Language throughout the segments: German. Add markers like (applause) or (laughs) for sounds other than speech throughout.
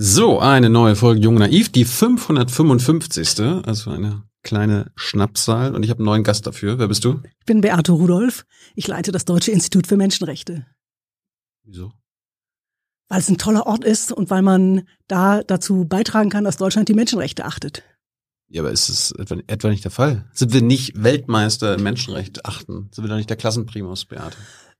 So, eine neue Folge Jung Naiv, die 555. Also eine kleine Schnapszahl und ich habe einen neuen Gast dafür. Wer bist du? Ich bin Beate Rudolph. Ich leite das Deutsche Institut für Menschenrechte. Wieso? Weil es ein toller Ort ist und weil man da dazu beitragen kann, dass Deutschland die Menschenrechte achtet. Ja, aber ist es etwa, etwa nicht der Fall? Sind wir nicht Weltmeister im Menschenrecht achten? Sind wir doch nicht der Klassenprimus, Beate?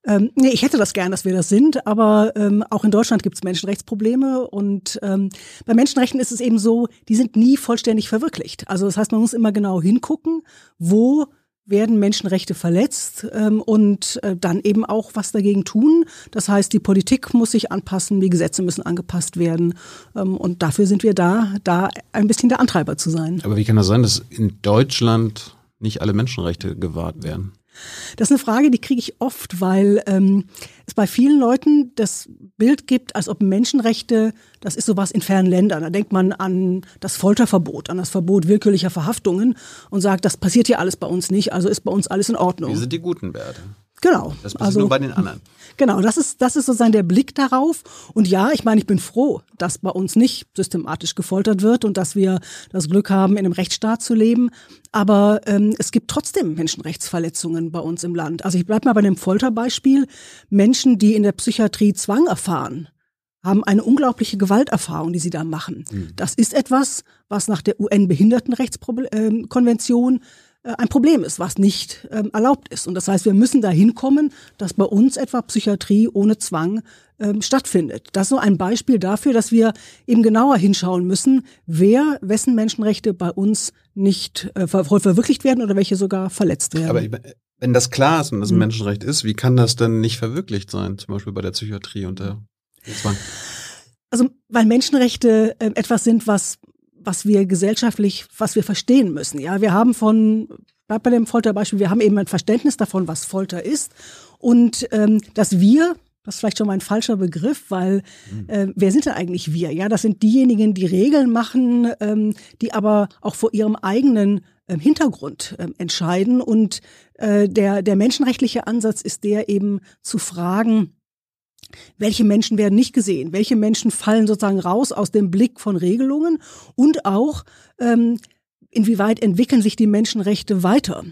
Ähm, nee, ich hätte das gern, dass wir das sind, aber ähm, auch in Deutschland gibt es Menschenrechtsprobleme und ähm, bei Menschenrechten ist es eben so, die sind nie vollständig verwirklicht. Also das heißt, man muss immer genau hingucken, wo werden Menschenrechte verletzt ähm, und äh, dann eben auch was dagegen tun. Das heißt, die Politik muss sich anpassen, die Gesetze müssen angepasst werden ähm, und dafür sind wir da, da ein bisschen der Antreiber zu sein. Aber wie kann das sein, dass in Deutschland nicht alle Menschenrechte gewahrt werden? Das ist eine Frage, die kriege ich oft, weil ähm, es bei vielen Leuten das Bild gibt, als ob Menschenrechte, das ist sowas in fernen Ländern. Da denkt man an das Folterverbot, an das Verbot willkürlicher Verhaftungen und sagt, das passiert hier alles bei uns nicht, also ist bei uns alles in Ordnung. Wir sind die guten Werte. Genau. Das passiert also, nur bei den anderen. (laughs) Genau, das ist, das ist sozusagen der Blick darauf. Und ja, ich meine, ich bin froh, dass bei uns nicht systematisch gefoltert wird und dass wir das Glück haben, in einem Rechtsstaat zu leben. Aber ähm, es gibt trotzdem Menschenrechtsverletzungen bei uns im Land. Also ich bleibe mal bei dem Folterbeispiel. Menschen, die in der Psychiatrie Zwang erfahren, haben eine unglaubliche Gewalterfahrung, die sie da machen. Mhm. Das ist etwas, was nach der UN-Behindertenrechtskonvention äh, ein Problem ist, was nicht ähm, erlaubt ist. Und das heißt, wir müssen da hinkommen, dass bei uns etwa Psychiatrie ohne Zwang ähm, stattfindet. Das ist so ein Beispiel dafür, dass wir eben genauer hinschauen müssen, wer, wessen Menschenrechte bei uns nicht äh, voll verwirklicht werden oder welche sogar verletzt werden. Aber wenn das klar ist und das ein mhm. Menschenrecht ist, wie kann das denn nicht verwirklicht sein, zum Beispiel bei der Psychiatrie und der Zwang? Also, weil Menschenrechte äh, etwas sind, was was wir gesellschaftlich, was wir verstehen müssen. Ja, wir haben von bei dem Folterbeispiel, wir haben eben ein Verständnis davon, was Folter ist und ähm, dass wir das ist vielleicht schon mal ein falscher Begriff, weil mhm. äh, wer sind denn eigentlich wir? Ja, das sind diejenigen, die Regeln machen, ähm, die aber auch vor ihrem eigenen ähm, Hintergrund ähm, entscheiden. Und äh, der, der menschenrechtliche Ansatz ist der eben zu fragen, welche Menschen werden nicht gesehen? Welche Menschen fallen sozusagen raus aus dem Blick von Regelungen? Und auch, ähm, inwieweit entwickeln sich die Menschenrechte weiter?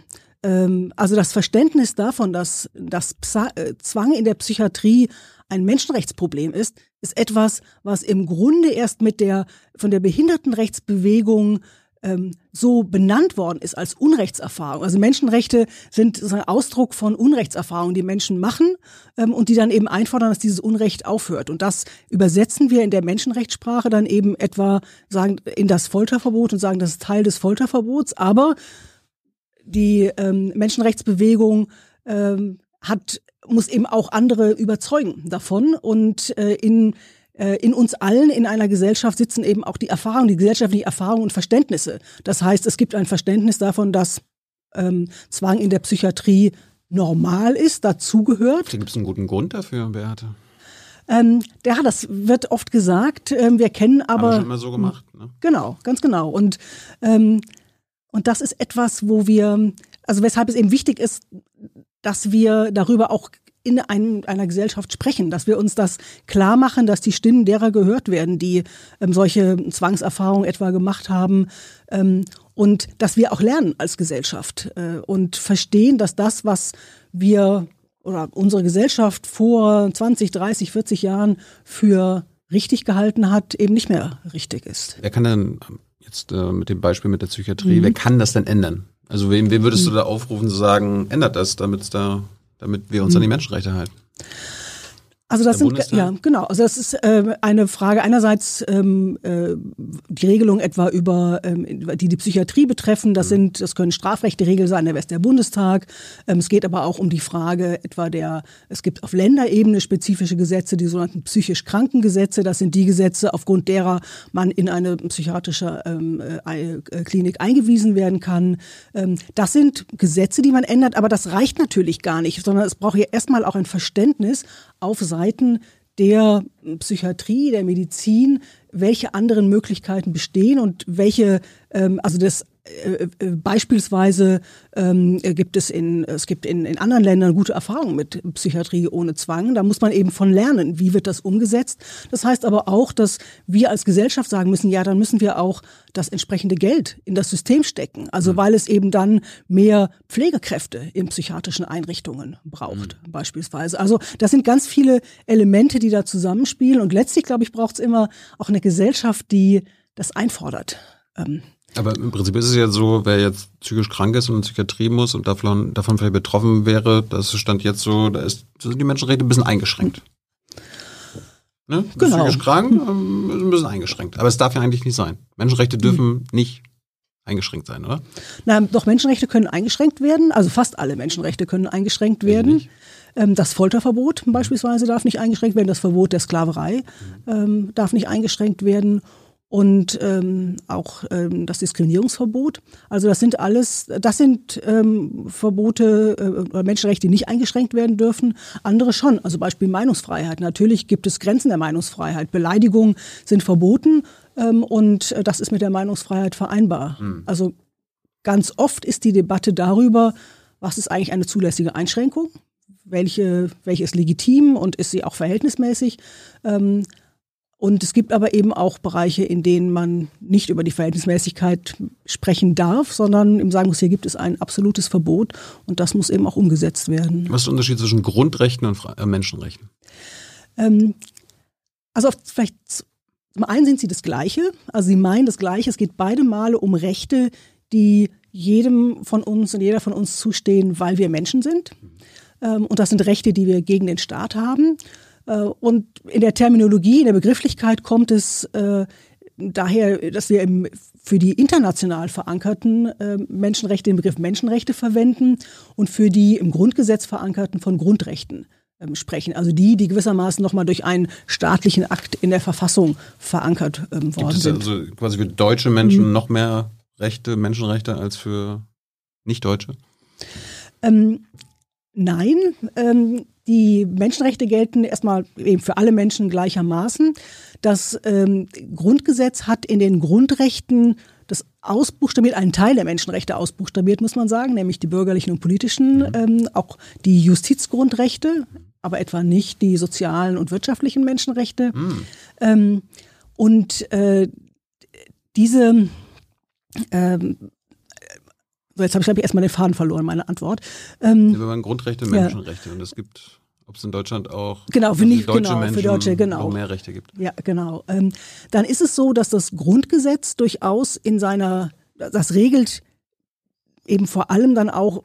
Ähm, also das Verständnis davon, dass, dass Psa äh, Zwang in der Psychiatrie ein Menschenrechtsproblem ist, ist etwas, was im Grunde erst mit der von der Behindertenrechtsbewegung ähm, so benannt worden ist als Unrechtserfahrung. Also Menschenrechte sind ein Ausdruck von Unrechtserfahrungen, die Menschen machen ähm, und die dann eben einfordern, dass dieses Unrecht aufhört. Und das übersetzen wir in der Menschenrechtssprache dann eben etwa sagen in das Folterverbot und sagen, das ist Teil des Folterverbots. Aber die ähm, Menschenrechtsbewegung ähm, hat muss eben auch andere überzeugen davon und äh, in in uns allen in einer Gesellschaft sitzen eben auch die Erfahrungen, die gesellschaftlichen Erfahrungen und Verständnisse. Das heißt, es gibt ein Verständnis davon, dass ähm, Zwang in der Psychiatrie normal ist, dazugehört. Gibt es einen guten Grund dafür, Beate? Ähm, ja, das wird oft gesagt. Ähm, wir kennen aber. Haben wir immer so gemacht. Ne? Genau, ganz genau. Und ähm, und das ist etwas, wo wir, also weshalb es eben wichtig ist, dass wir darüber auch in ein, einer Gesellschaft sprechen, dass wir uns das klar machen, dass die Stimmen derer gehört werden, die ähm, solche Zwangserfahrungen etwa gemacht haben ähm, und dass wir auch lernen als Gesellschaft äh, und verstehen, dass das, was wir oder unsere Gesellschaft vor 20, 30, 40 Jahren für richtig gehalten hat, eben nicht mehr richtig ist. Wer kann denn jetzt äh, mit dem Beispiel mit der Psychiatrie, mhm. wer kann das denn ändern? Also wem, wem würdest mhm. du da aufrufen zu sagen, ändert das, damit es da damit wir uns an die hm. Menschenrechte halten. Also das sind ja genau. Also das ist äh, eine Frage einerseits ähm, äh, die Regelung etwa über ähm, die die Psychiatrie betreffen. Das mhm. sind das können strafrechte Regeln sein, der West der Bundestag. Ähm, es geht aber auch um die Frage etwa der es gibt auf Länderebene spezifische Gesetze, die sogenannten psychisch kranken Gesetze. Das sind die Gesetze, aufgrund derer man in eine psychiatrische ähm, äh, Klinik eingewiesen werden kann. Ähm, das sind Gesetze, die man ändert, aber das reicht natürlich gar nicht, sondern es braucht ja erstmal auch ein Verständnis auf Seiten der Psychiatrie, der Medizin, welche anderen Möglichkeiten bestehen und welche, ähm, also das äh, äh, beispielsweise ähm, gibt es in es gibt in, in anderen Ländern gute Erfahrungen mit Psychiatrie ohne Zwang. Da muss man eben von lernen, wie wird das umgesetzt. Das heißt aber auch, dass wir als Gesellschaft sagen müssen, ja, dann müssen wir auch das entsprechende Geld in das System stecken. Also mhm. weil es eben dann mehr Pflegekräfte in psychiatrischen Einrichtungen braucht, mhm. beispielsweise. Also das sind ganz viele Elemente, die da zusammenspielen. Und letztlich, glaube ich, braucht es immer auch eine Gesellschaft, die das einfordert. Ähm, aber im Prinzip ist es ja so, wer jetzt psychisch krank ist und in Psychiatrie muss und davon, davon vielleicht betroffen wäre, das stand jetzt so, da ist, sind die Menschenrechte ein bisschen eingeschränkt. Ne? Genau. Psychisch krank, ähm, ist ein bisschen eingeschränkt. Aber es darf ja eigentlich nicht sein. Menschenrechte dürfen mhm. nicht eingeschränkt sein, oder? Na, doch Menschenrechte können eingeschränkt werden. Also fast alle Menschenrechte können eingeschränkt werden. Ähm, das Folterverbot beispielsweise darf nicht eingeschränkt werden. Das Verbot der Sklaverei mhm. ähm, darf nicht eingeschränkt werden und ähm, auch ähm, das Diskriminierungsverbot. Also das sind alles, das sind ähm, Verbote äh, oder Menschenrechte, die nicht eingeschränkt werden dürfen. Andere schon. Also Beispiel Meinungsfreiheit. Natürlich gibt es Grenzen der Meinungsfreiheit. Beleidigungen sind verboten ähm, und das ist mit der Meinungsfreiheit vereinbar. Mhm. Also ganz oft ist die Debatte darüber, was ist eigentlich eine zulässige Einschränkung? Welche, welche ist legitim und ist sie auch verhältnismäßig? Ähm, und es gibt aber eben auch Bereiche, in denen man nicht über die Verhältnismäßigkeit sprechen darf, sondern im sagen muss, hier gibt es ein absolutes Verbot und das muss eben auch umgesetzt werden. Was ist der Unterschied zwischen Grundrechten und äh, Menschenrechten? Ähm, also vielleicht zum einen sind sie das Gleiche, also sie meinen das Gleiche. Es geht beide Male um Rechte, die jedem von uns und jeder von uns zustehen, weil wir Menschen sind. Ähm, und das sind Rechte, die wir gegen den Staat haben. Äh, und in der Terminologie, in der Begrifflichkeit kommt es äh, daher, dass wir im, für die international verankerten äh, Menschenrechte den Begriff Menschenrechte verwenden und für die im Grundgesetz verankerten von Grundrechten ähm, sprechen. Also die, die gewissermaßen nochmal durch einen staatlichen Akt in der Verfassung verankert ähm, worden Gibt es sind. Also quasi für deutsche Menschen mhm. noch mehr Rechte, Menschenrechte als für Nicht-Deutsche? Ähm, nein, ähm, die Menschenrechte gelten erstmal eben für alle Menschen gleichermaßen. Das ähm, Grundgesetz hat in den Grundrechten das ausbuchstabiert, einen Teil der Menschenrechte ausbuchstabiert, muss man sagen, nämlich die bürgerlichen und politischen, mhm. ähm, auch die Justizgrundrechte, aber etwa nicht die sozialen und wirtschaftlichen Menschenrechte. Mhm. Ähm, und äh, diese ähm, so, jetzt habe ich, glaube ich, erstmal den Faden verloren, meine Antwort. Ähm, ja, wir waren Grundrechte und Menschenrechte ja. und es gibt, ob es in Deutschland auch genau, für, nicht, deutsche genau, Menschen für Deutsche, genau. mehr Rechte gibt. Ja, genau. Ähm, dann ist es so, dass das Grundgesetz durchaus in seiner, das regelt eben vor allem dann auch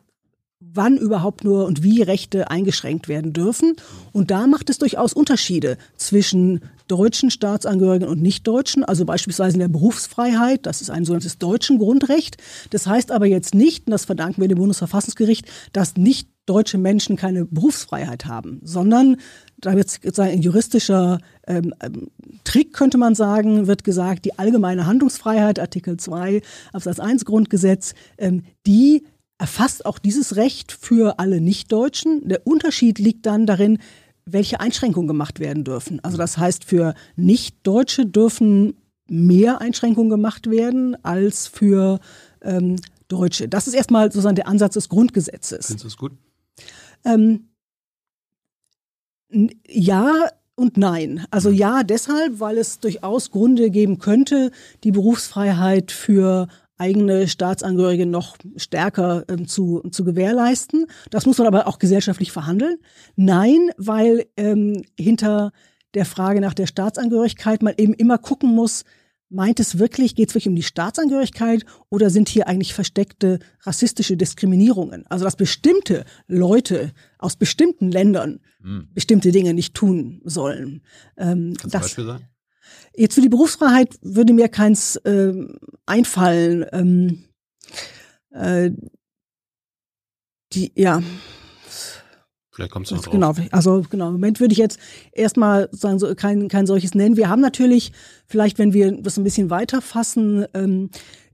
wann überhaupt nur und wie Rechte eingeschränkt werden dürfen. Und da macht es durchaus Unterschiede zwischen deutschen Staatsangehörigen und Nichtdeutschen, also beispielsweise in der Berufsfreiheit, das ist ein sogenanntes deutschen Grundrecht. Das heißt aber jetzt nicht, und das verdanken wir dem Bundesverfassungsgericht, dass nicht deutsche Menschen keine Berufsfreiheit haben, sondern da wird ein juristischer ähm, ähm, Trick, könnte man sagen, wird gesagt, die allgemeine Handlungsfreiheit, Artikel 2 Absatz 1 Grundgesetz, ähm, die erfasst auch dieses Recht für alle Nichtdeutschen. Der Unterschied liegt dann darin, welche Einschränkungen gemacht werden dürfen. Also das heißt, für Nichtdeutsche dürfen mehr Einschränkungen gemacht werden als für ähm, Deutsche. Das ist erstmal sozusagen der Ansatz des Grundgesetzes. Findest du das gut? Ähm, ja und nein. Also hm. ja deshalb, weil es durchaus Gründe geben könnte, die Berufsfreiheit für eigene Staatsangehörige noch stärker ähm, zu, zu gewährleisten. Das muss man aber auch gesellschaftlich verhandeln. Nein, weil ähm, hinter der Frage nach der Staatsangehörigkeit man eben immer gucken muss, meint es wirklich, geht es wirklich um die Staatsangehörigkeit oder sind hier eigentlich versteckte rassistische Diskriminierungen? Also dass bestimmte Leute aus bestimmten Ländern hm. bestimmte Dinge nicht tun sollen. Ähm, Kannst das, Beispiel sagen? Jetzt für die Berufsfreiheit würde mir keins äh, einfallen. Ähm, äh, die, ja. Vielleicht kommt es noch drauf. Genau, also genau. Im Moment würde ich jetzt erstmal sagen, so kein, kein solches nennen. Wir haben natürlich, vielleicht, wenn wir das ein bisschen weiter fassen, ähm,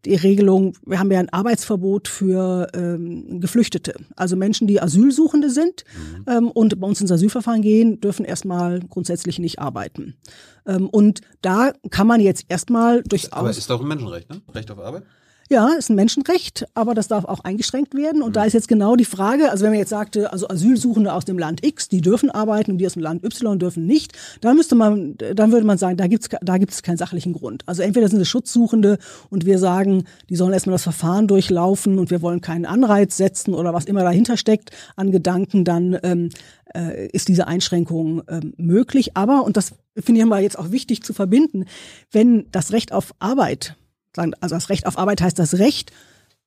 die Regelung, wir haben ja ein Arbeitsverbot für ähm, Geflüchtete. Also Menschen, die Asylsuchende sind mhm. ähm, und bei uns ins Asylverfahren gehen, dürfen erstmal grundsätzlich nicht arbeiten. Ähm, und da kann man jetzt erstmal durchaus. Aber ist doch ein Menschenrecht, ne? Recht auf Arbeit? Ja, ist ein Menschenrecht, aber das darf auch eingeschränkt werden. Und da ist jetzt genau die Frage, also wenn man jetzt sagte, also Asylsuchende aus dem Land X, die dürfen arbeiten und die aus dem Land Y dürfen nicht, dann müsste man, dann würde man sagen, da gibt's da gibt's keinen sachlichen Grund. Also entweder sind es Schutzsuchende und wir sagen, die sollen erstmal das Verfahren durchlaufen und wir wollen keinen Anreiz setzen oder was immer dahinter steckt an Gedanken, dann ähm, äh, ist diese Einschränkung ähm, möglich. Aber, und das finde ich mal jetzt auch wichtig zu verbinden, wenn das Recht auf Arbeit also das Recht auf Arbeit heißt das Recht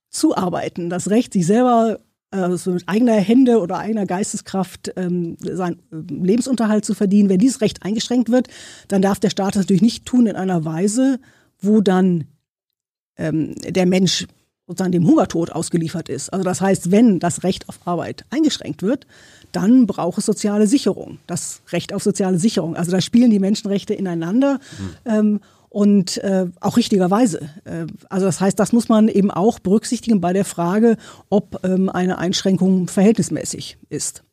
zu arbeiten, das Recht, sich selber also mit eigener Hände oder eigener Geisteskraft ähm, seinen ähm, Lebensunterhalt zu verdienen. Wenn dieses Recht eingeschränkt wird, dann darf der Staat das natürlich nicht tun in einer Weise, wo dann ähm, der Mensch sozusagen dem Hungertod ausgeliefert ist. Also das heißt, wenn das Recht auf Arbeit eingeschränkt wird, dann braucht es soziale Sicherung, das Recht auf soziale Sicherung. Also da spielen die Menschenrechte ineinander. Mhm. Ähm, und äh, auch richtigerweise. Äh, also das heißt, das muss man eben auch berücksichtigen bei der Frage, ob ähm, eine Einschränkung verhältnismäßig ist.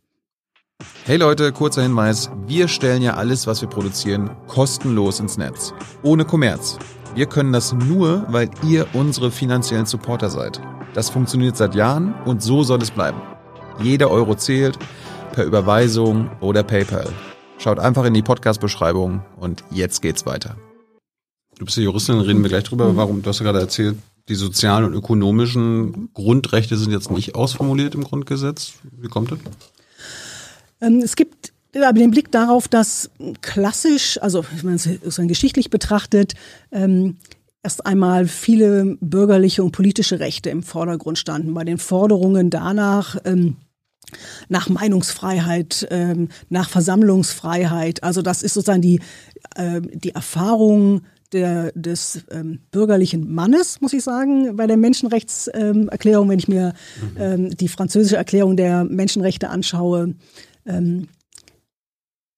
Hey Leute, kurzer Hinweis. Wir stellen ja alles, was wir produzieren, kostenlos ins Netz. Ohne Kommerz. Wir können das nur, weil ihr unsere finanziellen Supporter seid. Das funktioniert seit Jahren und so soll es bleiben. Jeder Euro zählt, per Überweisung oder PayPal. Schaut einfach in die Podcast-Beschreibung und jetzt geht's weiter. Du bist ja Juristin, reden wir gleich drüber. Mhm. Warum, du hast ja gerade erzählt, die sozialen und ökonomischen Grundrechte sind jetzt nicht ausformuliert im Grundgesetz. Wie kommt das? Ähm, es gibt aber den Blick darauf, dass klassisch, also ich meine, es geschichtlich betrachtet, ähm, erst einmal viele bürgerliche und politische Rechte im Vordergrund standen. Bei den Forderungen danach, ähm, nach Meinungsfreiheit, ähm, nach Versammlungsfreiheit. Also das ist sozusagen die, äh, die Erfahrung der, des ähm, bürgerlichen Mannes, muss ich sagen, bei der Menschenrechtserklärung, ähm, wenn ich mir mhm. ähm, die französische Erklärung der Menschenrechte anschaue. Ähm,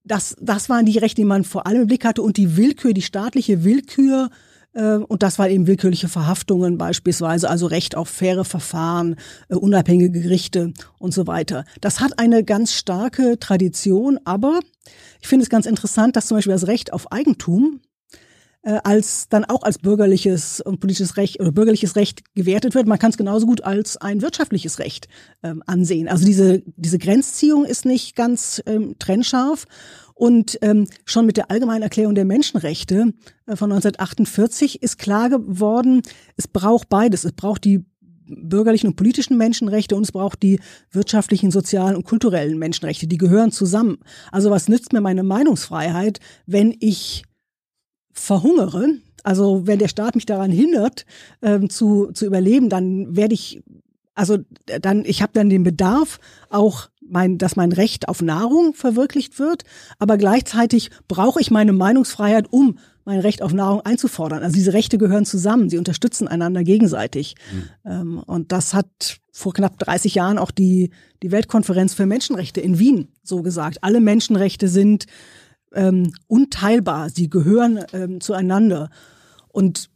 das, das waren die Rechte, die man vor allem im Blick hatte und die Willkür, die staatliche Willkür äh, und das waren eben willkürliche Verhaftungen beispielsweise, also Recht auf faire Verfahren, äh, unabhängige Gerichte und so weiter. Das hat eine ganz starke Tradition, aber ich finde es ganz interessant, dass zum Beispiel das Recht auf Eigentum äh, als dann auch als bürgerliches und politisches Recht oder bürgerliches Recht gewertet wird. Man kann es genauso gut als ein wirtschaftliches Recht ähm, ansehen. Also diese, diese Grenzziehung ist nicht ganz ähm, trennscharf. Und ähm, schon mit der Allgemeinen Erklärung der Menschenrechte äh, von 1948 ist klar geworden, es braucht beides. Es braucht die bürgerlichen und politischen Menschenrechte und es braucht die wirtschaftlichen, sozialen und kulturellen Menschenrechte. Die gehören zusammen. Also was nützt mir meine Meinungsfreiheit, wenn ich verhungere, also wenn der Staat mich daran hindert, ähm, zu, zu überleben, dann werde ich, also dann, ich habe dann den Bedarf auch mein, dass mein Recht auf Nahrung verwirklicht wird, aber gleichzeitig brauche ich meine Meinungsfreiheit, um mein Recht auf Nahrung einzufordern. Also diese Rechte gehören zusammen, sie unterstützen einander gegenseitig. Mhm. und das hat vor knapp 30 Jahren auch die, die Weltkonferenz für Menschenrechte in Wien so gesagt. Alle Menschenrechte sind ähm, unteilbar, sie gehören ähm, zueinander. Und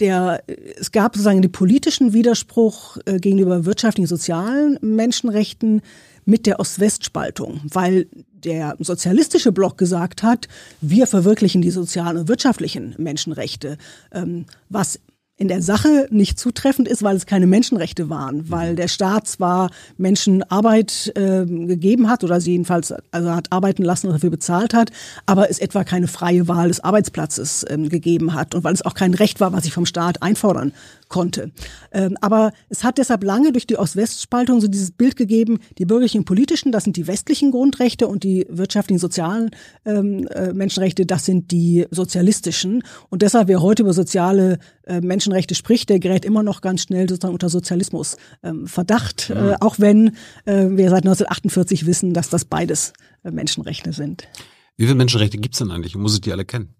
der, es gab sozusagen den politischen Widerspruch äh, gegenüber wirtschaftlichen, sozialen Menschenrechten mit der Ost-West-Spaltung, weil der sozialistische Block gesagt hat, wir verwirklichen die sozialen und wirtschaftlichen Menschenrechte, ähm, was in der Sache nicht zutreffend ist, weil es keine Menschenrechte waren, weil der Staat zwar Menschen Arbeit äh, gegeben hat oder sie jedenfalls also hat arbeiten lassen und dafür bezahlt hat, aber es etwa keine freie Wahl des Arbeitsplatzes ähm, gegeben hat und weil es auch kein Recht war, was ich vom Staat einfordern konnte. Ähm, aber es hat deshalb lange durch die Ost-West-Spaltung so dieses Bild gegeben, die bürgerlichen und politischen, das sind die westlichen Grundrechte und die wirtschaftlichen, sozialen ähm, äh, Menschenrechte, das sind die sozialistischen. Und deshalb, wer heute über soziale äh, Menschenrechte spricht, der gerät immer noch ganz schnell sozusagen unter Sozialismus ähm, Verdacht, mhm. äh, auch wenn äh, wir seit 1948 wissen, dass das beides äh, Menschenrechte sind. Wie viele Menschenrechte gibt es denn eigentlich? Muss ich die alle kennen?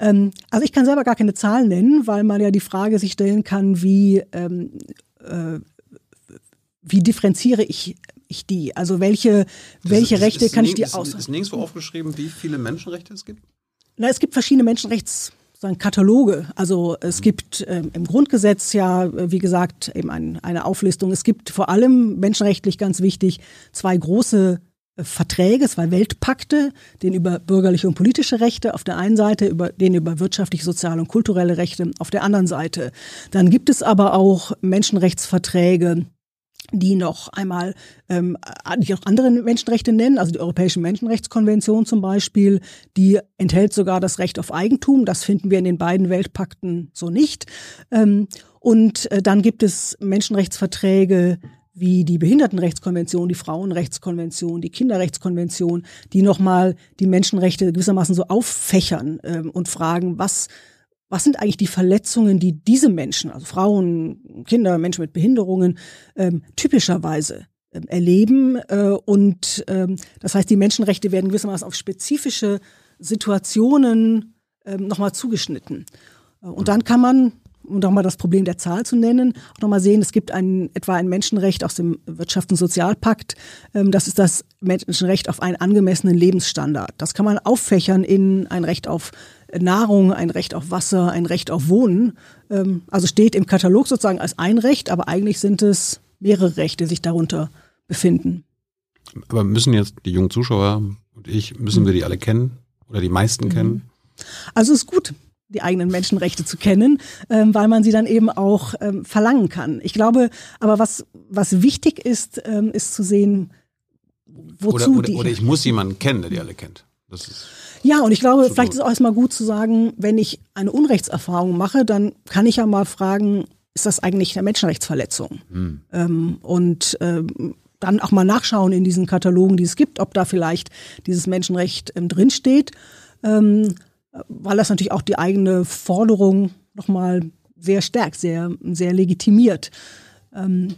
Ähm, also ich kann selber gar keine Zahlen nennen, weil man ja die Frage sich stellen kann, wie, ähm, äh, wie differenziere ich ich die? Also welche, welche ist, Rechte ist, kann ich dir aus? Ist nirgendwo aufgeschrieben, wie viele Menschenrechte es gibt? Na, es gibt verschiedene Menschenrechts Kataloge. Also es mhm. gibt ähm, im Grundgesetz ja, wie gesagt, eben ein, eine Auflistung. Es gibt vor allem menschenrechtlich ganz wichtig zwei große Verträge, zwei Weltpakte, den über bürgerliche und politische Rechte auf der einen Seite, über den über wirtschaftliche, soziale und kulturelle Rechte auf der anderen Seite. Dann gibt es aber auch Menschenrechtsverträge, die noch einmal ähm, die auch andere Menschenrechte nennen, also die Europäische Menschenrechtskonvention zum Beispiel, die enthält sogar das Recht auf Eigentum. Das finden wir in den beiden Weltpakten so nicht. Ähm, und äh, dann gibt es Menschenrechtsverträge, wie die Behindertenrechtskonvention, die Frauenrechtskonvention, die Kinderrechtskonvention, die nochmal die Menschenrechte gewissermaßen so auffächern ähm, und fragen, was, was sind eigentlich die Verletzungen, die diese Menschen, also Frauen, Kinder, Menschen mit Behinderungen, ähm, typischerweise ähm, erleben. Äh, und ähm, das heißt, die Menschenrechte werden gewissermaßen auf spezifische Situationen ähm, nochmal zugeschnitten. Äh, und dann kann man um nochmal das Problem der Zahl zu nennen, auch nochmal sehen, es gibt ein, etwa ein Menschenrecht aus dem Wirtschafts- und Sozialpakt. Ähm, das ist das Menschenrecht auf einen angemessenen Lebensstandard. Das kann man auffächern in ein Recht auf Nahrung, ein Recht auf Wasser, ein Recht auf Wohnen. Ähm, also steht im Katalog sozusagen als ein Recht, aber eigentlich sind es mehrere Rechte, die sich darunter befinden. Aber müssen jetzt die jungen Zuschauer und ich, müssen wir die alle kennen oder die meisten mhm. kennen? Also es ist gut, die eigenen Menschenrechte zu kennen, ähm, weil man sie dann eben auch ähm, verlangen kann. Ich glaube, aber was, was wichtig ist, ähm, ist zu sehen, wozu oder, oder, die. Oder ich muss jemanden kennen, der die alle kennt. Das ist ja, und ich glaube, vielleicht ist es auch erstmal gut zu sagen, wenn ich eine Unrechtserfahrung mache, dann kann ich ja mal fragen, ist das eigentlich eine Menschenrechtsverletzung? Hm. Ähm, und ähm, dann auch mal nachschauen in diesen Katalogen, die es gibt, ob da vielleicht dieses Menschenrecht ähm, drinsteht. Ähm, weil das natürlich auch die eigene Forderung nochmal sehr stärkt, sehr, sehr legitimiert. Ähm,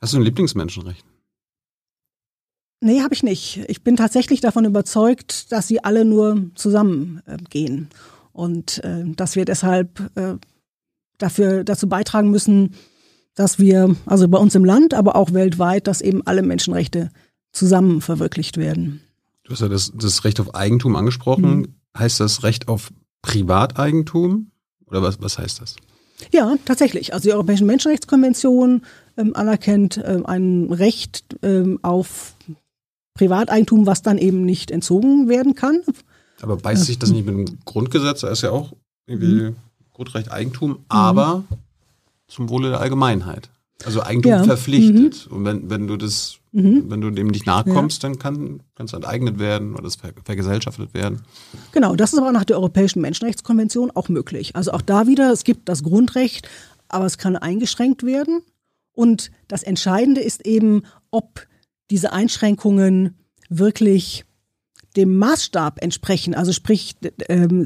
Hast du ein Lieblingsmenschenrecht? Nee, habe ich nicht. Ich bin tatsächlich davon überzeugt, dass sie alle nur zusammengehen äh, und äh, dass wir deshalb äh, dafür dazu beitragen müssen, dass wir, also bei uns im Land, aber auch weltweit, dass eben alle Menschenrechte zusammen verwirklicht werden. Du hast ja das, das Recht auf Eigentum angesprochen. Mhm. Heißt das Recht auf Privateigentum? Oder was, was heißt das? Ja, tatsächlich. Also die Europäische Menschenrechtskonvention ähm, anerkennt ähm, ein Recht ähm, auf Privateigentum, was dann eben nicht entzogen werden kann. Aber beißt sich das nicht mit dem Grundgesetz? Da ist ja auch irgendwie mhm. Grundrecht Eigentum, aber mhm. zum Wohle der Allgemeinheit. Also Eigentum ja. verpflichtet. Mhm. Und wenn, wenn du das, mhm. wenn du dem nicht nachkommst, ja. dann kann es enteignet werden oder es ver vergesellschaftet werden. Genau, das ist aber nach der Europäischen Menschenrechtskonvention auch möglich. Also auch da wieder, es gibt das Grundrecht, aber es kann eingeschränkt werden. Und das Entscheidende ist eben, ob diese Einschränkungen wirklich dem Maßstab entsprechen. Also sprich, ähm,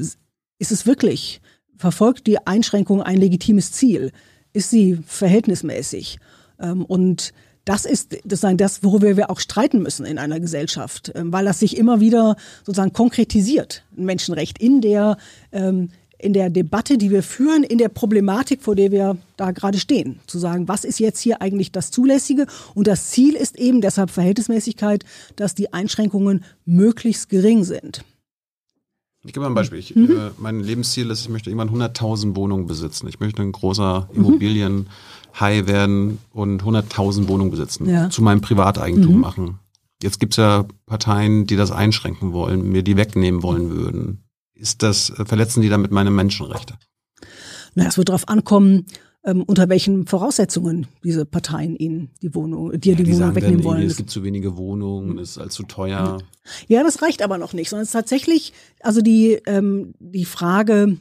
ist es wirklich, verfolgt die Einschränkung ein legitimes Ziel? Ist sie verhältnismäßig. Ähm, und das ist sozusagen das, worüber wir auch streiten müssen in einer Gesellschaft, ähm, weil das sich immer wieder sozusagen konkretisiert, ein Menschenrecht in der, ähm, in der Debatte, die wir führen, in der Problematik, vor der wir da gerade stehen. Zu sagen, was ist jetzt hier eigentlich das Zulässige? Und das Ziel ist eben deshalb Verhältnismäßigkeit, dass die Einschränkungen möglichst gering sind. Ich gebe mal ein Beispiel. Ich, mhm. äh, mein Lebensziel ist, ich möchte irgendwann 100.000 Wohnungen besitzen. Ich möchte ein großer mhm. Immobilienhai werden und 100.000 Wohnungen besitzen. Ja. Zu meinem Privateigentum mhm. machen. Jetzt gibt's ja Parteien, die das einschränken wollen, mir die wegnehmen wollen würden. Ist das, äh, verletzen die damit meine Menschenrechte? Na, es wird darauf ankommen, ähm, unter welchen Voraussetzungen diese Parteien ihnen die Wohnung, dir ja, die, die Wohnung wegnehmen wollen. Es gibt zu wenige Wohnungen, es ist allzu teuer. Ja, das reicht aber noch nicht, sondern es ist tatsächlich, also die, ähm, die Frage,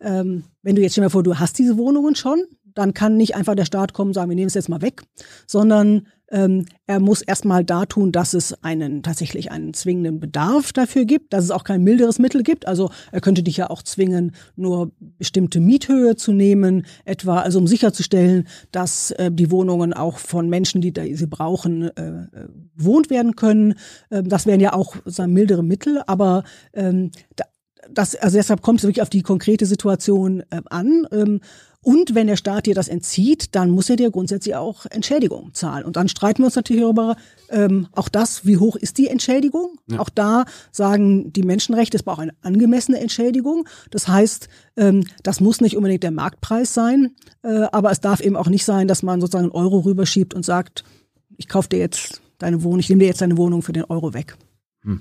ähm, wenn du jetzt stell dir mal vor, du hast diese Wohnungen schon, dann kann nicht einfach der Staat kommen und sagen, wir nehmen es jetzt mal weg, sondern ähm, er muss erstmal da tun, dass es einen tatsächlich einen zwingenden Bedarf dafür gibt, dass es auch kein milderes Mittel gibt. Also er könnte dich ja auch zwingen, nur bestimmte Miethöhe zu nehmen, etwa also um sicherzustellen, dass äh, die Wohnungen auch von Menschen, die sie brauchen, äh, werden können. Ähm, das wären ja auch sagen, mildere Mittel, aber ähm, das, also deshalb kommt es wirklich auf die konkrete Situation äh, an. Ähm, und wenn der Staat dir das entzieht, dann muss er dir grundsätzlich auch Entschädigung zahlen. Und dann streiten wir uns natürlich darüber, ähm, auch das, wie hoch ist die Entschädigung? Ja. Auch da sagen die Menschenrechte, es braucht eine angemessene Entschädigung. Das heißt, ähm, das muss nicht unbedingt der Marktpreis sein, äh, aber es darf eben auch nicht sein, dass man sozusagen einen Euro rüberschiebt und sagt, ich kaufe dir jetzt deine Wohnung, ich nehme dir jetzt deine Wohnung für den Euro weg. Hm.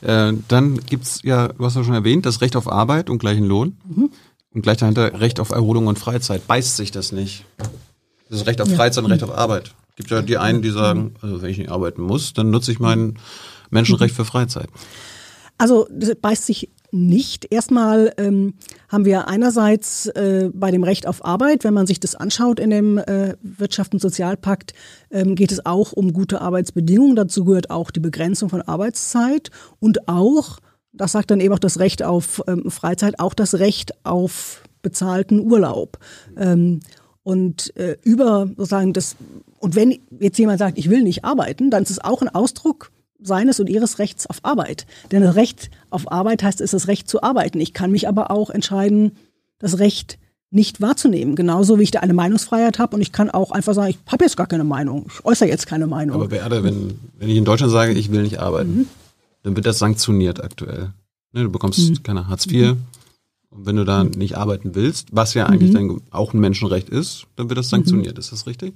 Äh, dann gibt's ja, du hast ja schon erwähnt, das Recht auf Arbeit und gleichen Lohn. Mhm. Und gleich dahinter Recht auf Erholung und Freizeit. Beißt sich das nicht? Das Recht auf Freizeit ja. und Recht auf Arbeit. Gibt ja die einen, die sagen, also wenn ich nicht arbeiten muss, dann nutze ich mein Menschenrecht für Freizeit. Also das beißt sich nicht. Erstmal ähm, haben wir einerseits äh, bei dem Recht auf Arbeit, wenn man sich das anschaut in dem äh, Wirtschafts- und Sozialpakt, ähm, geht es auch um gute Arbeitsbedingungen. Dazu gehört auch die Begrenzung von Arbeitszeit und auch, das sagt dann eben auch das Recht auf ähm, Freizeit, auch das Recht auf bezahlten Urlaub. Ähm, und äh, über sozusagen das, und wenn jetzt jemand sagt, ich will nicht arbeiten, dann ist es auch ein Ausdruck seines und ihres Rechts auf Arbeit. Denn das Recht auf Arbeit heißt, es ist das Recht zu arbeiten. Ich kann mich aber auch entscheiden, das Recht nicht wahrzunehmen. Genauso wie ich da eine Meinungsfreiheit habe und ich kann auch einfach sagen, ich habe jetzt gar keine Meinung, ich äußere jetzt keine Meinung. Aber Beate, wenn, wenn ich in Deutschland sage, ich will nicht arbeiten, mhm. Dann wird das sanktioniert aktuell. Ne, du bekommst mhm. keine Hartz IV. Mhm. Und wenn du da nicht arbeiten willst, was ja eigentlich mhm. dann auch ein Menschenrecht ist, dann wird das sanktioniert. Ist das richtig?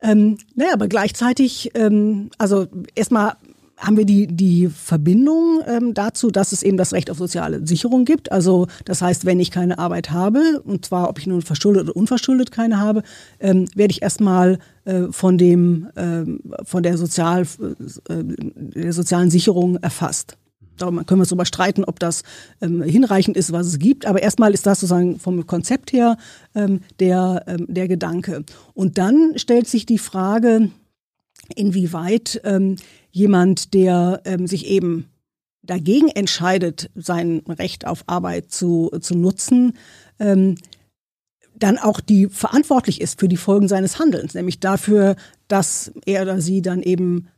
Ähm, naja, aber gleichzeitig, ähm, also erstmal haben wir die, die Verbindung ähm, dazu, dass es eben das Recht auf soziale Sicherung gibt. Also das heißt, wenn ich keine Arbeit habe, und zwar ob ich nun verschuldet oder unverschuldet keine habe, ähm, werde ich erstmal äh, von dem ähm, von der, Sozial, äh, der sozialen Sicherung erfasst. Darüber können wir uns darüber streiten, ob das ähm, hinreichend ist, was es gibt. Aber erstmal ist das sozusagen vom Konzept her ähm, der, ähm, der Gedanke. Und dann stellt sich die Frage, inwieweit ähm, jemand, der ähm, sich eben dagegen entscheidet, sein Recht auf Arbeit zu, zu nutzen, ähm, dann auch die verantwortlich ist für die Folgen seines Handelns, nämlich dafür, dass er oder sie dann eben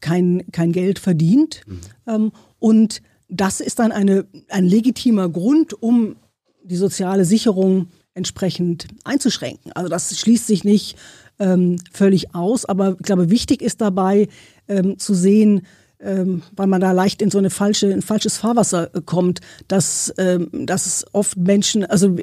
kein, kein Geld verdient. Mhm. Ähm, und das ist dann eine, ein legitimer Grund, um die soziale Sicherung entsprechend einzuschränken. Also das schließt sich nicht ähm, völlig aus, aber ich glaube, wichtig ist dabei ähm, zu sehen, ähm, weil man da leicht in so eine falsche, ein falsches Fahrwasser äh, kommt, dass, ähm, dass oft Menschen also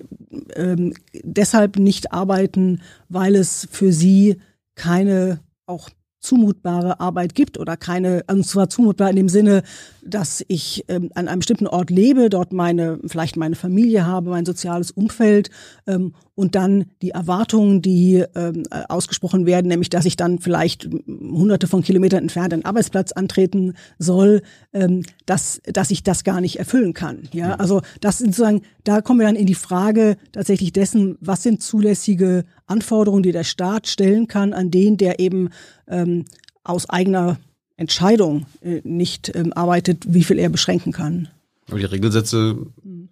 ähm, deshalb nicht arbeiten, weil es für sie keine auch zumutbare Arbeit gibt oder keine, und zwar zumutbar in dem Sinne, dass ich ähm, an einem bestimmten Ort lebe, dort meine, vielleicht meine Familie habe, mein soziales Umfeld ähm, und dann die Erwartungen, die ähm, ausgesprochen werden, nämlich dass ich dann vielleicht hunderte von Kilometern entfernt einen Arbeitsplatz antreten soll, ähm, dass, dass ich das gar nicht erfüllen kann. Ja, also das sozusagen, da kommen wir dann in die Frage tatsächlich dessen, was sind zulässige Anforderungen, die der Staat stellen kann an den, der eben ähm, aus eigener Entscheidung äh, nicht ähm, arbeitet, wie viel er beschränken kann. Aber die Regelsätze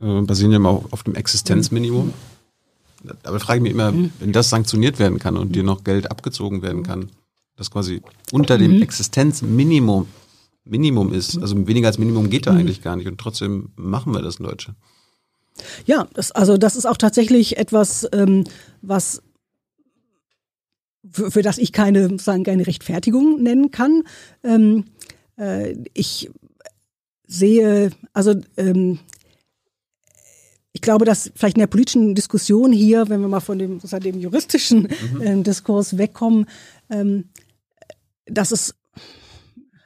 äh, basieren ja immer auf dem Existenzminimum. Aber frage ich mich immer, mhm. wenn das sanktioniert werden kann und dir noch Geld abgezogen werden kann, das quasi unter dem mhm. Existenzminimum Minimum ist, also weniger als Minimum geht da mhm. eigentlich gar nicht und trotzdem machen wir das in Deutschland. Ja, das, also das ist auch tatsächlich etwas, ähm, was für, für das ich keine, sagen, keine Rechtfertigung nennen kann. Ähm, äh, ich sehe, also ähm, ich glaube, dass vielleicht in der politischen Diskussion hier, wenn wir mal von dem, sozusagen dem juristischen mhm. äh, Diskurs wegkommen, ähm, dass es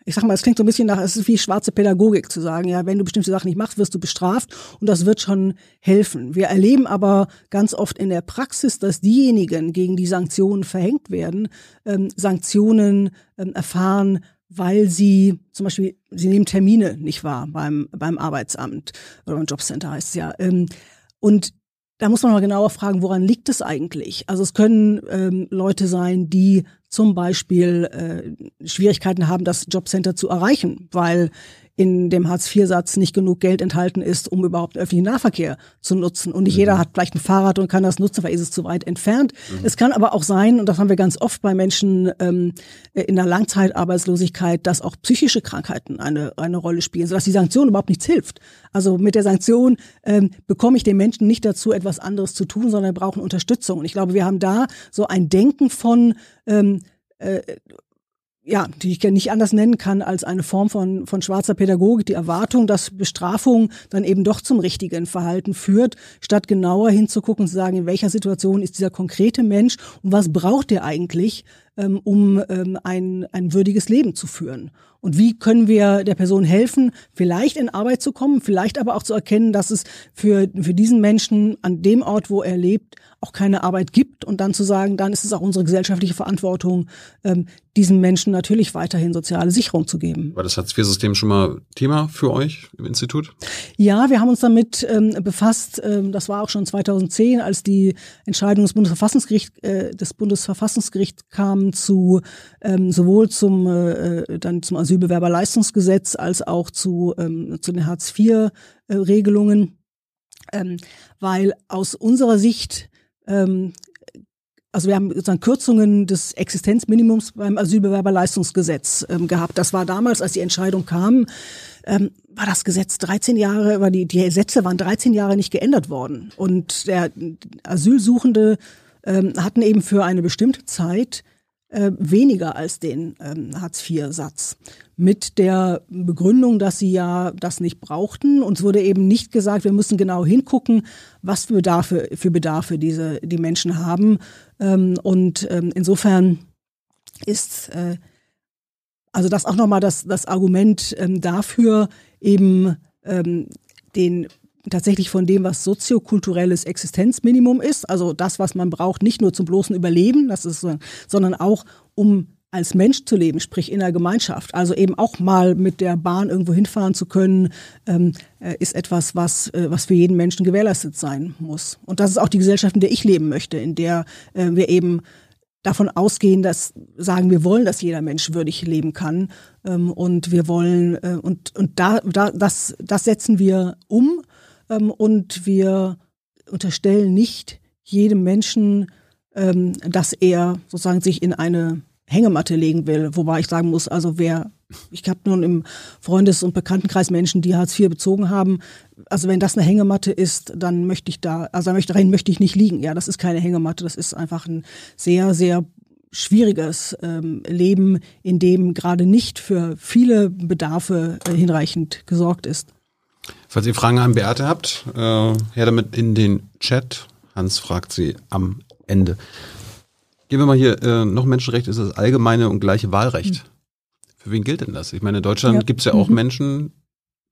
ich sag mal, es klingt so ein bisschen nach, es ist wie schwarze Pädagogik zu sagen, ja, wenn du bestimmte Sachen nicht machst, wirst du bestraft und das wird schon helfen. Wir erleben aber ganz oft in der Praxis, dass diejenigen, gegen die Sanktionen verhängt werden, ähm, Sanktionen ähm, erfahren, weil sie zum Beispiel, sie nehmen Termine nicht wahr beim, beim Arbeitsamt oder beim Jobcenter heißt es ja. Ähm, und da muss man mal genauer fragen, woran liegt es eigentlich? Also es können ähm, Leute sein, die zum Beispiel äh, Schwierigkeiten haben, das Jobcenter zu erreichen, weil in dem Hartz-IV-Satz nicht genug Geld enthalten ist, um überhaupt öffentlichen Nahverkehr zu nutzen. Und nicht mhm. jeder hat vielleicht ein Fahrrad und kann das nutzen, weil ist es zu weit entfernt. Mhm. Es kann aber auch sein, und das haben wir ganz oft bei Menschen ähm, in der Langzeitarbeitslosigkeit, dass auch psychische Krankheiten eine, eine Rolle spielen, sodass die Sanktion überhaupt nichts hilft. Also mit der Sanktion ähm, bekomme ich den Menschen nicht dazu, etwas anderes zu tun, sondern brauchen Unterstützung. Und ich glaube, wir haben da so ein Denken von ähm, äh, ja, die ich nicht anders nennen kann als eine Form von, von schwarzer Pädagogik, die Erwartung, dass Bestrafung dann eben doch zum richtigen Verhalten führt, statt genauer hinzugucken und zu sagen, in welcher Situation ist dieser konkrete Mensch und was braucht er eigentlich, ähm, um ähm, ein, ein würdiges Leben zu führen. Und wie können wir der Person helfen, vielleicht in Arbeit zu kommen, vielleicht aber auch zu erkennen, dass es für, für diesen Menschen an dem Ort, wo er lebt, auch keine Arbeit gibt und dann zu sagen, dann ist es auch unsere gesellschaftliche Verantwortung, ähm, diesen Menschen natürlich weiterhin soziale Sicherung zu geben. War das Hartz-IV-System schon mal Thema für euch im Institut? Ja, wir haben uns damit ähm, befasst. Ähm, das war auch schon 2010, als die Entscheidung des Bundesverfassungsgerichts äh, des Bundesverfassungsgerichts kam zu ähm, sowohl zum äh, äh dann zum Asylbewerberleistungsgesetz als auch zu ähm, zu den Hartz-IV-Regelungen, äh, ähm, weil aus unserer Sicht ähm, also wir haben sozusagen Kürzungen des Existenzminimums beim Asylbewerberleistungsgesetz ähm, gehabt. Das war damals, als die Entscheidung kam, ähm, war das Gesetz 13 Jahre, war die, die Gesetze waren 13 Jahre nicht geändert worden. Und der Asylsuchende ähm, hatten eben für eine bestimmte Zeit äh, weniger als den ähm, Hartz-IV-Satz. Mit der Begründung, dass sie ja das nicht brauchten. Uns wurde eben nicht gesagt, wir müssen genau hingucken, was für Bedarfe, für Bedarfe diese, die Menschen haben. Ähm, und ähm, insofern ist äh, also das auch nochmal das, das Argument ähm, dafür, eben ähm, den tatsächlich von dem, was soziokulturelles Existenzminimum ist, also das, was man braucht, nicht nur zum bloßen Überleben, das ist, sondern auch um als Mensch zu leben, sprich in der Gemeinschaft, also eben auch mal mit der Bahn irgendwo hinfahren zu können, ähm, äh, ist etwas, was, äh, was für jeden Menschen gewährleistet sein muss. Und das ist auch die Gesellschaft, in der ich leben möchte, in der äh, wir eben davon ausgehen, dass sagen, wir wollen, dass jeder Mensch würdig leben kann. Ähm, und wir wollen, äh, und, und da, da, das, das setzen wir um und wir unterstellen nicht jedem Menschen, ähm, dass er sozusagen sich in eine Hängematte legen will. Wobei ich sagen muss, also wer, ich habe nun im Freundes- und Bekanntenkreis Menschen, die Hartz IV bezogen haben. Also wenn das eine Hängematte ist, dann möchte ich da, also darin möchte ich nicht liegen. Ja, das ist keine Hängematte, das ist einfach ein sehr, sehr schwieriges ähm, Leben, in dem gerade nicht für viele Bedarfe äh, hinreichend gesorgt ist. Falls ihr Fragen an Beate habt, äh, her damit in den Chat. Hans fragt sie am Ende. Gehen wir mal hier, äh, noch Menschenrecht ist das allgemeine und gleiche Wahlrecht. Mhm. Für wen gilt denn das? Ich meine, in Deutschland ja. gibt es ja auch mhm. Menschen,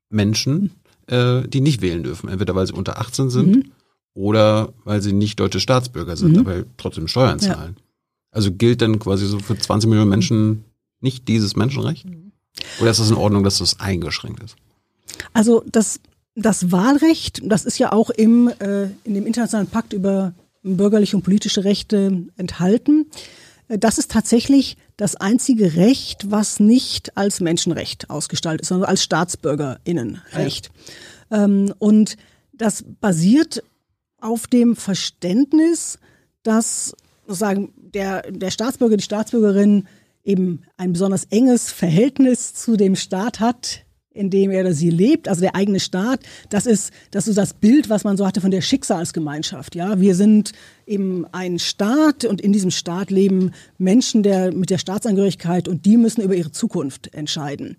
Menschen, äh, die nicht wählen dürfen. Entweder weil sie unter 18 sind mhm. oder weil sie nicht deutsche Staatsbürger sind, mhm. aber trotzdem Steuern zahlen. Ja. Also gilt dann quasi so für 20 Millionen Menschen nicht dieses Menschenrecht? Mhm. Oder ist das in Ordnung, dass das eingeschränkt ist? Also das, das Wahlrecht, das ist ja auch im, äh, in dem Internationalen Pakt über bürgerliche und politische Rechte enthalten. Äh, das ist tatsächlich das einzige Recht, was nicht als Menschenrecht ausgestaltet ist, sondern als Staatsbürgerinnenrecht. Ja. Ähm, und das basiert auf dem Verständnis, dass sozusagen der, der Staatsbürger, die Staatsbürgerin eben ein besonders enges Verhältnis zu dem Staat hat, in dem er oder sie lebt, also der eigene Staat, das ist, das ist das Bild, was man so hatte von der Schicksalsgemeinschaft. Ja, wir sind eben ein Staat und in diesem Staat leben Menschen der, mit der Staatsangehörigkeit und die müssen über ihre Zukunft entscheiden.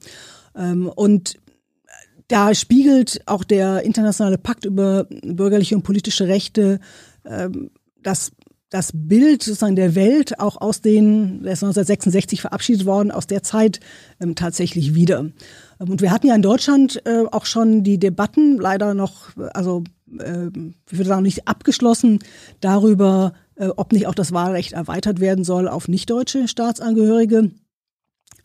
Ähm, und da spiegelt auch der internationale Pakt über bürgerliche und politische Rechte ähm, das das Bild sozusagen der Welt auch aus den, der ist 1966 verabschiedet worden, aus der Zeit ähm, tatsächlich wieder. Ähm, und wir hatten ja in Deutschland äh, auch schon die Debatten, leider noch, also äh, ich würde sagen, nicht abgeschlossen, darüber, äh, ob nicht auch das Wahlrecht erweitert werden soll auf nichtdeutsche Staatsangehörige.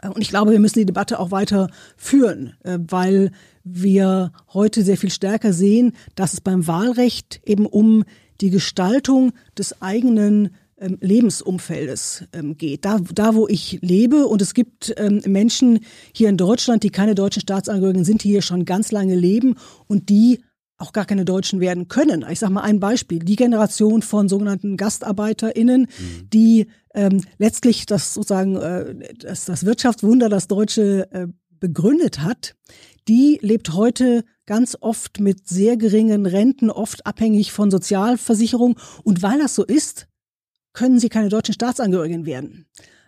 Äh, und ich glaube, wir müssen die Debatte auch weiter führen, äh, weil wir heute sehr viel stärker sehen, dass es beim Wahlrecht eben um die Gestaltung des eigenen ähm, Lebensumfeldes ähm, geht. Da, da, wo ich lebe und es gibt ähm, Menschen hier in Deutschland, die keine deutschen Staatsangehörigen sind, die hier schon ganz lange leben und die auch gar keine Deutschen werden können. Ich sage mal ein Beispiel. Die Generation von sogenannten GastarbeiterInnen, mhm. die ähm, letztlich das sozusagen äh, das, das Wirtschaftswunder, das Deutsche äh, begründet hat, die lebt heute ganz oft mit sehr geringen Renten, oft abhängig von Sozialversicherung. Und weil das so ist, können sie keine deutschen Staatsangehörigen werden.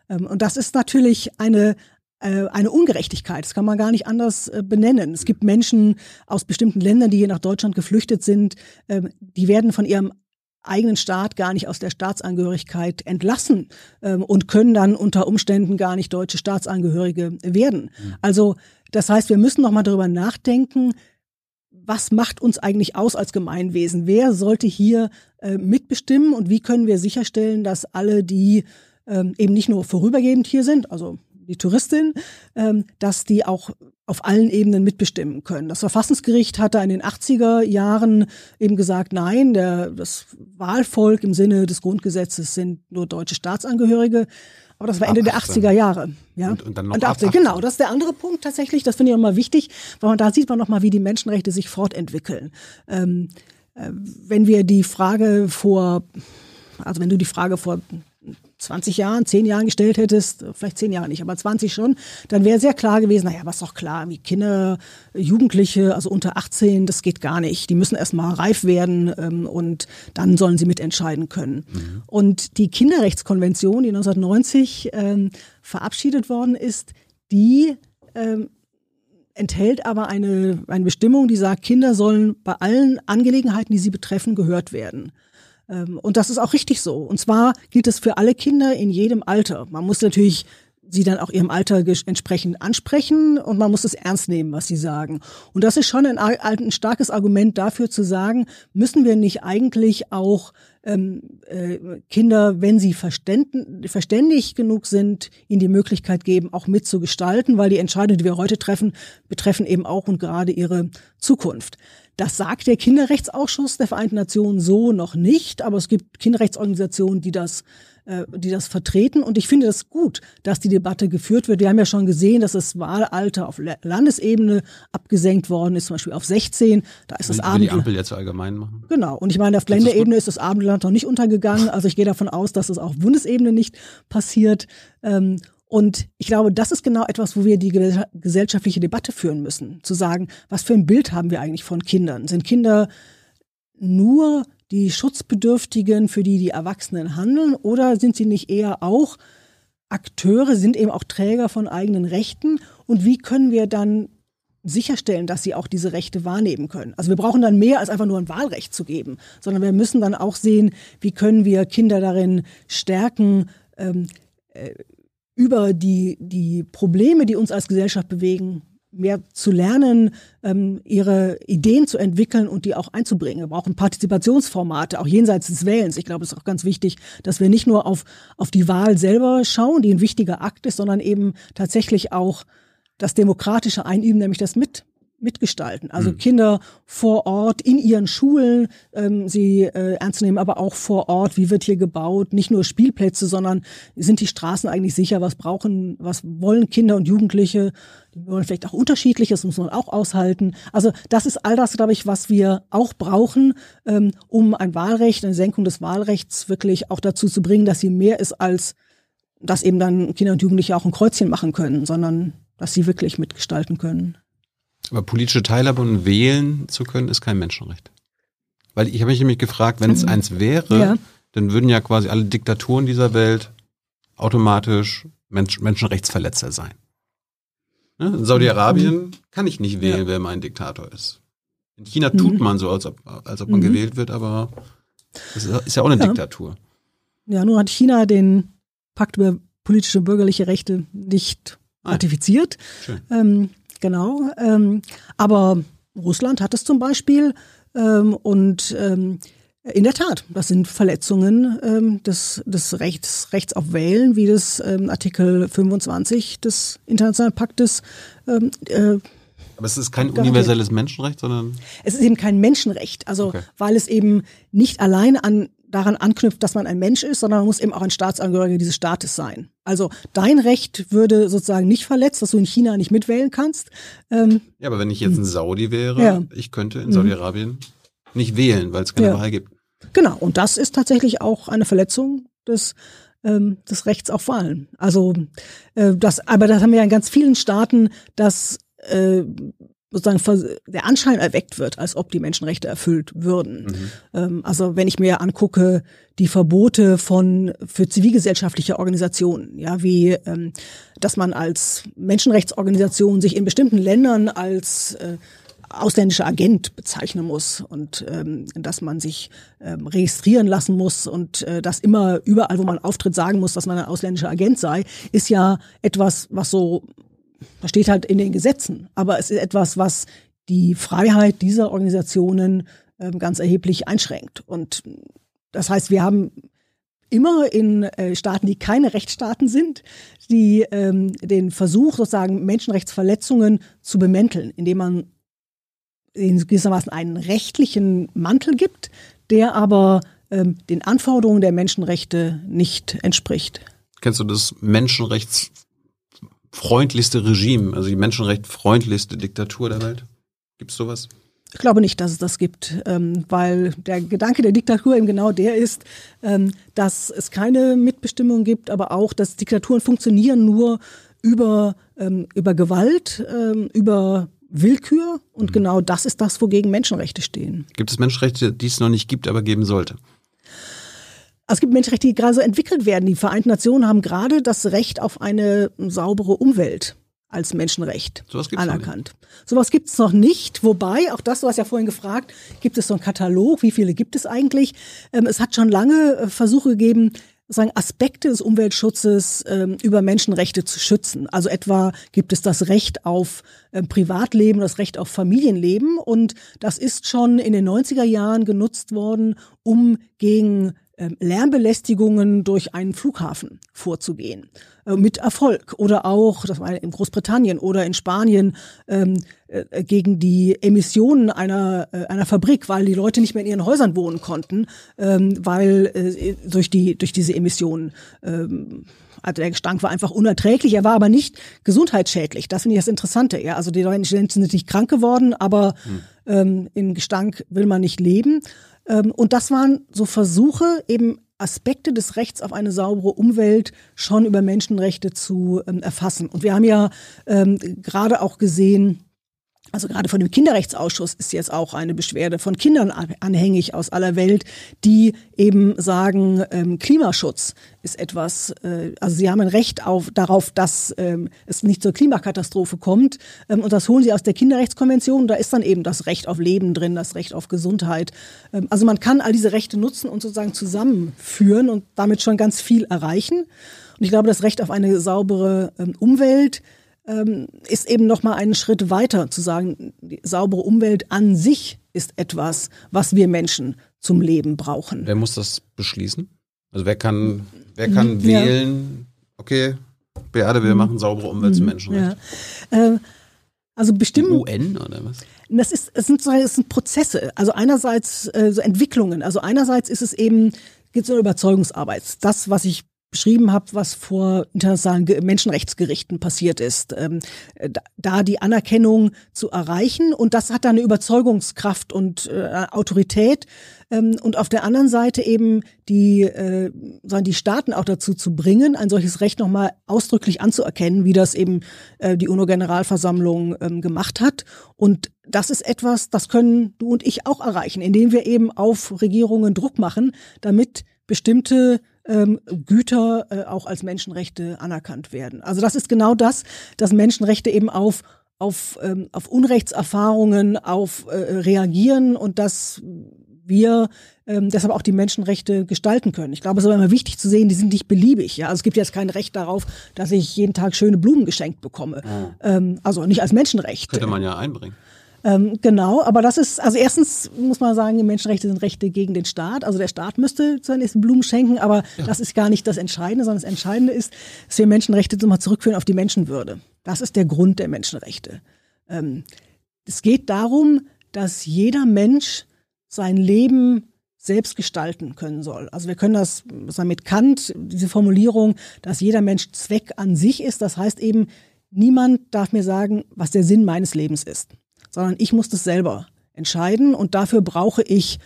Ähm, und das ist natürlich eine, äh, eine Ungerechtigkeit. Das kann man gar nicht anders äh, benennen. Es gibt Menschen aus bestimmten Ländern, die hier nach Deutschland geflüchtet sind, ähm, die werden von ihrem eigenen Staat gar nicht aus der Staatsangehörigkeit entlassen ähm, und können dann unter Umständen gar nicht deutsche Staatsangehörige werden. Mhm. Also das heißt, wir müssen noch mal darüber nachdenken, was macht uns eigentlich aus als Gemeinwesen? Wer sollte hier äh, mitbestimmen und wie können wir sicherstellen, dass alle, die ähm, eben nicht nur vorübergehend hier sind, also die Touristin, ähm, dass die auch auf allen Ebenen mitbestimmen können. Das Verfassungsgericht hatte in den 80er Jahren eben gesagt, nein, der, das Wahlvolk im Sinne des Grundgesetzes sind nur deutsche Staatsangehörige. Aber das war Ende der 80er Jahre. Ja? Und, und dann noch und 80, Genau, das ist der andere Punkt tatsächlich. Das finde ich nochmal wichtig, weil man, da sieht man nochmal, wie die Menschenrechte sich fortentwickeln. Ähm, äh, wenn wir die Frage vor, also wenn du die Frage vor 20 Jahren, 10 Jahren gestellt hättest, vielleicht 10 Jahre nicht, aber 20 schon, dann wäre sehr klar gewesen, naja, was doch klar, wie Kinder, Jugendliche, also unter 18, das geht gar nicht. Die müssen erstmal reif werden ähm, und dann sollen sie mitentscheiden können. Mhm. Und die Kinderrechtskonvention, die 1990 ähm, verabschiedet worden ist, die ähm, enthält aber eine, eine Bestimmung, die sagt, Kinder sollen bei allen Angelegenheiten, die sie betreffen, gehört werden. Ähm, und das ist auch richtig so. Und zwar gilt es für alle Kinder in jedem Alter. Man muss natürlich sie dann auch ihrem Alter entsprechend ansprechen und man muss es ernst nehmen, was sie sagen. Und das ist schon ein, ein starkes Argument dafür zu sagen, müssen wir nicht eigentlich auch ähm, äh, Kinder, wenn sie verständig genug sind, ihnen die Möglichkeit geben, auch mitzugestalten, weil die Entscheidungen, die wir heute treffen, betreffen eben auch und gerade ihre Zukunft. Das sagt der Kinderrechtsausschuss der Vereinten Nationen so noch nicht, aber es gibt Kinderrechtsorganisationen, die das äh, die das vertreten. Und ich finde das gut, dass die Debatte geführt wird. Wir haben ja schon gesehen, dass das Wahlalter auf Landesebene abgesenkt worden ist, zum Beispiel auf 16. Da ist das Abend. die Ampel jetzt allgemein machen. Genau. Und ich meine, auf Länderebene ist das Abendland noch nicht untergegangen. Also ich gehe davon aus, dass es das auf Bundesebene nicht passiert. Ähm, und ich glaube, das ist genau etwas, wo wir die gesellschaftliche Debatte führen müssen. Zu sagen, was für ein Bild haben wir eigentlich von Kindern? Sind Kinder nur die Schutzbedürftigen, für die die Erwachsenen handeln? Oder sind sie nicht eher auch Akteure, sind eben auch Träger von eigenen Rechten? Und wie können wir dann sicherstellen, dass sie auch diese Rechte wahrnehmen können. Also wir brauchen dann mehr als einfach nur ein Wahlrecht zu geben, sondern wir müssen dann auch sehen, wie können wir Kinder darin stärken, ähm, äh, über die, die Probleme, die uns als Gesellschaft bewegen, mehr zu lernen, ähm, ihre Ideen zu entwickeln und die auch einzubringen. Wir brauchen Partizipationsformate, auch jenseits des Wählens. Ich glaube, es ist auch ganz wichtig, dass wir nicht nur auf, auf die Wahl selber schauen, die ein wichtiger Akt ist, sondern eben tatsächlich auch das demokratische Einüben, nämlich das mit mitgestalten. Also mhm. Kinder vor Ort in ihren Schulen, ähm, sie äh, ernst nehmen, aber auch vor Ort, wie wird hier gebaut, nicht nur Spielplätze, sondern sind die Straßen eigentlich sicher, was brauchen, was wollen Kinder und Jugendliche, die wollen vielleicht auch unterschiedliches, muss man auch aushalten. Also das ist all das, glaube ich, was wir auch brauchen, ähm, um ein Wahlrecht, eine Senkung des Wahlrechts wirklich auch dazu zu bringen, dass sie mehr ist als dass eben dann Kinder und Jugendliche auch ein Kreuzchen machen können, sondern dass sie wirklich mitgestalten können. Aber politische Teilhabe und wählen zu können, ist kein Menschenrecht. Weil ich habe mich nämlich gefragt, wenn es mhm. eins wäre, ja. dann würden ja quasi alle Diktaturen dieser Welt automatisch Mensch, Menschenrechtsverletzer sein. Ne? In Saudi-Arabien mhm. kann ich nicht wählen, ja. wer mein Diktator ist. In China tut mhm. man so, als ob, als ob man mhm. gewählt wird, aber das ist ja auch eine ja. Diktatur. Ja, nur hat China den Pakt über politische und bürgerliche Rechte nicht ratifiziert. Ähm, genau. Ähm, aber Russland hat es zum Beispiel ähm, und ähm, in der Tat, das sind Verletzungen ähm, des, des Rechts, Rechts auf Wählen, wie das ähm, Artikel 25 des Internationalen Paktes ähm, äh, aber es ist kein universelles Menschenrecht, sondern. Es ist eben kein Menschenrecht, also okay. weil es eben nicht alleine an daran anknüpft, dass man ein Mensch ist, sondern man muss eben auch ein Staatsangehöriger dieses Staates sein. Also dein Recht würde sozusagen nicht verletzt, dass du in China nicht mitwählen kannst. Ähm, ja, aber wenn ich jetzt ein hm. Saudi wäre, ja. ich könnte in hm. Saudi-Arabien nicht wählen, weil es keine ja. Wahl gibt. Genau, und das ist tatsächlich auch eine Verletzung des ähm, des Rechts auf Wahlen. Also äh, das, aber das haben wir ja in ganz vielen Staaten, dass äh, sozusagen der Anschein erweckt wird, als ob die Menschenrechte erfüllt würden. Mhm. Ähm, also wenn ich mir angucke, die Verbote von für zivilgesellschaftliche Organisationen, ja, wie ähm, dass man als Menschenrechtsorganisation sich in bestimmten Ländern als äh, ausländischer Agent bezeichnen muss und ähm, dass man sich ähm, registrieren lassen muss und äh, dass immer überall, wo man auftritt, sagen muss, dass man ein ausländischer Agent sei, ist ja etwas, was so das steht halt in den Gesetzen, aber es ist etwas, was die Freiheit dieser Organisationen ähm, ganz erheblich einschränkt. Und das heißt, wir haben immer in äh, Staaten, die keine Rechtsstaaten sind, die ähm, den Versuch, sozusagen Menschenrechtsverletzungen zu bemänteln, indem man in gewissermaßen einen rechtlichen Mantel gibt, der aber ähm, den Anforderungen der Menschenrechte nicht entspricht. Kennst du das Menschenrechts freundlichste Regime, also die menschenrechtfreundlichste Diktatur der Welt? Gibt es sowas? Ich glaube nicht, dass es das gibt, ähm, weil der Gedanke der Diktatur eben genau der ist, ähm, dass es keine Mitbestimmung gibt, aber auch, dass Diktaturen funktionieren nur über, ähm, über Gewalt, über Willkür und mhm. genau das ist das, wogegen Menschenrechte stehen. Gibt es Menschenrechte, die es noch nicht gibt, aber geben sollte? Es gibt Menschenrechte, die gerade so entwickelt werden. Die Vereinten Nationen haben gerade das Recht auf eine saubere Umwelt als Menschenrecht so anerkannt. Sowas gibt es noch nicht, wobei, auch das, du hast ja vorhin gefragt, gibt es so einen Katalog, wie viele gibt es eigentlich? Ähm, es hat schon lange äh, Versuche gegeben, sagen Aspekte des Umweltschutzes ähm, über Menschenrechte zu schützen. Also etwa gibt es das Recht auf äh, Privatleben, das Recht auf Familienleben und das ist schon in den 90er Jahren genutzt worden, um gegen ähm, Lärmbelästigungen durch einen Flughafen vorzugehen. Äh, mit Erfolg. Oder auch, das war in Großbritannien oder in Spanien, ähm, äh, gegen die Emissionen einer, äh, einer Fabrik, weil die Leute nicht mehr in ihren Häusern wohnen konnten, ähm, weil äh, durch, die, durch diese Emissionen ähm, also der Gestank war einfach unerträglich. Er war aber nicht gesundheitsschädlich. Das finde ich das Interessante. Ja, also die Menschen sind nicht krank geworden, aber hm. ähm, in Gestank will man nicht leben. Ähm, und das waren so Versuche, eben Aspekte des Rechts auf eine saubere Umwelt schon über Menschenrechte zu ähm, erfassen. Und wir haben ja ähm, gerade auch gesehen, also gerade von dem Kinderrechtsausschuss ist jetzt auch eine Beschwerde von Kindern anhängig aus aller Welt, die eben sagen, ähm, Klimaschutz ist etwas, äh, also sie haben ein Recht auf, darauf, dass ähm, es nicht zur Klimakatastrophe kommt. Ähm, und das holen sie aus der Kinderrechtskonvention. Da ist dann eben das Recht auf Leben drin, das Recht auf Gesundheit. Ähm, also man kann all diese Rechte nutzen und sozusagen zusammenführen und damit schon ganz viel erreichen. Und ich glaube, das Recht auf eine saubere ähm, Umwelt, ähm, ist eben noch mal einen Schritt weiter zu sagen, die saubere Umwelt an sich ist etwas, was wir Menschen zum Leben brauchen. Wer muss das beschließen? Also wer kann, wer kann ja. wählen, okay, Beate, wir machen saubere Umwelt zum mhm. Menschenrecht? Ja. Äh, also bestimmen. UN oder was? Das ist, es sind, es sind Prozesse. Also einerseits äh, so Entwicklungen. Also einerseits ist es eben, geht es um Überzeugungsarbeit. Das, was ich beschrieben habe, was vor internationalen Menschenrechtsgerichten passiert ist, ähm, da die Anerkennung zu erreichen. Und das hat dann eine Überzeugungskraft und äh, Autorität. Ähm, und auf der anderen Seite eben die, äh, die Staaten auch dazu zu bringen, ein solches Recht nochmal ausdrücklich anzuerkennen, wie das eben äh, die UNO-Generalversammlung ähm, gemacht hat. Und das ist etwas, das können du und ich auch erreichen, indem wir eben auf Regierungen Druck machen, damit bestimmte ähm, Güter äh, auch als Menschenrechte anerkannt werden. Also das ist genau das, dass Menschenrechte eben auf auf, ähm, auf Unrechtserfahrungen auf äh, reagieren und dass wir ähm, deshalb auch die Menschenrechte gestalten können. Ich glaube, es ist aber immer wichtig zu sehen, die sind nicht beliebig. Ja? Also es gibt jetzt kein Recht darauf, dass ich jeden Tag schöne Blumen geschenkt bekomme. Oh. Ähm, also nicht als Menschenrecht. Könnte man ja einbringen. Ähm, genau, aber das ist, also erstens muss man sagen, die Menschenrechte sind Rechte gegen den Staat. Also der Staat müsste nächsten Blumen schenken, aber ja. das ist gar nicht das Entscheidende, sondern das Entscheidende ist, dass wir Menschenrechte mal zurückführen auf die Menschenwürde. Das ist der Grund der Menschenrechte. Ähm, es geht darum, dass jeder Mensch sein Leben selbst gestalten können soll. Also wir können das mit Kant, diese Formulierung, dass jeder Mensch Zweck an sich ist. Das heißt eben, niemand darf mir sagen, was der Sinn meines Lebens ist sondern ich muss das selber entscheiden und dafür brauche ich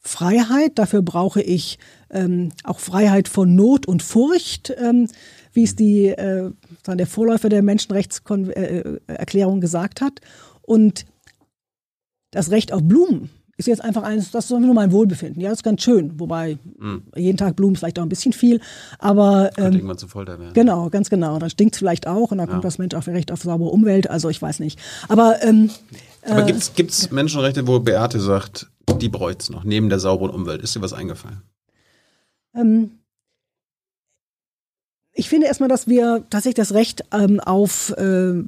Freiheit, dafür brauche ich ähm, auch Freiheit von Not und Furcht, ähm, wie es die, äh, der Vorläufer der Menschenrechtserklärung äh, gesagt hat. Und das Recht auf Blumen ist jetzt einfach eines, das ist nur mein Wohlbefinden. Ja, das ist ganz schön. Wobei mhm. jeden Tag Blumen vielleicht auch ein bisschen viel. Aber ähm, irgendwann zu Folter werden. Genau, ganz genau. Dann stinkt es vielleicht auch und dann ja. kommt das Mensch auf Recht auf saubere Umwelt. Also ich weiß nicht. Aber, ähm, Aber äh, gibt es Menschenrechte, wo Beate sagt, die bräucht's noch, neben der sauberen Umwelt? Ist dir was eingefallen? Ähm, ich finde erstmal, dass wir tatsächlich das Recht ähm, auf äh,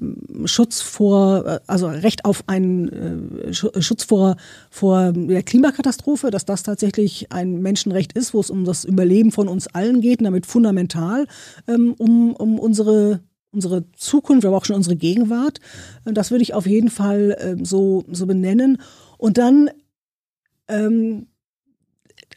Schutz vor, äh, also Recht auf einen äh, Schutz vor, vor der Klimakatastrophe, dass das tatsächlich ein Menschenrecht ist, wo es um das Überleben von uns allen geht und damit fundamental ähm, um, um unsere unsere Zukunft, aber auch schon unsere Gegenwart. Das würde ich auf jeden Fall äh, so, so benennen. Und dann ähm,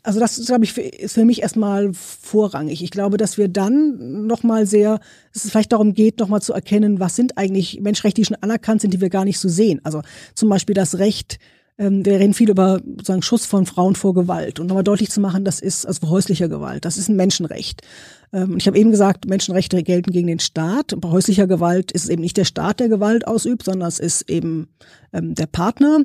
also das glaube ich ist für mich erstmal vorrangig. Ich glaube, dass wir dann nochmal sehr, dass es vielleicht darum geht, nochmal zu erkennen, was sind eigentlich Menschenrechte, die schon anerkannt sind, die wir gar nicht so sehen. Also zum Beispiel das Recht, ähm, wir reden viel über sozusagen Schutz von Frauen vor Gewalt und nochmal deutlich zu machen, das ist also häuslicher Gewalt, das ist ein Menschenrecht. Ähm, ich habe eben gesagt, Menschenrechte gelten gegen den Staat. Bei häuslicher Gewalt ist es eben nicht der Staat, der Gewalt ausübt, sondern es ist eben ähm, der Partner.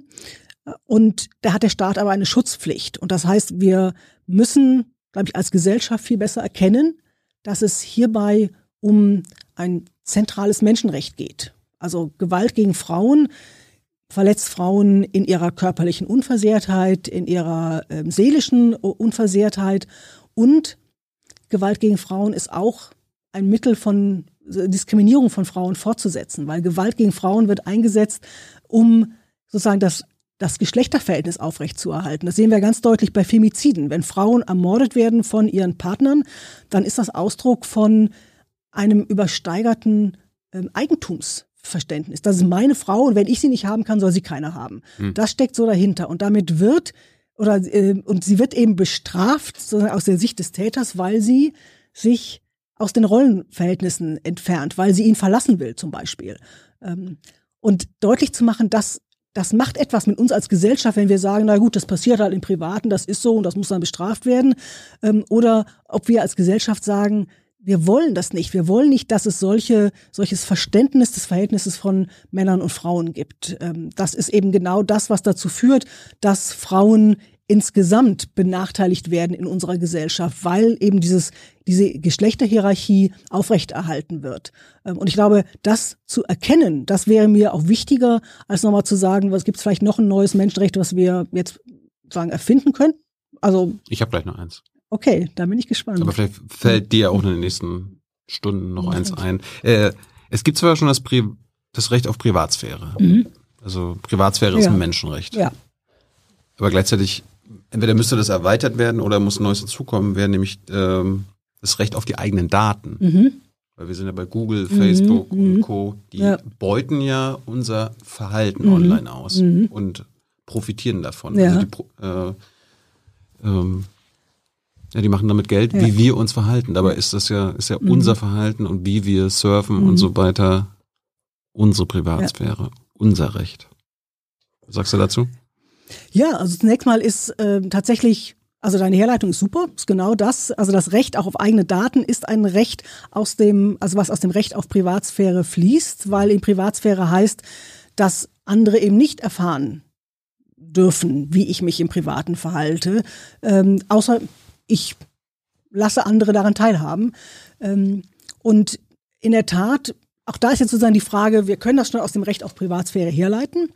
Und da hat der Staat aber eine Schutzpflicht. Und das heißt, wir müssen, glaube ich, als Gesellschaft viel besser erkennen, dass es hierbei um ein zentrales Menschenrecht geht. Also Gewalt gegen Frauen verletzt Frauen in ihrer körperlichen Unversehrtheit, in ihrer äh, seelischen Unversehrtheit und Gewalt gegen Frauen ist auch ein Mittel von Diskriminierung von Frauen fortzusetzen, weil Gewalt gegen Frauen wird eingesetzt, um sozusagen das das Geschlechterverhältnis aufrechtzuerhalten. Das sehen wir ganz deutlich bei Femiziden. Wenn Frauen ermordet werden von ihren Partnern, dann ist das Ausdruck von einem übersteigerten äh, Eigentumsverständnis. Das ist meine Frau und wenn ich sie nicht haben kann, soll sie keiner haben. Hm. Das steckt so dahinter. Und damit wird, oder, äh, und sie wird eben bestraft, aus der Sicht des Täters, weil sie sich aus den Rollenverhältnissen entfernt, weil sie ihn verlassen will, zum Beispiel. Ähm, und deutlich zu machen, dass das macht etwas mit uns als Gesellschaft, wenn wir sagen, na gut, das passiert halt im Privaten, das ist so und das muss dann bestraft werden. Ähm, oder ob wir als Gesellschaft sagen, wir wollen das nicht. Wir wollen nicht, dass es solche, solches Verständnis des Verhältnisses von Männern und Frauen gibt. Ähm, das ist eben genau das, was dazu führt, dass Frauen insgesamt benachteiligt werden in unserer Gesellschaft, weil eben dieses, diese Geschlechterhierarchie aufrechterhalten wird. Ähm, und ich glaube, das zu erkennen, das wäre mir auch wichtiger, als nochmal zu sagen, was gibt es vielleicht noch ein neues Menschenrecht, was wir jetzt sagen erfinden können. Also ich habe gleich noch eins. Okay, da bin ich gespannt. Aber vielleicht fällt dir auch in den nächsten Stunden noch eins ein. Äh, es gibt zwar schon das, Pri das Recht auf Privatsphäre. Mhm. Also Privatsphäre ja. ist ein Menschenrecht. Ja. Aber gleichzeitig entweder müsste das erweitert werden oder muss neues dazukommen, wäre nämlich ähm, das Recht auf die eigenen Daten. Mhm. Weil wir sind ja bei Google, mhm. Facebook mhm. und Co. Die ja. beuten ja unser Verhalten mhm. online aus mhm. und profitieren davon. Ja. Also die, äh, ähm, ja, die machen damit Geld, ja. wie wir uns verhalten. Dabei ist das ja, ist ja mhm. unser Verhalten und wie wir surfen und so weiter unsere Privatsphäre, unser Recht. Was sagst du dazu? Ja, also zunächst mal ist äh, tatsächlich also deine Herleitung ist super, ist genau das. Also das Recht auch auf eigene Daten ist ein Recht aus dem, also was aus dem Recht auf Privatsphäre fließt, weil in Privatsphäre heißt, dass andere eben nicht erfahren dürfen, wie ich mich im Privaten verhalte, ähm, außer ich lasse andere daran teilhaben. Ähm, und in der Tat, auch da ist jetzt sozusagen die Frage, wir können das schon aus dem Recht auf Privatsphäre herleiten.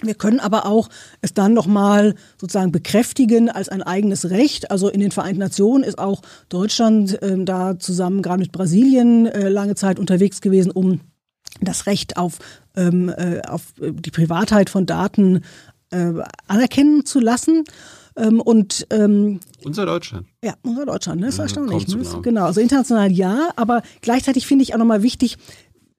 Wir können aber auch es dann nochmal sozusagen bekräftigen als ein eigenes Recht. Also in den Vereinten Nationen ist auch Deutschland äh, da zusammen gerade mit Brasilien äh, lange Zeit unterwegs gewesen, um das Recht auf, ähm, äh, auf die Privatheit von Daten äh, anerkennen zu lassen. Ähm, und ähm, unser Deutschland. Ja, unser Deutschland, ne? Das ist ja, erstaunlich. Ne? Genau, also international ja, aber gleichzeitig finde ich auch nochmal wichtig,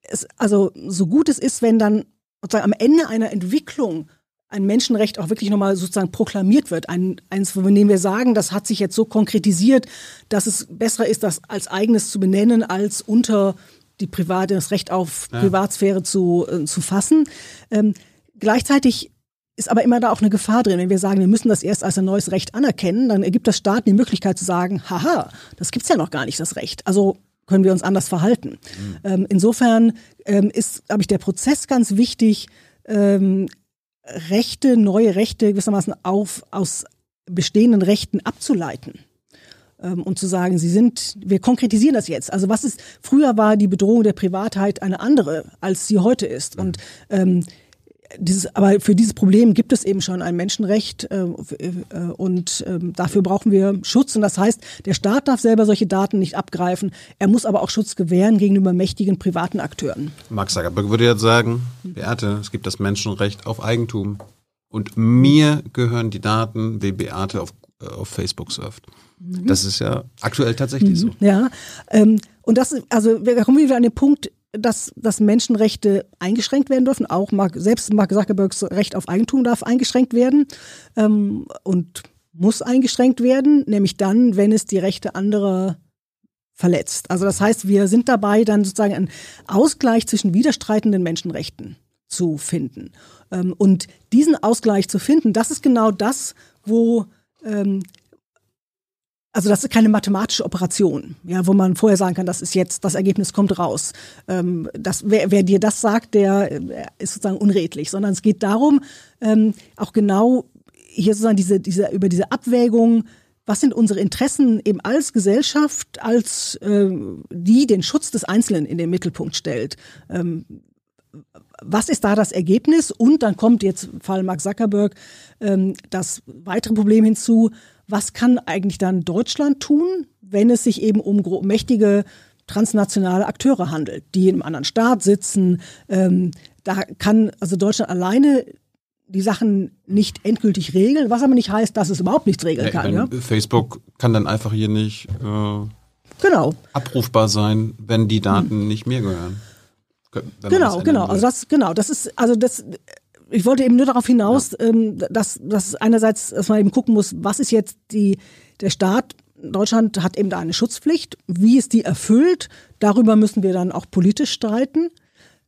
es, also so gut es ist, wenn dann sozusagen am Ende einer Entwicklung ein Menschenrecht auch wirklich nochmal sozusagen proklamiert wird. Ein, eins, von dem wir sagen, das hat sich jetzt so konkretisiert, dass es besser ist, das als eigenes zu benennen, als unter die private, das Recht auf ja. Privatsphäre zu, äh, zu fassen. Ähm, gleichzeitig ist aber immer da auch eine Gefahr drin. Wenn wir sagen, wir müssen das erst als ein neues Recht anerkennen, dann ergibt das Staat die Möglichkeit zu sagen, haha, das gibt's ja noch gar nicht, das Recht. Also können wir uns anders verhalten. Mhm. Ähm, insofern ähm, ist, glaube ich, der Prozess ganz wichtig, ähm, Rechte, neue Rechte gewissermaßen auf, aus bestehenden Rechten abzuleiten ähm, und zu sagen, sie sind, wir konkretisieren das jetzt. Also was ist, früher war die Bedrohung der Privatheit eine andere, als sie heute ist. Und ähm, dieses, aber für dieses Problem gibt es eben schon ein Menschenrecht äh, äh, und äh, dafür brauchen wir Schutz. Und das heißt, der Staat darf selber solche Daten nicht abgreifen. Er muss aber auch Schutz gewähren gegenüber mächtigen privaten Akteuren. Max Zuckerberg würde jetzt sagen, Beate, es gibt das Menschenrecht auf Eigentum. Und mir gehören die Daten, wie Beate auf, äh, auf Facebook surft. Mhm. Das ist ja aktuell tatsächlich mhm. so. Ja, ähm, und das, also wir kommen wieder an den Punkt, dass, dass Menschenrechte eingeschränkt werden dürfen. Auch Mark, selbst Mark Zuckerbergs Recht auf Eigentum darf eingeschränkt werden ähm, und muss eingeschränkt werden, nämlich dann, wenn es die Rechte anderer verletzt. Also das heißt, wir sind dabei, dann sozusagen einen Ausgleich zwischen widerstreitenden Menschenrechten zu finden. Ähm, und diesen Ausgleich zu finden, das ist genau das, wo ähm, also das ist keine mathematische Operation, ja, wo man vorher sagen kann, das ist jetzt, das Ergebnis kommt raus. Ähm, das, wer, wer dir das sagt, der äh, ist sozusagen unredlich, sondern es geht darum, ähm, auch genau hier sozusagen diese, diese, über diese Abwägung, was sind unsere Interessen eben als Gesellschaft, als äh, die den Schutz des Einzelnen in den Mittelpunkt stellt. Ähm, was ist da das Ergebnis? Und dann kommt jetzt Fall Mark Zuckerberg ähm, das weitere Problem hinzu, was kann eigentlich dann Deutschland tun, wenn es sich eben um mächtige transnationale Akteure handelt, die in einem anderen Staat sitzen. Ähm, da kann also Deutschland alleine die Sachen nicht endgültig regeln, was aber nicht heißt, dass es überhaupt nichts regeln ja, kann. Ja? Facebook kann dann einfach hier nicht äh, genau. abrufbar sein, wenn die Daten hm. nicht mir gehören. Genau, genau. Also das, genau, das ist, also das, ich wollte eben nur darauf hinaus, ja. ähm, dass, dass einerseits, dass man eben gucken muss, was ist jetzt die, der Staat, Deutschland hat eben da eine Schutzpflicht, wie ist die erfüllt, darüber müssen wir dann auch politisch streiten.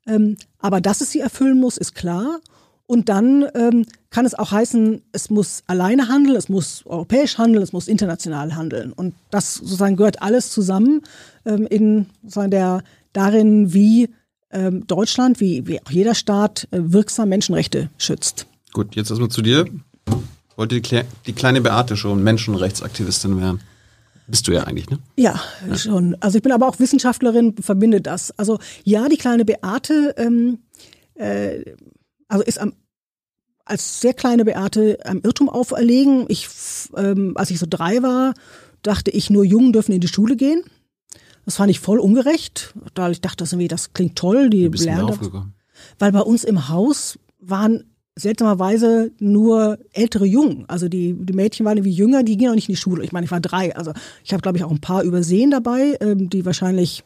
Ähm, aber dass es sie erfüllen muss, ist klar. Und dann ähm, kann es auch heißen, es muss alleine handeln, es muss europäisch handeln, es muss international handeln. Und das sozusagen gehört alles zusammen ähm, in sozusagen der darin, wie ähm, Deutschland, wie, wie auch jeder Staat, äh, wirksam Menschenrechte schützt. Gut, jetzt erstmal zu dir. Wollte die, die kleine Beate schon Menschenrechtsaktivistin werden? Bist du ja eigentlich, ne? Ja, ja, schon. Also ich bin aber auch Wissenschaftlerin, verbinde das. Also ja, die kleine Beate ähm, äh, also ist am, als sehr kleine Beate am Irrtum auferlegen. Ich, ähm, als ich so drei war, dachte ich, nur Jungen dürfen in die Schule gehen. Das fand ich voll ungerecht. Da ich dachte irgendwie, das klingt toll, die lernen. Weil bei uns im Haus waren seltsamerweise nur ältere Jungen. Also die, die Mädchen waren irgendwie jünger, die gingen auch nicht in die Schule. Ich meine, ich war drei. Also ich habe, glaube ich, auch ein paar übersehen dabei, ähm, die wahrscheinlich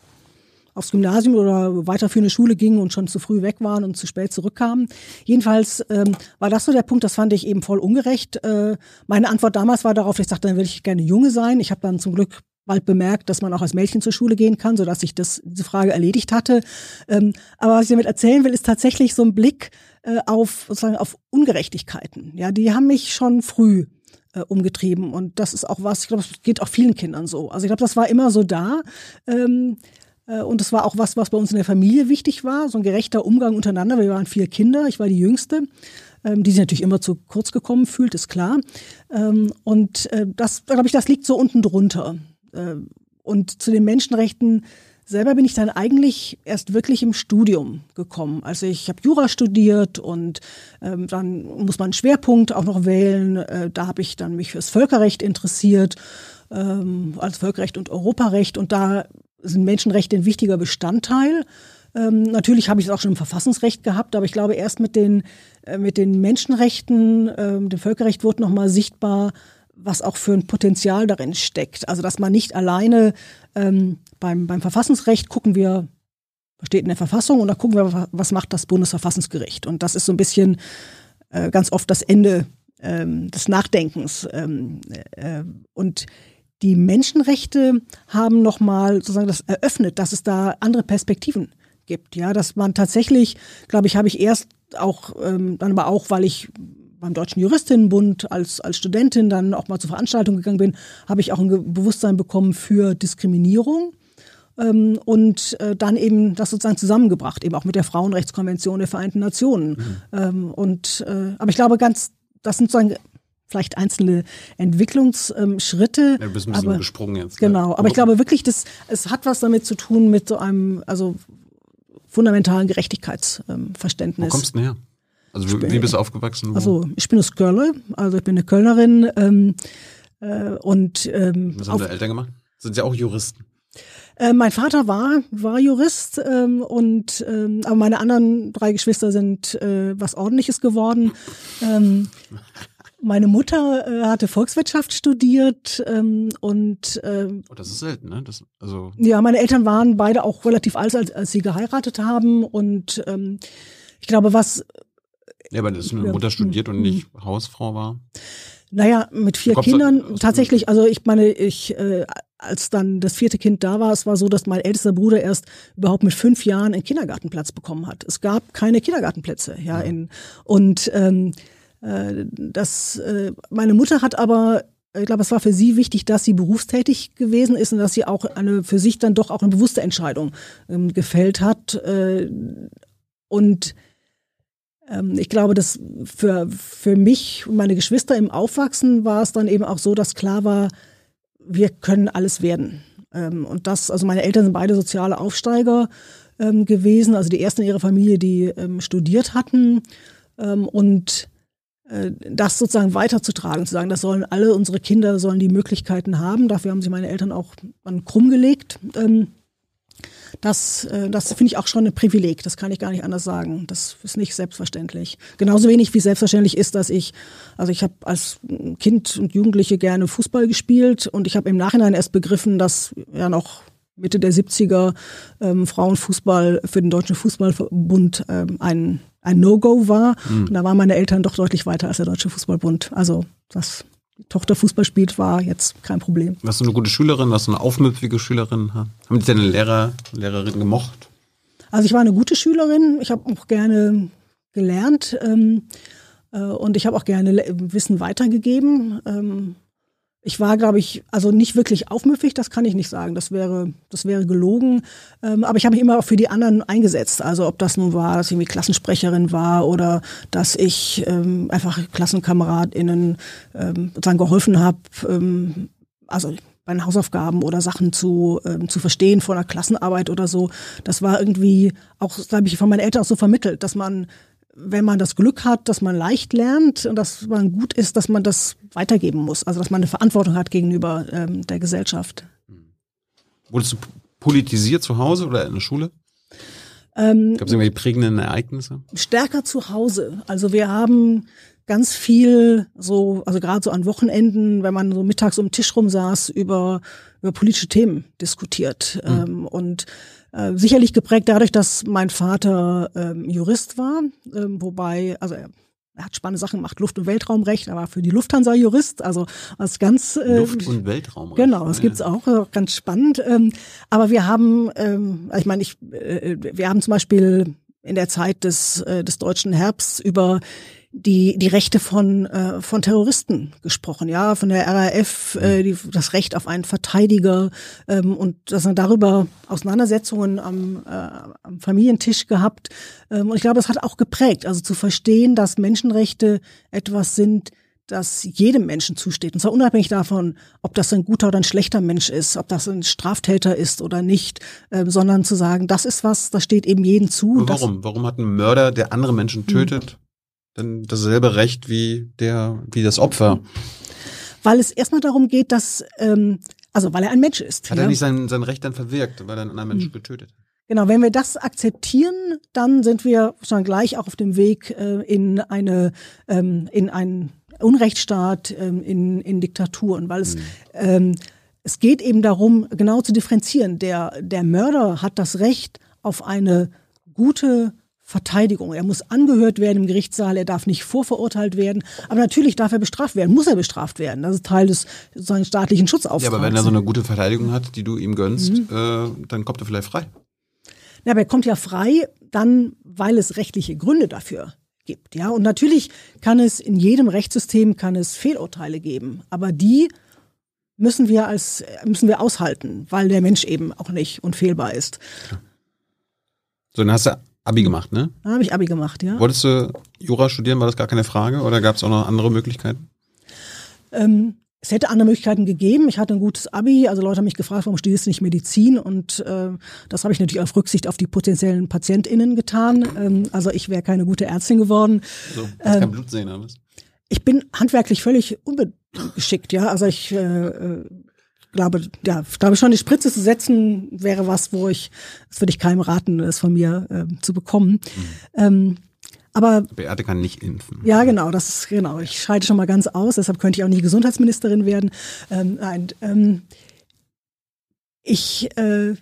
aufs Gymnasium oder weiterführende Schule gingen und schon zu früh weg waren und zu spät zurückkamen. Jedenfalls ähm, war das so der Punkt, das fand ich eben voll ungerecht. Äh, meine Antwort damals war darauf, ich sagte, dann will ich gerne Junge sein. Ich habe dann zum Glück bald bemerkt, dass man auch als Mädchen zur Schule gehen kann, sodass ich das, diese Frage erledigt hatte. Ähm, aber was ich damit erzählen will, ist tatsächlich so ein Blick äh, auf, sozusagen auf Ungerechtigkeiten. Ja, die haben mich schon früh äh, umgetrieben und das ist auch was, ich glaube, es geht auch vielen Kindern so. Also ich glaube, das war immer so da. Ähm, äh, und das war auch was, was bei uns in der Familie wichtig war, so ein gerechter Umgang untereinander. Wir waren vier Kinder, ich war die Jüngste ähm, die sich natürlich immer zu kurz gekommen fühlt, ist klar. Ähm, und äh, das, glaube ich, das liegt so unten drunter. Äh, und zu den Menschenrechten selber bin ich dann eigentlich erst wirklich im Studium gekommen. Also ich habe Jura studiert und ähm, dann muss man einen Schwerpunkt auch noch wählen. Äh, da habe ich dann mich fürs Völkerrecht interessiert, ähm, als Völkerrecht und Europarecht. Und da sind Menschenrechte ein wichtiger Bestandteil. Ähm, natürlich habe ich es auch schon im Verfassungsrecht gehabt, aber ich glaube erst mit den, äh, mit den Menschenrechten, äh, dem Völkerrecht wurde nochmal sichtbar, was auch für ein Potenzial darin steckt. Also dass man nicht alleine ähm, beim, beim Verfassungsrecht gucken wir, was steht in der Verfassung und da gucken wir, was macht das Bundesverfassungsgericht. Und das ist so ein bisschen äh, ganz oft das Ende ähm, des Nachdenkens. Ähm, äh, und die Menschenrechte haben nochmal sozusagen das eröffnet, dass es da andere Perspektiven gibt. Ja, dass man tatsächlich, glaube ich, habe ich erst auch, ähm, dann aber auch, weil ich beim Deutschen Juristinnenbund als, als Studentin dann auch mal zur Veranstaltung gegangen bin, habe ich auch ein Bewusstsein bekommen für Diskriminierung. ähm, und äh, dann eben das sozusagen zusammengebracht, eben auch mit der Frauenrechtskonvention der Vereinten Nationen. Mhm. Ähm, und äh, aber ich glaube ganz, das sind sozusagen vielleicht einzelne Entwicklungsschritte. Ja, du bist ein bisschen aber, gesprungen jetzt. Genau, aber ich glaube wirklich, dass es hat was damit zu tun mit so einem, also fundamentalen Gerechtigkeitsverständnis. Wo kommst du denn her? Also wie, bist du aufgewachsen? Wo? Also ich bin aus Köln, also ich bin eine Kölnerin ähm, äh, und ähm, Was haben deine Eltern gemacht? Sind sie auch Juristen? Äh, mein Vater war, war Jurist ähm, und ähm, aber meine anderen drei Geschwister sind äh, was ordentliches geworden. Ähm, meine Mutter äh, hatte Volkswirtschaft studiert ähm, und ähm, oh, das ist selten, ne? Das, also ja, meine Eltern waren beide auch relativ alt, als, als sie geheiratet haben und ähm, ich glaube, was ja, aber dass eine Mutter studiert und nicht Hausfrau war. Naja, mit vier Kindern tatsächlich, also ich meine, ich, äh, als dann das vierte Kind da war, es war so, dass mein ältester Bruder erst überhaupt mit fünf Jahren einen Kindergartenplatz bekommen hat. Es gab keine Kindergartenplätze, ja, in, und ähm, äh, das, äh, meine Mutter hat aber ich glaube, es war für sie wichtig, dass sie berufstätig gewesen ist und dass sie auch eine für sich dann doch auch eine bewusste Entscheidung ähm, gefällt hat. Äh, und ich glaube, dass für, für mich und meine Geschwister im Aufwachsen war es dann eben auch so, dass klar war, wir können alles werden. Ähm, und das, also meine Eltern sind beide soziale Aufsteiger ähm, gewesen, also die ersten in ihrer Familie, die studiert hatten. und äh, das sozusagen weiterzutragen, zu sagen, das sollen alle unsere Kinder sollen die Möglichkeiten haben. Dafür haben sich meine Eltern auch krumm gelegt. Das, äh, das finde ich auch schon ein Privileg, das kann ich gar nicht anders sagen. Das ist nicht selbstverständlich. Genauso wenig wie selbstverständlich ist, dass ich, also ich habe als Kind und Jugendliche gerne Fußball gespielt und ich habe im Nachhinein erst begriffen, dass ja noch Mitte der 70er ähm, Frauenfußball für den Deutschen Fußballbund ähm, ein, ein No-Go war. Mhm. Und da waren meine Eltern doch deutlich weiter als der Deutsche Fußballbund. Also das Tochter Fußball spielt, war jetzt kein Problem. Warst du eine gute Schülerin? Warst du eine aufmüpfige Schülerin? Haben dich deine Lehrer, Lehrerin gemocht? Also ich war eine gute Schülerin. Ich habe auch gerne gelernt ähm, äh, und ich habe auch gerne Wissen weitergegeben. Ähm, ich war, glaube ich, also nicht wirklich aufmüffig, das kann ich nicht sagen. Das wäre, das wäre gelogen. Ähm, aber ich habe mich immer auch für die anderen eingesetzt. Also ob das nun war, dass ich irgendwie Klassensprecherin war oder dass ich ähm, einfach KlassenkameradInnen ähm, sozusagen geholfen habe, ähm, also bei den Hausaufgaben oder Sachen zu, ähm, zu verstehen vor einer Klassenarbeit oder so. Das war irgendwie auch, glaube ich, von meinen Eltern auch so vermittelt, dass man wenn man das Glück hat, dass man leicht lernt und dass man gut ist, dass man das weitergeben muss. Also dass man eine Verantwortung hat gegenüber ähm, der Gesellschaft. Wurdest du politisiert zu Hause oder in der Schule? Ähm, Gab es irgendwelche prägenden Ereignisse? Stärker zu Hause. Also wir haben ganz viel so, also gerade so an Wochenenden, wenn man so mittags um den Tisch rum saß, über, über politische Themen diskutiert. Mhm. Ähm, und äh, sicherlich geprägt dadurch, dass mein Vater ähm, Jurist war, ähm, wobei, also er, er hat spannende Sachen gemacht, Luft- und Weltraumrecht, er war für die Lufthansa Jurist, also was ganz äh, Luft- und Weltraumrecht. Genau, das gibt's auch, auch ganz spannend. Ähm, aber wir haben, ähm, ich meine, ich, äh, wir haben zum Beispiel in der Zeit des, äh, des deutschen Herbsts über die, die Rechte von, äh, von Terroristen gesprochen, ja, von der RAF, äh, die, das Recht auf einen Verteidiger ähm, und das sind darüber Auseinandersetzungen am, äh, am Familientisch gehabt. Ähm, und ich glaube, es hat auch geprägt, also zu verstehen, dass Menschenrechte etwas sind, das jedem Menschen zusteht. Und zwar unabhängig davon, ob das ein guter oder ein schlechter Mensch ist, ob das ein Straftäter ist oder nicht, äh, sondern zu sagen, das ist was, das steht eben jedem zu. Warum? Warum hat ein Mörder, der andere Menschen tötet, dann dasselbe Recht wie der, wie das Opfer. Weil es erstmal darum geht, dass, ähm, also weil er ein Mensch ist. Hat ja? er nicht sein, sein Recht dann verwirkt, weil er einen anderen Menschen hm. getötet hat? Genau, wenn wir das akzeptieren, dann sind wir schon gleich auch auf dem Weg äh, in eine, ähm, in einen Unrechtsstaat, ähm, in, in Diktaturen, weil es, mhm. ähm, es geht eben darum, genau zu differenzieren. Der, der Mörder hat das Recht auf eine gute Verteidigung. Er muss angehört werden im Gerichtssaal, er darf nicht vorverurteilt werden. Aber natürlich darf er bestraft werden, muss er bestraft werden. Das ist Teil des sozusagen staatlichen Schutzauftrags. Ja, aber wenn er so eine gute Verteidigung hat, die du ihm gönnst, mhm. äh, dann kommt er vielleicht frei. Ja, aber er kommt ja frei, dann, weil es rechtliche Gründe dafür gibt. Ja, und natürlich kann es in jedem Rechtssystem kann es Fehlurteile geben, aber die müssen wir als müssen wir aushalten, weil der Mensch eben auch nicht unfehlbar ist. So, dann hast du Abi gemacht, ne? Dann habe ich Abi gemacht, ja. Wolltest du Jura studieren, war das gar keine Frage oder gab es auch noch andere Möglichkeiten? Ähm, es hätte andere Möglichkeiten gegeben. Ich hatte ein gutes Abi. Also Leute haben mich gefragt, warum studierst du nicht Medizin? Und äh, das habe ich natürlich auf Rücksicht auf die potenziellen PatientInnen getan. Ähm, also ich wäre keine gute Ärztin geworden. So, hast ähm, kein Blut sehen, aber Ich bin handwerklich völlig unbeschickt, ja. Also ich äh, äh glaube, ja, glaube schon, die Spritze zu setzen wäre was, wo ich, das würde ich keinem raten, das von mir äh, zu bekommen. Mhm. Ähm, aber Beate kann nicht impfen. Ja, genau, das ist genau. Ich scheide schon mal ganz aus, deshalb könnte ich auch nie Gesundheitsministerin werden. Ähm, nein, ähm, ich, äh,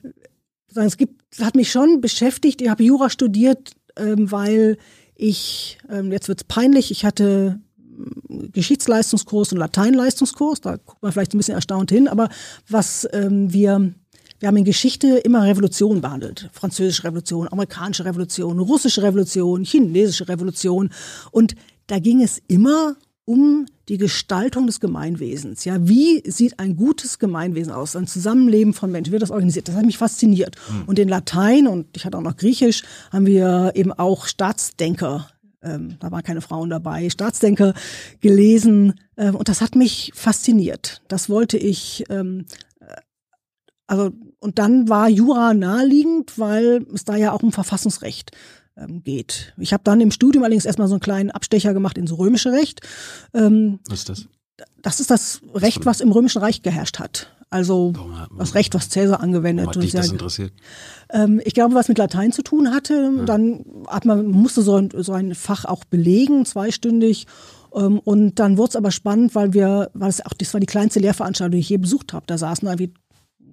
es gibt, hat mich schon beschäftigt. Ich habe Jura studiert, ähm, weil ich, ähm, jetzt wird's peinlich, ich hatte Geschichtsleistungskurs und Lateinleistungskurs. Da guckt man vielleicht ein bisschen erstaunt hin. Aber was ähm, wir wir haben in Geschichte immer Revolutionen behandelt. Französische Revolution, amerikanische Revolution, russische Revolution, chinesische Revolution. Und da ging es immer um die Gestaltung des Gemeinwesens. Ja, wie sieht ein gutes Gemeinwesen aus? Ein Zusammenleben von Menschen, wie wird das organisiert? Das hat mich fasziniert. Mhm. Und in Latein und ich hatte auch noch Griechisch haben wir eben auch Staatsdenker ähm, da waren keine Frauen dabei, Staatsdenker gelesen ähm, und das hat mich fasziniert. Das wollte ich, ähm, äh, also und dann war Jura naheliegend, weil es da ja auch um Verfassungsrecht ähm, geht. Ich habe dann im Studium allerdings erstmal so einen kleinen Abstecher gemacht ins römische Recht. Ähm, Was ist das? Das ist das Recht, was im Römischen Reich geherrscht hat. Also das Recht, was Cäsar angewendet hat. Dich das interessiert? Ähm, ich glaube, was mit Latein zu tun hatte. Ja. Dann hat man musste so ein, so ein Fach auch belegen, zweistündig. Ähm, und dann wurde es aber spannend, weil wir, weil es auch, das war die kleinste Lehrveranstaltung, die ich je besucht habe. Da saßen irgendwie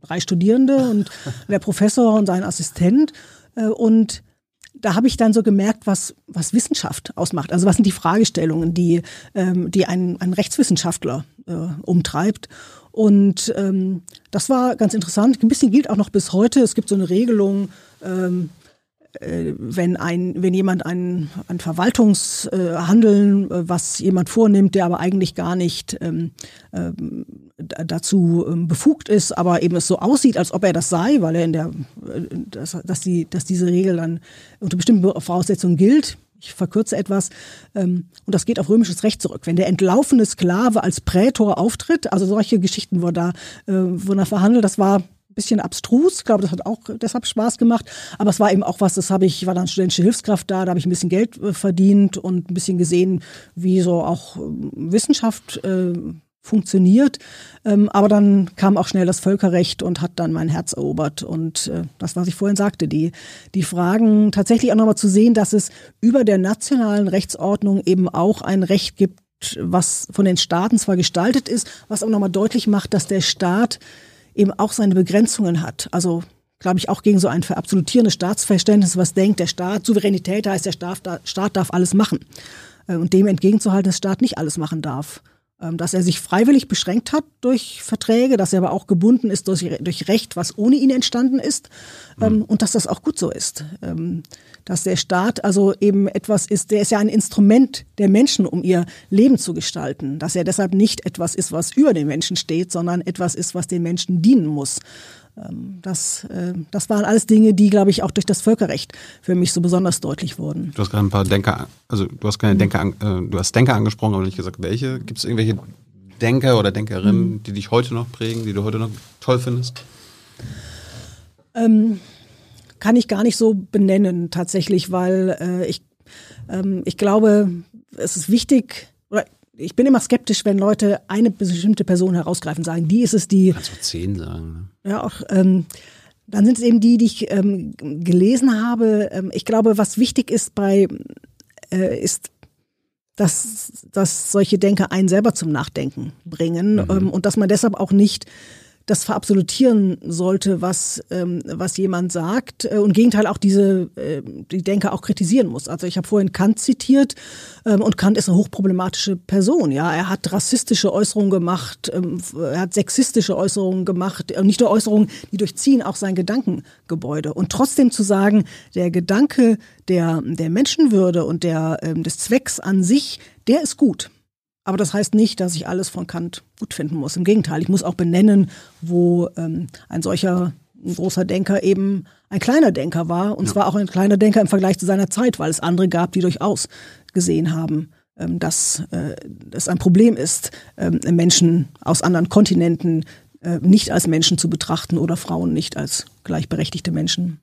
drei Studierende und (laughs) der Professor und sein Assistent. Äh, und da habe ich dann so gemerkt, was, was Wissenschaft ausmacht. Also was sind die Fragestellungen, die, ähm, die ein, ein Rechtswissenschaftler äh, umtreibt. Und ähm, das war ganz interessant. Ein bisschen gilt auch noch bis heute. Es gibt so eine Regelung, ähm, äh, wenn ein, wenn jemand ein, ein Verwaltungshandeln, äh, was jemand vornimmt, der aber eigentlich gar nicht ähm, äh, dazu ähm, befugt ist, aber eben es so aussieht, als ob er das sei, weil er in der, äh, dass, dass, die, dass diese Regel dann unter bestimmten Voraussetzungen gilt. Ich verkürze etwas. Ähm, und das geht auf römisches Recht zurück. Wenn der entlaufene Sklave als Prätor auftritt, also solche Geschichten wurden da, äh, wurden da verhandelt, das war bisschen abstrus. Ich glaube, das hat auch deshalb Spaß gemacht. Aber es war eben auch was, das habe ich, war dann studentische Hilfskraft da, da habe ich ein bisschen Geld äh, verdient und ein bisschen gesehen, wie so auch äh, Wissenschaft äh, funktioniert. Ähm, aber dann kam auch schnell das Völkerrecht und hat dann mein Herz erobert. Und äh, das, was ich vorhin sagte, die, die Fragen tatsächlich auch nochmal zu sehen, dass es über der nationalen Rechtsordnung eben auch ein Recht gibt, was von den Staaten zwar gestaltet ist, was aber nochmal deutlich macht, dass der Staat eben auch seine Begrenzungen hat. Also glaube ich, auch gegen so ein verabsolutierendes Staatsverständnis, was denkt, der Staat, Souveränität heißt, der Staat, der Staat darf alles machen. Äh, und dem entgegenzuhalten, dass der Staat nicht alles machen darf. Ähm, dass er sich freiwillig beschränkt hat durch Verträge, dass er aber auch gebunden ist durch, durch Recht, was ohne ihn entstanden ist mhm. und dass das auch gut so ist. Dass der Staat also eben etwas ist, der ist ja ein Instrument der Menschen, um ihr Leben zu gestalten, dass er deshalb nicht etwas ist, was über den Menschen steht, sondern etwas ist, was den Menschen dienen muss. Ähm, das, äh, das waren alles Dinge, die, glaube ich, auch durch das Völkerrecht für mich so besonders deutlich wurden. Du hast gerade ein paar Denker, also du hast keine mhm. Denker, äh, du hast Denker angesprochen, aber nicht gesagt, welche. Gibt es irgendwelche Denker oder Denkerinnen, mhm. die dich heute noch prägen, die du heute noch toll findest? Ähm, kann ich gar nicht so benennen tatsächlich, weil äh, ich, ähm, ich glaube, es ist wichtig, oder ich bin immer skeptisch, wenn Leute eine bestimmte Person herausgreifen, sagen, die ist es, die. Kannst du zehn sagen. Ne? Ja, auch. Ähm, dann sind es eben die, die ich ähm, gelesen habe. Ähm, ich glaube, was wichtig ist bei, äh, ist, dass, dass solche Denker einen selber zum Nachdenken bringen mhm. ähm, und dass man deshalb auch nicht das verabsolutieren sollte, was, ähm, was jemand sagt äh, und im Gegenteil auch diese äh, die Denker auch kritisieren muss. Also ich habe vorhin Kant zitiert ähm, und Kant ist eine hochproblematische Person. Ja, er hat rassistische Äußerungen gemacht, ähm, er hat sexistische Äußerungen gemacht, äh, nicht nur Äußerungen, die durchziehen auch sein Gedankengebäude. Und trotzdem zu sagen, der Gedanke der der Menschenwürde und der ähm, des Zwecks an sich, der ist gut. Aber das heißt nicht, dass ich alles von Kant gut finden muss. Im Gegenteil, ich muss auch benennen, wo ähm, ein solcher großer Denker eben ein kleiner Denker war. Und ja. zwar auch ein kleiner Denker im Vergleich zu seiner Zeit, weil es andere gab, die durchaus gesehen haben, ähm, dass äh, es ein Problem ist, ähm, Menschen aus anderen Kontinenten äh, nicht als Menschen zu betrachten oder Frauen nicht als gleichberechtigte Menschen.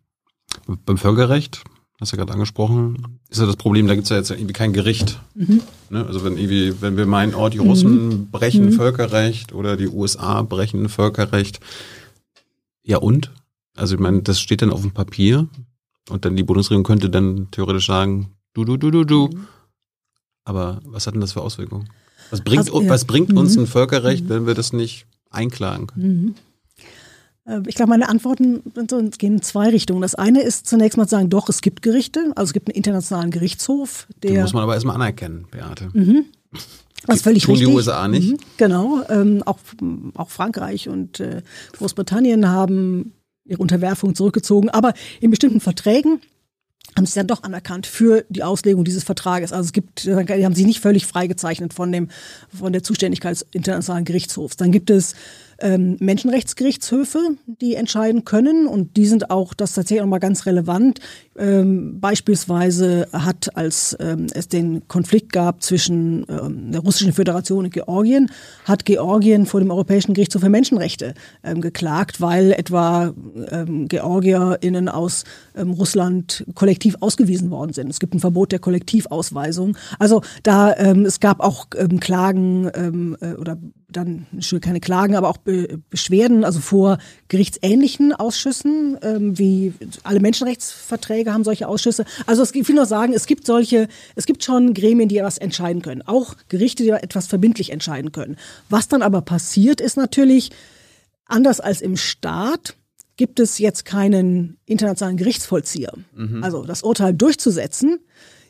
Beim Völkerrecht, hast du ja gerade angesprochen, ist ja das Problem, da gibt es ja jetzt irgendwie kein Gericht. Mhm. Ne? Also wenn irgendwie, wenn wir meinen, oh, die Russen mhm. brechen mhm. Völkerrecht oder die USA brechen Völkerrecht, ja und? Also ich meine, das steht dann auf dem Papier und dann die Bundesregierung könnte dann theoretisch sagen, du, du, du, du, du. Mhm. Aber was hat denn das für Auswirkungen? Was bringt, also, ja. was bringt uns mhm. ein Völkerrecht, mhm. wenn wir das nicht einklagen können? Äh, ich glaube, meine Antworten gehen in zwei Richtungen. Das eine ist zunächst mal zu sagen, doch, es gibt Gerichte, also es gibt einen internationalen Gerichtshof. Der Den muss man aber erstmal anerkennen, Beate. Mhm. Das ist völlig Tun richtig. die USA nicht? Mhm, genau. Ähm, auch, auch Frankreich und äh, Großbritannien haben ihre Unterwerfung zurückgezogen. Aber in bestimmten Verträgen haben sie dann doch anerkannt für die Auslegung dieses Vertrages. Also es gibt, die haben sich nicht völlig freigezeichnet von dem, von der Zuständigkeit des Internationalen Gerichtshofs. Dann gibt es ähm, Menschenrechtsgerichtshöfe, die entscheiden können und die sind auch, das ist tatsächlich auch mal ganz relevant. Ähm, beispielsweise hat, als ähm, es den Konflikt gab zwischen ähm, der Russischen Föderation und Georgien, hat Georgien vor dem Europäischen Gerichtshof für Menschenrechte ähm, geklagt, weil etwa ähm, GeorgierInnen aus Russland kollektiv ausgewiesen worden sind. Es gibt ein Verbot der Kollektivausweisung. Also da, es gab auch Klagen äh, oder dann keine Klagen, aber auch Be Beschwerden, also vor gerichtsähnlichen Ausschüssen, ähm, wie alle Menschenrechtsverträge haben solche Ausschüsse. Also es, ich will nur sagen, es gibt solche, es gibt schon Gremien, die etwas entscheiden können, auch Gerichte, die etwas verbindlich entscheiden können. Was dann aber passiert, ist natürlich anders als im Staat gibt es jetzt keinen internationalen Gerichtsvollzieher. Mhm. Also das Urteil durchzusetzen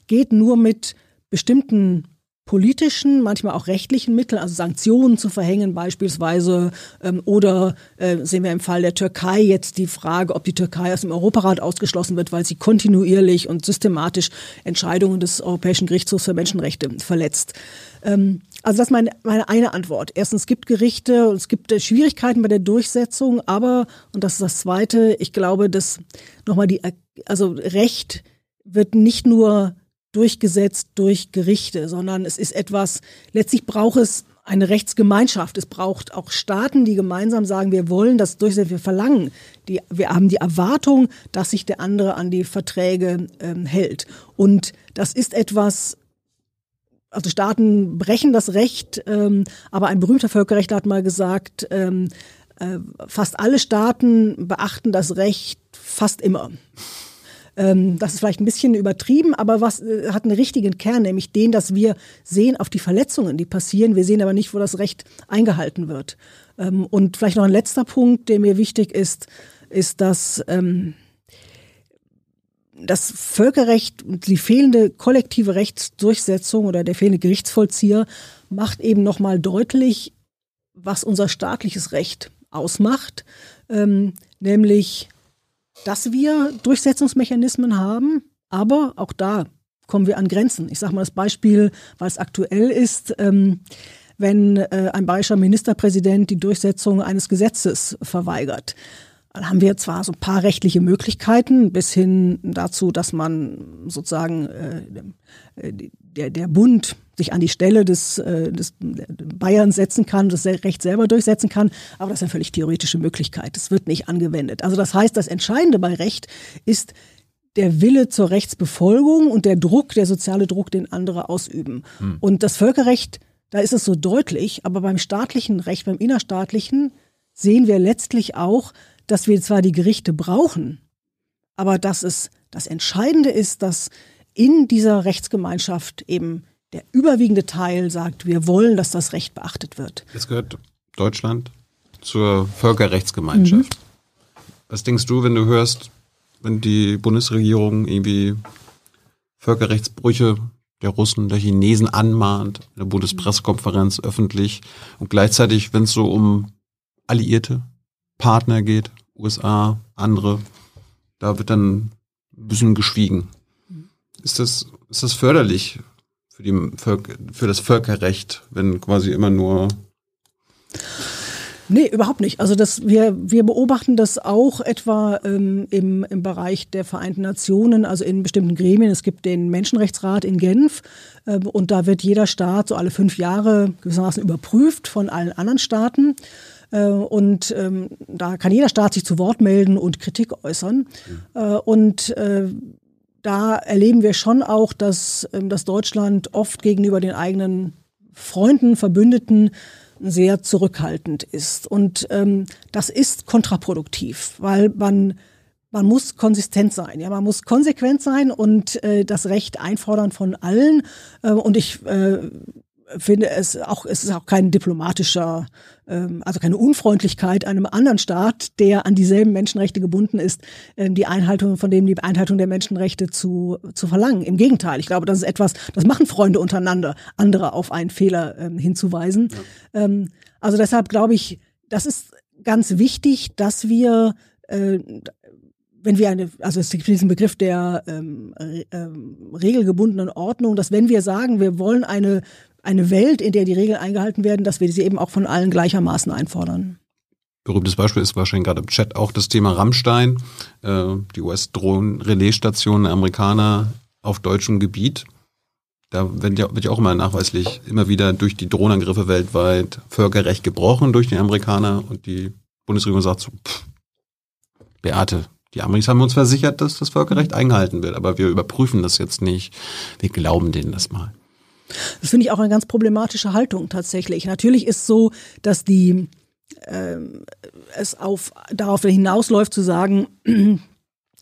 geht nur mit bestimmten politischen, manchmal auch rechtlichen Mitteln, also Sanktionen zu verhängen beispielsweise, ähm, oder äh, sehen wir im Fall der Türkei jetzt die Frage, ob die Türkei aus dem Europarat ausgeschlossen wird, weil sie kontinuierlich und systematisch Entscheidungen des Europäischen Gerichtshofs für Menschenrechte verletzt. Ähm, also das ist meine, meine eine Antwort. Erstens, es gibt Gerichte und es gibt äh, Schwierigkeiten bei der Durchsetzung, aber, und das ist das Zweite, ich glaube, dass nochmal die, also Recht wird nicht nur durchgesetzt durch Gerichte, sondern es ist etwas, letztlich braucht es eine Rechtsgemeinschaft. Es braucht auch Staaten, die gemeinsam sagen, wir wollen das durchsetzen, wir verlangen, die, wir haben die Erwartung, dass sich der andere an die Verträge ähm, hält. Und das ist etwas, also Staaten brechen das Recht, ähm, aber ein berühmter Völkerrechtler hat mal gesagt, ähm, äh, fast alle Staaten beachten das Recht fast immer. Ähm, das ist vielleicht ein bisschen übertrieben, aber was äh, hat einen richtigen Kern, nämlich den, dass wir sehen auf die Verletzungen, die passieren. Wir sehen aber nicht, wo das Recht eingehalten wird. Ähm, und vielleicht noch ein letzter Punkt, der mir wichtig ist, ist, dass ähm, das Völkerrecht und die fehlende kollektive Rechtsdurchsetzung oder der fehlende Gerichtsvollzieher macht eben nochmal deutlich, was unser staatliches Recht ausmacht, ähm, nämlich dass wir Durchsetzungsmechanismen haben, aber auch da kommen wir an Grenzen. Ich sage mal das Beispiel, weil es aktuell ist. Ähm, wenn äh, ein bayerischer Ministerpräsident die Durchsetzung eines Gesetzes verweigert. Dann haben wir zwar so ein paar rechtliche Möglichkeiten bis hin dazu, dass man sozusagen äh, der, der Bund sich an die Stelle des, äh, des Bayern setzen kann, das Recht selber durchsetzen kann. Aber das ist eine völlig theoretische Möglichkeit. Es wird nicht angewendet. Also das heißt, das Entscheidende bei Recht ist der Wille zur Rechtsbefolgung und der Druck, der soziale Druck, den andere ausüben. Hm. Und das Völkerrecht, da ist es so deutlich, aber beim staatlichen Recht, beim innerstaatlichen, sehen wir letztlich auch, dass wir zwar die Gerichte brauchen, aber dass es das Entscheidende ist, dass in dieser Rechtsgemeinschaft eben der überwiegende Teil sagt, wir wollen, dass das Recht beachtet wird. Jetzt gehört Deutschland zur Völkerrechtsgemeinschaft. Mhm. Was denkst du, wenn du hörst, wenn die Bundesregierung irgendwie Völkerrechtsbrüche der Russen, der Chinesen anmahnt, in der Bundespressekonferenz öffentlich und gleichzeitig, wenn es so um Alliierte, Partner geht, USA, andere, da wird dann ein bisschen geschwiegen. Mhm. Ist das, ist das förderlich für, die, für, für das Völkerrecht, wenn quasi immer nur Nee, überhaupt nicht. Also das, wir, wir beobachten das auch etwa ähm, im, im Bereich der Vereinten Nationen, also in bestimmten Gremien. Es gibt den Menschenrechtsrat in Genf äh, und da wird jeder Staat so alle fünf Jahre gewissermaßen überprüft von allen anderen Staaten. Äh, und ähm, da kann jeder Staat sich zu Wort melden und Kritik äußern. Mhm. Äh, und äh, da erleben wir schon auch, dass, ähm, dass Deutschland oft gegenüber den eigenen Freunden, Verbündeten sehr zurückhaltend ist. Und ähm, das ist kontraproduktiv, weil man man muss konsistent sein, ja, man muss konsequent sein und äh, das Recht einfordern von allen. Äh, und ich äh, finde es auch, es ist auch kein diplomatischer, ähm, also keine Unfreundlichkeit einem anderen Staat, der an dieselben Menschenrechte gebunden ist, ähm, die Einhaltung von dem die Einhaltung der Menschenrechte zu zu verlangen. Im Gegenteil, ich glaube, das ist etwas, das machen Freunde untereinander, andere auf einen Fehler ähm, hinzuweisen. Ja. Ähm, also deshalb glaube ich, das ist ganz wichtig, dass wir äh, wenn wir eine, also es gibt diesen Begriff der ähm, ähm, regelgebundenen Ordnung, dass wenn wir sagen, wir wollen eine eine Welt, in der die Regeln eingehalten werden, dass wir sie eben auch von allen gleichermaßen einfordern. Berühmtes Beispiel ist wahrscheinlich gerade im Chat auch das Thema Rammstein, äh, die US-Drohnen-Relaisstation der Amerikaner auf deutschem Gebiet. Da wird ja, wird ja auch immer nachweislich immer wieder durch die Drohnenangriffe weltweit Völkerrecht gebrochen durch die Amerikaner und die Bundesregierung sagt so, pff, Beate, die Amis haben uns versichert, dass das Völkerrecht eingehalten wird, aber wir überprüfen das jetzt nicht. Wir glauben denen das mal. Das finde ich auch eine ganz problematische Haltung tatsächlich. Natürlich ist so, dass die äh, es auf darauf hinausläuft zu sagen, (clears throat) äh,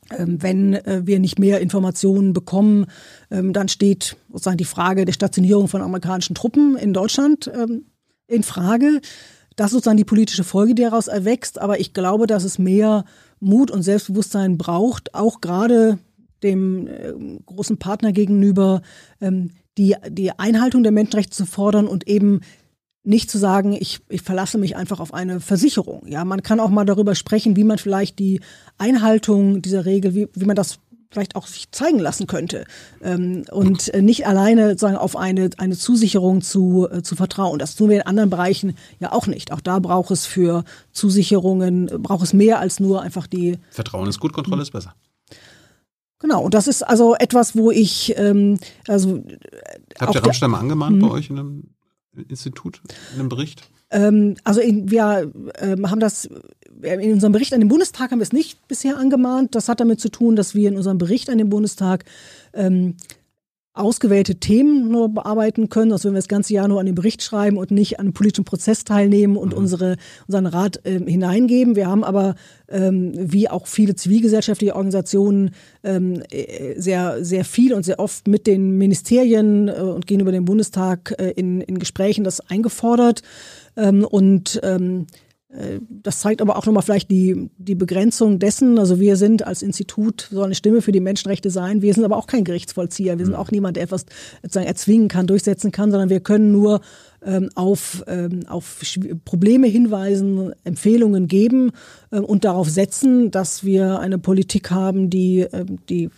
wenn äh, wir nicht mehr Informationen bekommen, ähm, dann steht sozusagen die Frage der Stationierung von amerikanischen Truppen in Deutschland ähm, in Frage. Das ist sozusagen die politische Folge, die daraus erwächst. Aber ich glaube, dass es mehr Mut und Selbstbewusstsein braucht, auch gerade dem großen Partner gegenüber, ähm, die, die Einhaltung der Menschenrechte zu fordern und eben nicht zu sagen, ich, ich verlasse mich einfach auf eine Versicherung. Ja, man kann auch mal darüber sprechen, wie man vielleicht die Einhaltung dieser Regel, wie, wie man das vielleicht auch sich zeigen lassen könnte ähm, und nicht alleine sozusagen auf eine, eine Zusicherung zu, äh, zu vertrauen. Das tun wir in anderen Bereichen ja auch nicht. Auch da braucht es für Zusicherungen, braucht es mehr als nur einfach die. Vertrauen ist gut, Kontrolle ist besser. Genau, und das ist also etwas, wo ich ähm, also Habt ihr Rammstein mal angemahnt bei mhm. euch in einem Institut, in einem Bericht? Ähm, also in, wir ähm, haben das in unserem Bericht an den Bundestag haben wir es nicht bisher angemahnt. Das hat damit zu tun, dass wir in unserem Bericht an den Bundestag ähm, ausgewählte Themen nur bearbeiten können, als wenn wir das ganze Jahr nur an den Bericht schreiben und nicht an einem politischen Prozess teilnehmen und mhm. unsere, unseren Rat äh, hineingeben. Wir haben aber, ähm, wie auch viele zivilgesellschaftliche Organisationen, ähm, äh, sehr, sehr viel und sehr oft mit den Ministerien äh, und gegenüber dem Bundestag äh, in, in Gesprächen das eingefordert. Ähm, und ähm, äh, das zeigt aber auch nochmal vielleicht die, die Begrenzung dessen. Also wir sind als Institut so eine Stimme für die Menschenrechte sein. Wir sind aber auch kein Gerichtsvollzieher. Wir sind mhm. auch niemand, der etwas sozusagen erzwingen kann, durchsetzen kann, sondern wir können nur ähm, auf, ähm, auf Probleme hinweisen, Empfehlungen geben äh, und darauf setzen, dass wir eine Politik haben, die äh, die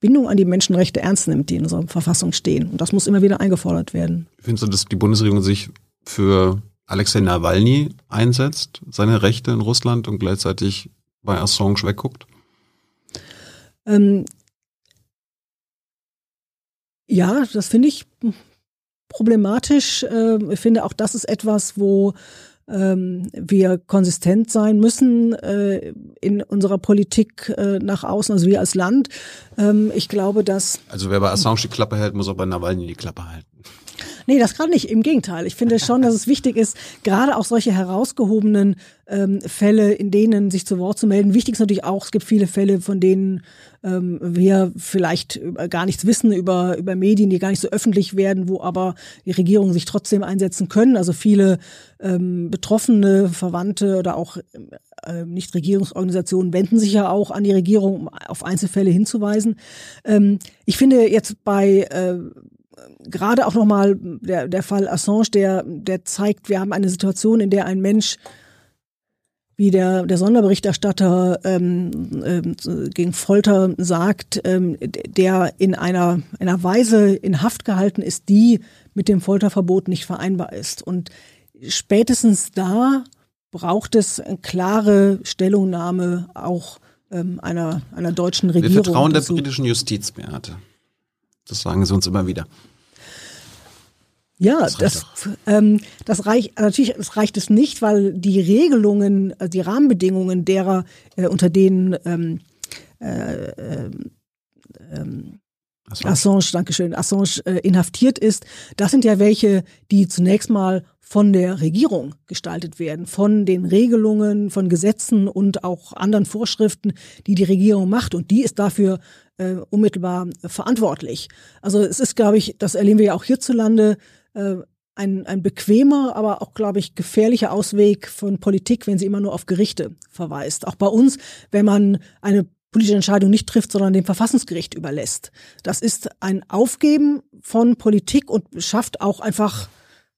Bindung an die Menschenrechte ernst nimmt, die in unserer Verfassung stehen. Und das muss immer wieder eingefordert werden. Findest du, dass die Bundesregierung sich für Alexei Nawalny einsetzt, seine Rechte in Russland und gleichzeitig bei Assange wegguckt? Ähm, ja, das finde ich problematisch. Ähm, ich finde auch, das ist etwas, wo ähm, wir konsistent sein müssen äh, in unserer Politik äh, nach außen, also wir als Land. Ähm, ich glaube, dass. Also wer bei Assange die Klappe hält, muss auch bei Nawalny die Klappe halten. Nee, das kann nicht. Im Gegenteil. Ich finde schon, dass es wichtig ist, gerade auch solche herausgehobenen ähm, Fälle, in denen sich zu Wort zu melden. Wichtig ist natürlich auch, es gibt viele Fälle, von denen ähm, wir vielleicht gar nichts wissen über, über Medien, die gar nicht so öffentlich werden, wo aber die Regierungen sich trotzdem einsetzen können. Also viele ähm, Betroffene, Verwandte oder auch äh, Nichtregierungsorganisationen wenden sich ja auch an die Regierung, um auf Einzelfälle hinzuweisen. Ähm, ich finde jetzt bei äh, gerade auch nochmal der, der Fall Assange, der, der zeigt, wir haben eine Situation, in der ein Mensch wie der, der Sonderberichterstatter ähm, ähm, gegen Folter sagt, ähm, der in einer, einer Weise in Haft gehalten ist, die mit dem Folterverbot nicht vereinbar ist. Und spätestens da braucht es eine klare Stellungnahme auch ähm, einer, einer deutschen Regierung. Wir vertrauen der britischen Justiz, Beate. Das sagen sie uns immer wieder. Ja, das, das, ähm, das reicht natürlich, das reicht es nicht, weil die Regelungen, also die Rahmenbedingungen derer, äh, unter denen ähm, äh, ähm, ähm Assange, Assange Dankeschön, Assange äh, inhaftiert ist, das sind ja welche, die zunächst mal von der Regierung gestaltet werden, von den Regelungen, von Gesetzen und auch anderen Vorschriften, die die Regierung macht. Und die ist dafür äh, unmittelbar verantwortlich. Also es ist, glaube ich, das erleben wir ja auch hierzulande, äh, ein, ein bequemer, aber auch, glaube ich, gefährlicher Ausweg von Politik, wenn sie immer nur auf Gerichte verweist. Auch bei uns, wenn man eine politische Entscheidung nicht trifft, sondern dem Verfassungsgericht überlässt. Das ist ein Aufgeben von Politik und schafft auch einfach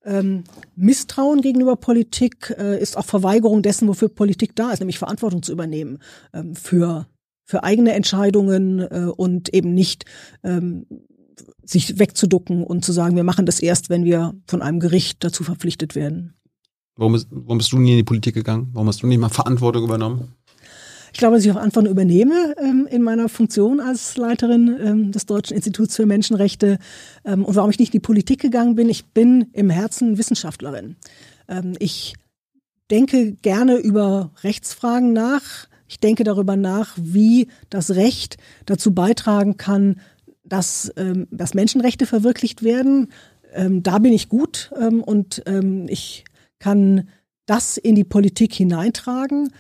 ähm, Misstrauen gegenüber Politik, äh, ist auch Verweigerung dessen, wofür Politik da ist, nämlich Verantwortung zu übernehmen ähm, für, für eigene Entscheidungen äh, und eben nicht ähm, sich wegzuducken und zu sagen, wir machen das erst, wenn wir von einem Gericht dazu verpflichtet werden. Warum bist, warum bist du nie in die Politik gegangen? Warum hast du nicht mal Verantwortung übernommen? Ich glaube, dass ich auch Verantwortung übernehme ähm, in meiner Funktion als Leiterin ähm, des Deutschen Instituts für Menschenrechte. Ähm, und warum ich nicht in die Politik gegangen bin, ich bin im Herzen Wissenschaftlerin. Ähm, ich denke gerne über Rechtsfragen nach. Ich denke darüber nach, wie das Recht dazu beitragen kann, dass, ähm, dass Menschenrechte verwirklicht werden. Ähm, da bin ich gut ähm, und ähm, ich kann das in die Politik hineintragen.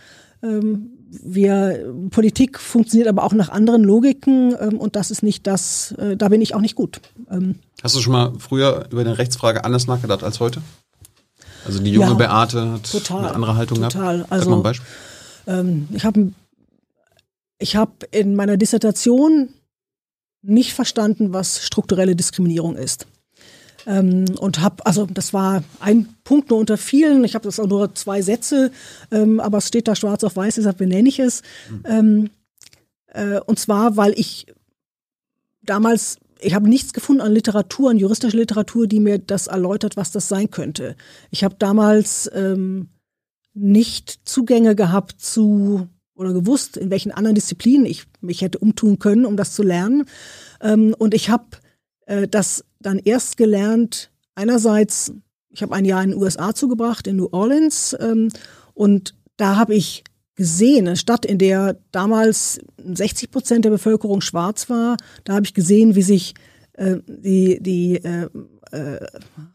Ähm, wir, Politik funktioniert aber auch nach anderen Logiken ähm, und das ist nicht das, äh, da bin ich auch nicht gut. Hast du schon mal früher über eine Rechtsfrage anders nachgedacht als heute? Also die junge ja, Beate hat total, eine andere Haltung total. gehabt? Also, ähm, ich habe ich hab in meiner Dissertation nicht verstanden, was strukturelle Diskriminierung ist. Ähm, und habe, also das war ein Punkt nur unter vielen. Ich habe das auch nur zwei Sätze, ähm, aber es steht da schwarz auf weiß, deshalb benenne ich es. Mhm. Äh, und zwar, weil ich damals ich habe nichts gefunden an Literatur, an juristischer Literatur, die mir das erläutert, was das sein könnte. Ich habe damals ähm, nicht Zugänge gehabt zu oder gewusst, in welchen anderen Disziplinen ich mich hätte umtun können, um das zu lernen. Ähm, und ich habe äh, das dann erst gelernt, einerseits, ich habe ein Jahr in den USA zugebracht, in New Orleans, ähm, und da habe ich gesehen, eine Stadt, in der damals 60 Prozent der Bevölkerung schwarz war, da habe ich gesehen, wie sich die, die äh, äh,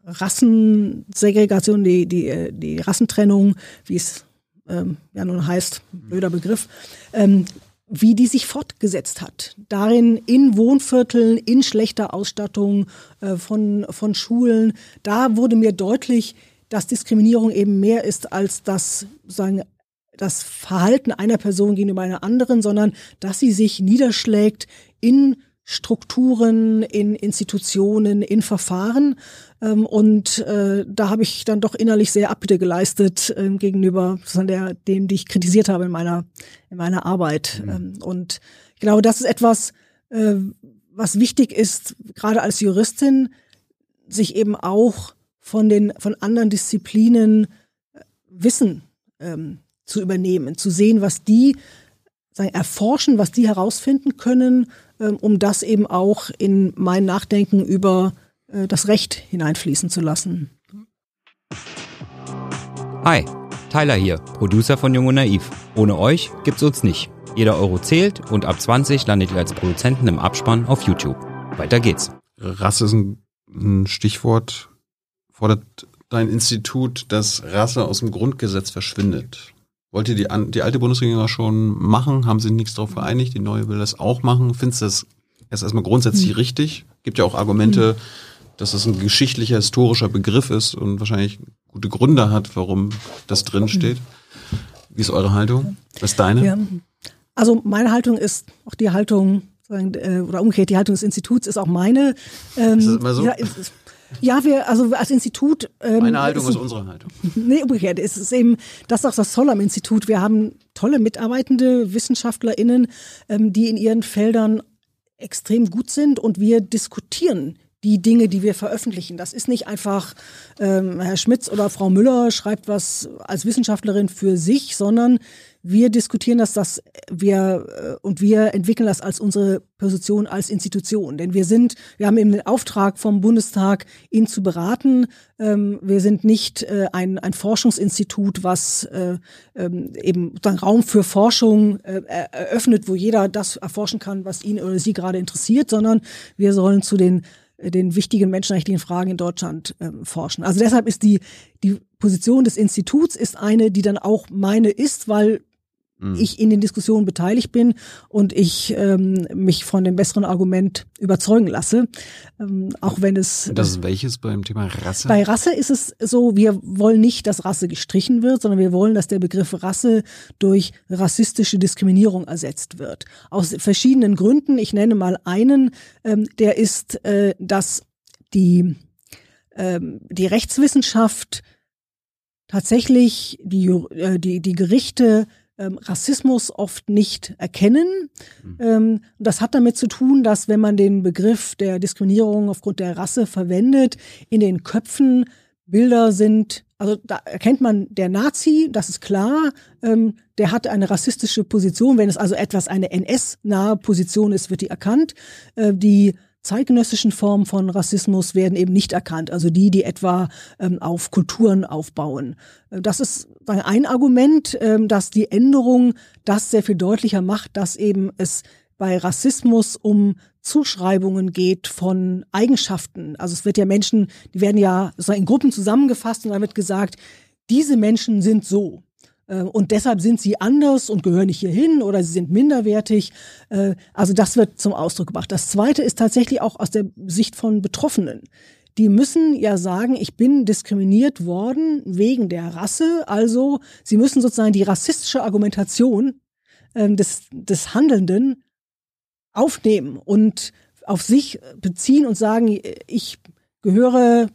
Rassensegregation, die, die, äh, die Rassentrennung, wie es ähm, ja nun heißt, blöder Begriff, ähm, wie die sich fortgesetzt hat. Darin in Wohnvierteln, in schlechter Ausstattung äh, von, von Schulen, da wurde mir deutlich, dass Diskriminierung eben mehr ist als das, sagen, das Verhalten einer Person gegenüber einer anderen, sondern dass sie sich niederschlägt in Strukturen, in Institutionen, in Verfahren. Ähm, und äh, da habe ich dann doch innerlich sehr Abbitte geleistet äh, gegenüber der, dem, die ich kritisiert habe in meiner, in meiner Arbeit. Mhm. Ähm, und ich glaube, das ist etwas, äh, was wichtig ist, gerade als Juristin, sich eben auch von den von anderen Disziplinen äh, Wissen ähm, zu übernehmen, zu sehen, was die erforschen, was die herausfinden können ähm, um das eben auch in mein Nachdenken über äh, das Recht hineinfließen zu lassen. Hi, Tyler hier, Producer von Jung und Naiv. Ohne euch gibt's uns nicht. Jeder Euro zählt und ab 20 landet ihr als Produzenten im Abspann auf YouTube. Weiter geht's. Rasse ist ein, ein Stichwort. Fordert dein Institut, dass Rasse aus dem Grundgesetz verschwindet? Wollte die, die alte Bundesregierung schon machen, haben sich nichts darauf geeinigt, die neue will das auch machen. Findest du das erst erstmal grundsätzlich hm. richtig? Gibt ja auch Argumente, hm. dass das ein geschichtlicher, historischer Begriff ist und wahrscheinlich gute Gründe hat, warum das drin steht. Wie ist eure Haltung? Was ist deine? Ja. Also meine Haltung ist auch die Haltung, äh, oder umgekehrt, die Haltung des Instituts ist auch meine. Ähm, ist das immer so? Ja, ist, Ja, wir, also als Institut. Ähm, Meine Haltung ist, ist unsere Haltung. (laughs) Nee, umgekehrt. Es ist eben, das ist auch das Tolle am Institut. Wir haben tolle mitarbeitende WissenschaftlerInnen, ähm, die in ihren Feldern extrem gut sind und wir diskutieren die Dinge, die wir veröffentlichen. Das ist nicht einfach, ähm, Herr Schmitz oder Frau Müller schreibt was als Wissenschaftlerin für sich, sondern wir diskutieren das, dass wir äh, und wir entwickeln das als unsere Position als Institution. Denn wir sind, wir haben eben den Auftrag vom Bundestag, ihn zu beraten. Ähm, wir sind nicht äh, ein, ein Forschungsinstitut, was äh, ähm, eben dann Raum für Forschung eröffnet, wo jeder das erforschen kann, was ihn oder sie gerade interessiert, sondern wir sollen zu den den wichtigen menschenrechtlichen Fragen in Deutschland äh, forschen. Also deshalb ist die, die Position des Instituts ist eine, die dann auch meine ist, weil mhm. ich in den Diskussionen beteiligt bin und ich ähm, mich von dem besseren Argument überzeugen lasse, ähm, auch wenn es. Das ist welches beim Thema Rasse? Bei Rasse ist es so, wir wollen nicht, dass Rasse gestrichen wird, sondern wir wollen, dass der Begriff Rasse durch rassistische Diskriminierung ersetzt wird. Aus verschiedenen Gründen. Ich nenne mal einen, ähm, der ist, äh, dass die ähm, die Rechtswissenschaft tatsächlich die, äh, die, die Gerichte ähm, Rassismus oft nicht erkennen. Mhm. Ähm, das hat damit zu tun, dass wenn man den Begriff der Diskriminierung aufgrund der Rasse verwendet, in den Köpfen Bilder sind, also da erkennt man der Nazi, das ist klar, ähm, der hat eine rassistische Position. Wenn es also etwas eine NS-nahe Position ist, wird die erkannt. Äh, die zeitgenössischen Formen von Rassismus werden eben nicht erkannt, also die, die etwa ähm, auf Kulturen aufbauen. Äh, das ist ein Argument, ähm, dass die Änderung das sehr viel deutlicher macht, dass eben es bei Rassismus um Zuschreibungen geht von Eigenschaften. Also es wird ja Menschen, die werden ja in Gruppen zusammengefasst und dann wird gesagt, diese Menschen sind so. Äh, und deshalb sind sie anders und gehören nicht hierhin oder sie sind minderwertig. Äh, also das wird zum Ausdruck gebracht. Das Zweite ist tatsächlich auch aus der Sicht von Betroffenen. Die müssen ja sagen, ich bin diskriminiert worden wegen der Rasse. Also sie müssen sozusagen die rassistische Argumentation ähm, des, des Handelnden aufnehmen und auf sich beziehen und sagen, ich gehöre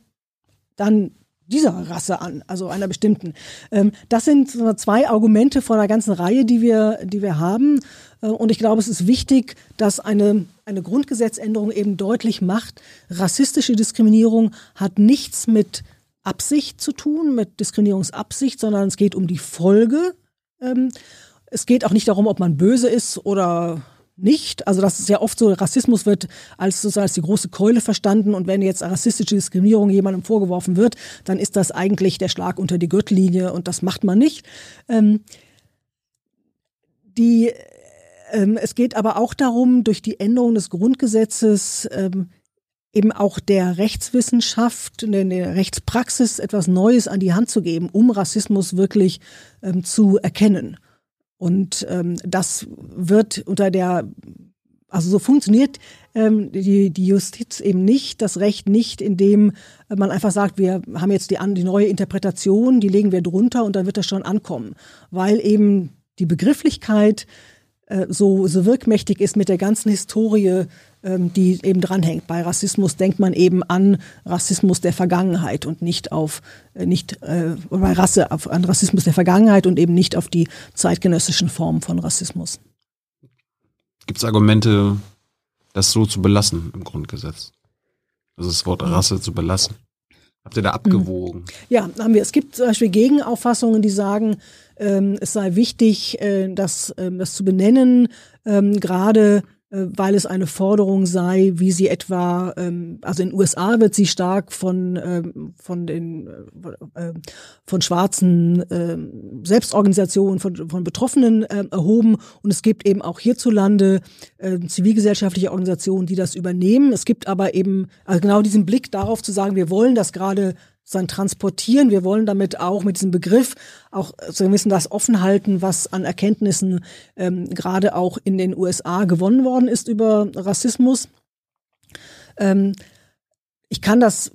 dann dieser Rasse an, also einer bestimmten. Ähm, das sind zwei Argumente von einer ganzen Reihe, die wir, die wir haben. Äh, und ich glaube, es ist wichtig, dass eine, eine Grundgesetzänderung eben deutlich macht, rassistische Diskriminierung hat nichts mit Absicht zu tun, mit Diskriminierungsabsicht, sondern es geht um die Folge. Ähm, es geht auch nicht darum, ob man böse ist oder nicht. Also das ist ja oft so, Rassismus wird als sozusagen als die große Keule verstanden und wenn jetzt rassistische Diskriminierung jemandem vorgeworfen wird, dann ist das eigentlich der Schlag unter die Gürtellinie und das macht man nicht. Ähm, die, ähm, es geht aber auch darum, durch die Änderung des Grundgesetzes ähm, eben auch der Rechtswissenschaft, der Rechtspraxis etwas Neues an die Hand zu geben, um Rassismus wirklich ähm, zu erkennen. Und ähm, das wird unter der, also so funktioniert ähm, die, die Justiz eben nicht, das Recht nicht, indem man einfach sagt, wir haben jetzt die, die neue Interpretation, die legen wir drunter und dann wird das schon ankommen. Weil eben die Begrifflichkeit äh, so, so wirkmächtig ist mit der ganzen Historie die eben dranhängt. Bei Rassismus denkt man eben an Rassismus der Vergangenheit und nicht auf äh, nicht äh, bei Rasse auf, an Rassismus der Vergangenheit und eben nicht auf die zeitgenössischen Formen von Rassismus. Gibt es Argumente, das so zu belassen im Grundgesetz? Also das Wort Rasse zu belassen? Habt ihr da abgewogen? Ja, haben wir. Es gibt zum Beispiel Gegenauffassungen, die sagen, ähm, es sei wichtig, äh, das, äh, das zu benennen, ähm, gerade weil es eine Forderung sei, wie sie etwa, ähm, also in den USA wird sie stark von ähm, von den äh, äh, von schwarzen äh, Selbstorganisationen, von, von Betroffenen äh, erhoben und es gibt eben auch hierzulande äh, zivilgesellschaftliche Organisationen, die das übernehmen. Es gibt aber eben also genau diesen Blick darauf zu sagen, wir wollen das gerade sein transportieren. Wir wollen damit auch mit diesem Begriff auch so ein bisschen das offen halten, was an Erkenntnissen ähm, gerade auch in den USA gewonnen worden ist über Rassismus. Ähm, ich kann das,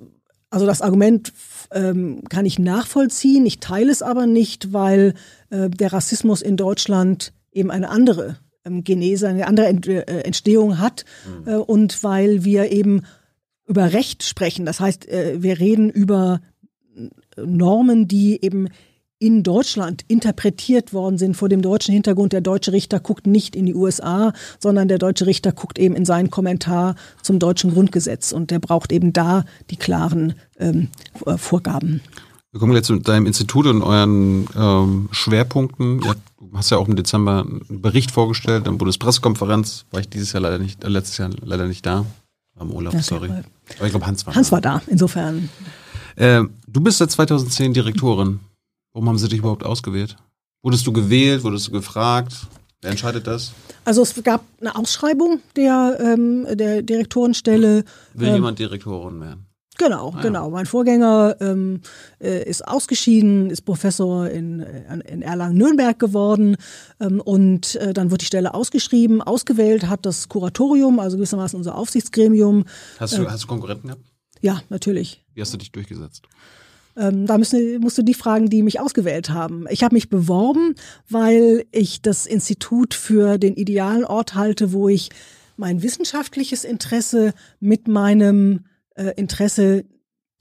also das Argument ähm, kann ich nachvollziehen, ich teile es aber nicht, weil äh, der Rassismus in Deutschland eben eine andere ähm, Genese, eine andere äh, Entstehung hat mhm. äh, und weil wir eben über Recht sprechen. Das heißt, äh, wir reden über Normen, die eben in Deutschland interpretiert worden sind vor dem deutschen Hintergrund. Der deutsche Richter guckt nicht in die USA, sondern der deutsche Richter guckt eben in seinen Kommentar zum deutschen Grundgesetz und der braucht eben da die klaren ähm, Vorgaben. Wir kommen jetzt mit deinem Institut und euren ähm, Schwerpunkten. Ja, du hast ja auch im Dezember einen Bericht vorgestellt, eine Bundespressekonferenz. War ich dieses Jahr leider nicht, äh, letztes Jahr leider nicht da. Am Urlaub, sorry. Aber ich glaube, Hans war Hans da. war da, insofern. Äh, du bist seit 2010 Direktorin. Warum haben sie dich überhaupt ausgewählt? Wurdest du gewählt? Wurdest du gefragt? Wer entscheidet das? Also es gab eine Ausschreibung der, ähm, der Direktorenstelle. Will ähm, jemand Direktorin werden? Genau, ah, ja. genau. Mein Vorgänger ähm, äh, ist ausgeschieden, ist Professor in, in Erlangen-Nürnberg geworden ähm, und äh, dann wird die Stelle ausgeschrieben, ausgewählt hat das Kuratorium, also gewissermaßen unser Aufsichtsgremium. Hast du, äh, hast du Konkurrenten gehabt? Ja, natürlich. Wie hast du dich durchgesetzt? Ähm, da müssen, musst du die fragen, die mich ausgewählt haben. Ich habe mich beworben, weil ich das Institut für den idealen Ort halte, wo ich mein wissenschaftliches Interesse mit meinem äh, Interesse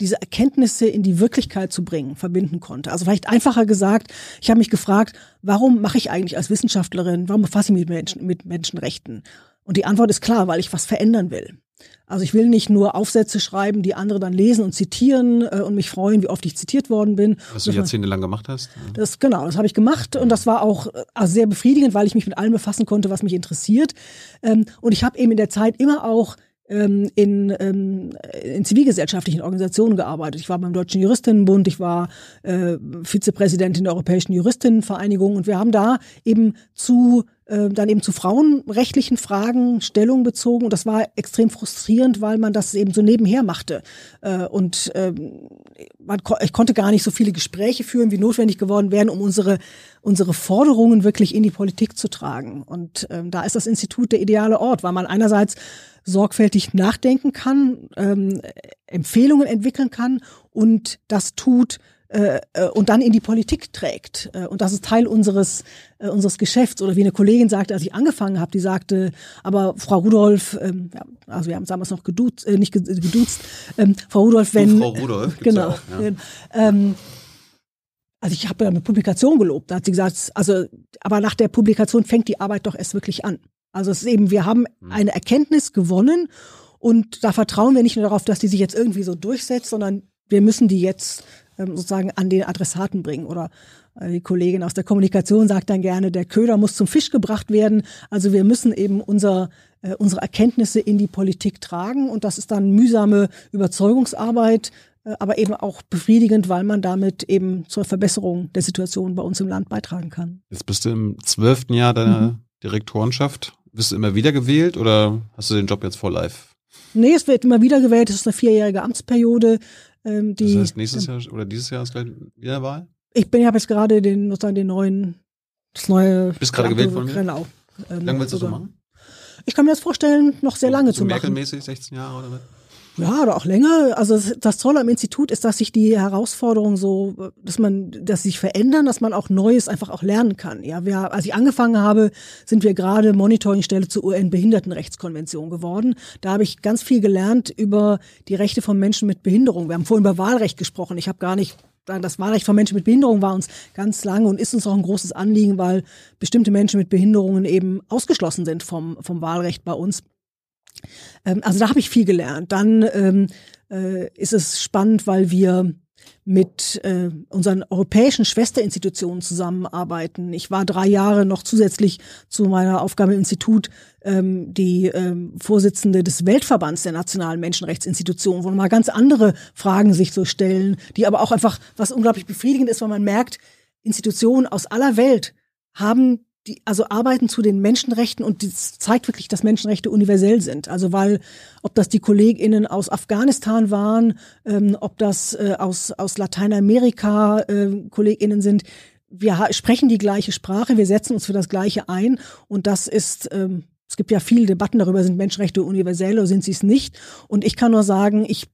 diese Erkenntnisse in die Wirklichkeit zu bringen, verbinden konnte. Also vielleicht einfacher gesagt, ich habe mich gefragt, warum mache ich eigentlich als Wissenschaftlerin, warum befasse ich mich mit, Menschen, mit Menschenrechten? Und die Antwort ist klar, weil ich was verändern will. Also ich will nicht nur Aufsätze schreiben, die andere dann lesen und zitieren äh, und mich freuen, wie oft ich zitiert worden bin. Was du jahrzehntelang gemacht hast? Das genau, das habe ich gemacht und das war auch also sehr befriedigend, weil ich mich mit allem befassen konnte, was mich interessiert. Ähm, und ich habe eben in der Zeit immer auch ähm, in, ähm, in zivilgesellschaftlichen Organisationen gearbeitet. Ich war beim Deutschen Juristinnenbund, ich war äh, Vizepräsidentin der Europäischen Juristinnenvereinigung und wir haben da eben zu äh, dann eben zu frauenrechtlichen Fragen Stellung bezogen. Und das war extrem frustrierend, weil man das eben so nebenher machte. Äh, und ähm, man, ich konnte gar nicht so viele Gespräche führen, wie notwendig geworden wären, um unsere, unsere Forderungen wirklich in die Politik zu tragen. Und ähm, da ist das Institut der ideale Ort, weil man einerseits sorgfältig nachdenken kann, ähm, Empfehlungen entwickeln kann und das tut, äh, äh, und dann in die Politik trägt. Äh, und das ist Teil unseres, äh, unseres Geschäfts. Oder wie eine Kollegin sagte, als ich angefangen habe, die sagte, aber Frau Rudolf, ähm, ja, also wir haben damals noch geduzt, äh, nicht geduzt, ähm, Frau Rudolf, wenn... Frau Rudolf, genau. Auch, ja. ähm, also ich habe ja eine Publikation gelobt, da hat sie gesagt, also, aber nach der Publikation fängt die Arbeit doch erst wirklich an. Also es ist eben, wir haben hm. eine Erkenntnis gewonnen und da vertrauen wir nicht nur darauf, dass die sich jetzt irgendwie so durchsetzt, sondern wir müssen die jetzt ähm, sozusagen an den Adressaten bringen. Oder äh, die Kollegin aus der Kommunikation sagt dann gerne, der Köder muss zum Fisch gebracht werden. Also wir müssen eben unser, äh, unsere Erkenntnisse in die Politik tragen. Und das ist dann mühsame Überzeugungsarbeit, äh, aber eben auch befriedigend, weil man damit eben zur Verbesserung der Situation bei uns im Land beitragen kann. Jetzt bist du im zwölften Jahr deiner mhm. Direktorenschaft. Bist du immer wieder gewählt oder hast du den Job jetzt vor live? Nee, es wird immer wieder gewählt. Es ist eine vierjährige Amtsperiode. Ähm, die, das heißt, nächstes Jahr oder dieses Jahr ist gleich wieder Wahl? Ich bin, habe jetzt gerade den, sozusagen den neuen, das neue. Bist gerade gewählt von mir? Genau. Ähm, Wie lange willst du das so machen? Ich kann mir das vorstellen, noch sehr so, lange so zu machen. Merkel-mäßig, 16 Jahre oder was? Ja, oder auch länger. Also das Tolle am Institut ist, dass sich die Herausforderungen so, dass man, dass sie sich verändern, dass man auch Neues einfach auch lernen kann. Ja, wir, als ich angefangen habe, sind wir gerade Monitoringstelle zur UN-Behindertenrechtskonvention geworden. Da habe ich ganz viel gelernt über die Rechte von Menschen mit Behinderung. Wir haben vorhin über Wahlrecht gesprochen. Ich habe gar nicht das Wahlrecht von Menschen mit Behinderung war uns ganz lange und ist uns auch ein großes Anliegen, weil bestimmte Menschen mit Behinderungen eben ausgeschlossen sind vom, vom Wahlrecht bei uns. Ähm, also da habe ich viel gelernt. Dann ähm, äh, ist es spannend, weil wir mit äh, unseren europäischen Schwesterinstitutionen zusammenarbeiten. Ich war drei Jahre noch zusätzlich zu meiner Aufgabe im Institut ähm, die ähm, Vorsitzende des Weltverbands der nationalen Menschenrechtsinstitutionen, wo mal ganz andere Fragen sich so stellen, die aber auch einfach, was unglaublich befriedigend ist, weil man merkt, Institutionen aus aller Welt haben die also arbeiten zu den Menschenrechten und das zeigt wirklich, dass Menschenrechte universell sind. Also weil, ob das die KollegInnen aus Afghanistan waren, ähm, ob das äh, aus, aus Lateinamerika äh, KollegInnen sind, wir sprechen die gleiche Sprache, wir setzen uns für das Gleiche ein und das ist, ähm, es gibt ja viele Debatten darüber, sind Menschenrechte universell oder sind sie es nicht? Und ich kann nur sagen, ich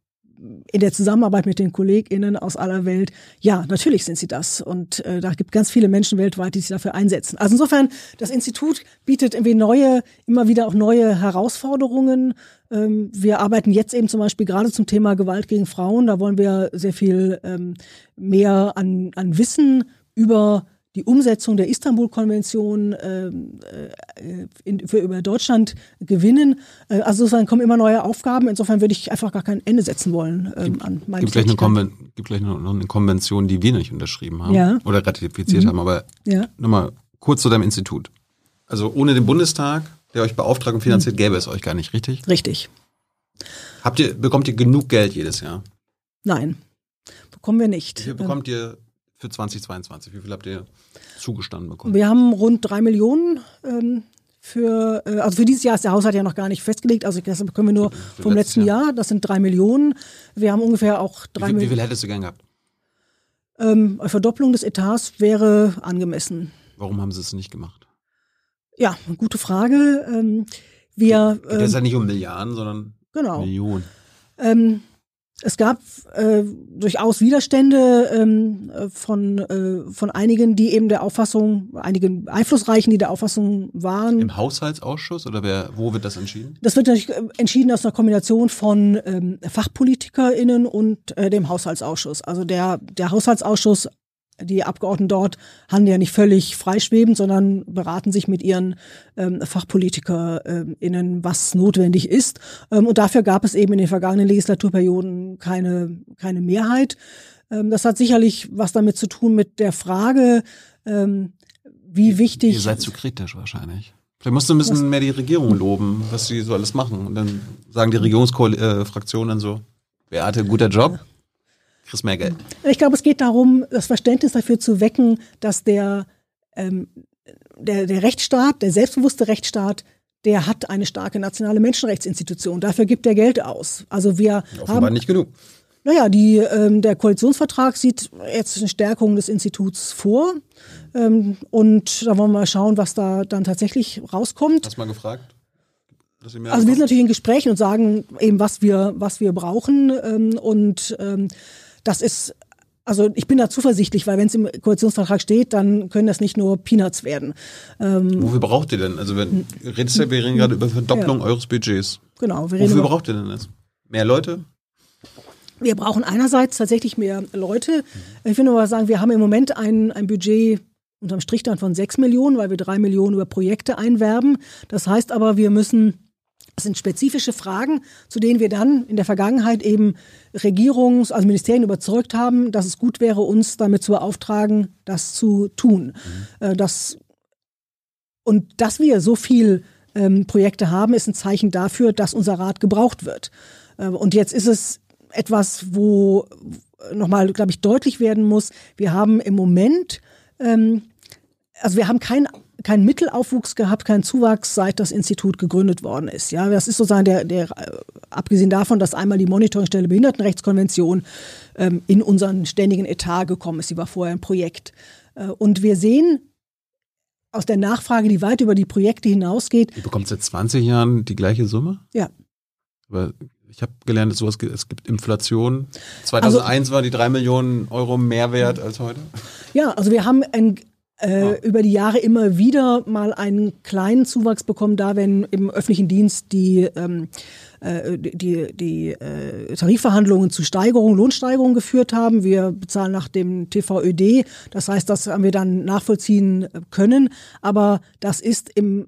in der Zusammenarbeit mit den KollegInnen aus aller Welt, ja, natürlich sind sie das. Und äh, da gibt ganz viele Menschen weltweit, die sich dafür einsetzen. Also insofern, das Institut bietet irgendwie neue, immer wieder auch neue Herausforderungen. Ähm, wir arbeiten jetzt eben zum Beispiel gerade zum Thema Gewalt gegen Frauen. Da wollen wir sehr viel ähm, mehr an, an Wissen über die Umsetzung der Istanbul-Konvention äh, in, für über Deutschland gewinnen. Äh, also sozusagen kommen immer neue Aufgaben. Insofern würde ich einfach gar kein Ende setzen wollen ähm, gibt, an meinen gibt eine Konven gibt vielleicht noch eine Konvention, die wir nicht unterschrieben haben ja. oder ratifiziert mhm. haben. Aber ja. nochmal kurz zu deinem Institut. Also ohne den Bundestag, der euch beauftragt und finanziert, mhm. gäbe es euch gar nicht, richtig? Richtig. Habt ihr, bekommt ihr genug Geld jedes Jahr? Nein, bekommen wir nicht. Wie viel bekommt ihr für 2022? Wie viel habt ihr zugestanden bekommen? Wir haben rund drei Millionen ähm, für, äh, also für dieses Jahr ist der Haushalt ja noch gar nicht festgelegt, also das bekommen wir nur für vom letzten Jahr. Jahr. Das sind drei Millionen. Wir haben ungefähr auch drei Millionen. Wie viel hättest du gern gehabt? Ähm, Verdopplung des Etats wäre angemessen. Warum haben sie es nicht gemacht? Ja, gute Frage. Ähm, wir, Geht es ja nicht um Milliarden, sondern genau. Millionen. Ähm, es gab äh, durchaus Widerstände ähm, von, äh, von einigen, die eben der Auffassung, einigen Einflussreichen, die der Auffassung waren. Im Haushaltsausschuss oder wer, wo wird das entschieden? Das wird natürlich äh, entschieden aus einer Kombination von ähm, FachpolitikerInnen und äh, dem Haushaltsausschuss. Also der, der Haushaltsausschuss die Abgeordneten dort handeln ja nicht völlig freischwebend, sondern beraten sich mit ihren ähm, FachpolitikerInnen, was notwendig ist. Ähm, und dafür gab es eben in den vergangenen Legislaturperioden keine, keine Mehrheit. Ähm, das hat sicherlich was damit zu tun mit der Frage, ähm, wie wichtig. Ihr seid zu kritisch wahrscheinlich. Vielleicht musst du ein bisschen mehr die Regierung loben, was sie so alles machen. Und dann sagen die Regierungsfraktionen dann so, Beate, guter Job kriegst mehr Geld. Ich glaube, es geht darum, das Verständnis dafür zu wecken, dass der, ähm, der, der Rechtsstaat, der selbstbewusste Rechtsstaat, der hat eine starke nationale Menschenrechtsinstitution. Dafür gibt er Geld aus. Also wir Offenbar haben nicht genug. Naja, die, ähm, der Koalitionsvertrag sieht jetzt eine Stärkung des Instituts vor. Ähm, und da wollen wir mal schauen, was da dann tatsächlich rauskommt. Hast du mal gefragt? also wir sind natürlich in Gesprächen und sagen eben, was wir, was wir brauchen. Ähm, und ähm, das ist also ich bin da zuversichtlich, weil wenn es im Koalitionsvertrag steht, dann können das nicht nur Peanuts werden. Ähm, Wofür braucht ihr denn? Also wenn redest ja, wir reden gerade über Verdopplung ja. eures Budgets. Genau. Wir Wofür braucht ihr denn das? Mehr Leute? Wir brauchen einerseits tatsächlich mehr Leute. Ich will nur mal sagen, wir haben im Moment ein, ein Budget unterm Strich dann von sechs Millionen, weil wir drei Millionen über Projekte einwerben. Das heißt aber, wir müssen das sind spezifische Fragen, zu denen wir dann in der Vergangenheit eben Regierungs-, also Ministerien überzeugt haben, dass es gut wäre, uns damit zu beauftragen, das zu tun. Mhm. Das, und dass wir so viel ähm, Projekte haben, ist ein Zeichen dafür, dass unser Rat gebraucht wird. Äh, und jetzt ist es etwas, wo nochmal, glaube ich, deutlich werden muss, wir haben im Moment, ähm, also wir haben kein keinen Mittelaufwuchs gehabt, keinen Zuwachs, seit das Institut gegründet worden ist. Ja, das ist sozusagen der, der abgesehen davon, dass einmal die Monitoringstelle Behindertenrechtskonvention ähm, in unseren ständigen Etat gekommen ist. Sie war vorher ein Projekt. Äh, und wir sehen aus der Nachfrage, die weit über die Projekte hinausgeht. Ihr bekommt seit 20 Jahren die gleiche Summe? Ja. Aber ich habe gelernt, dass sowas es gibt Inflation. 2001 also, war die drei Millionen Euro mehr wert als heute. Ja, also wir haben ein, äh, ja. über die Jahre immer wieder mal einen kleinen Zuwachs bekommen, da wenn im öffentlichen Dienst die ähm, äh, die, die äh, Tarifverhandlungen zu Steigerungen, Lohnsteigerungen geführt haben. Wir bezahlen nach dem TVÖD. Das heißt, das haben wir dann nachvollziehen können. Aber das ist im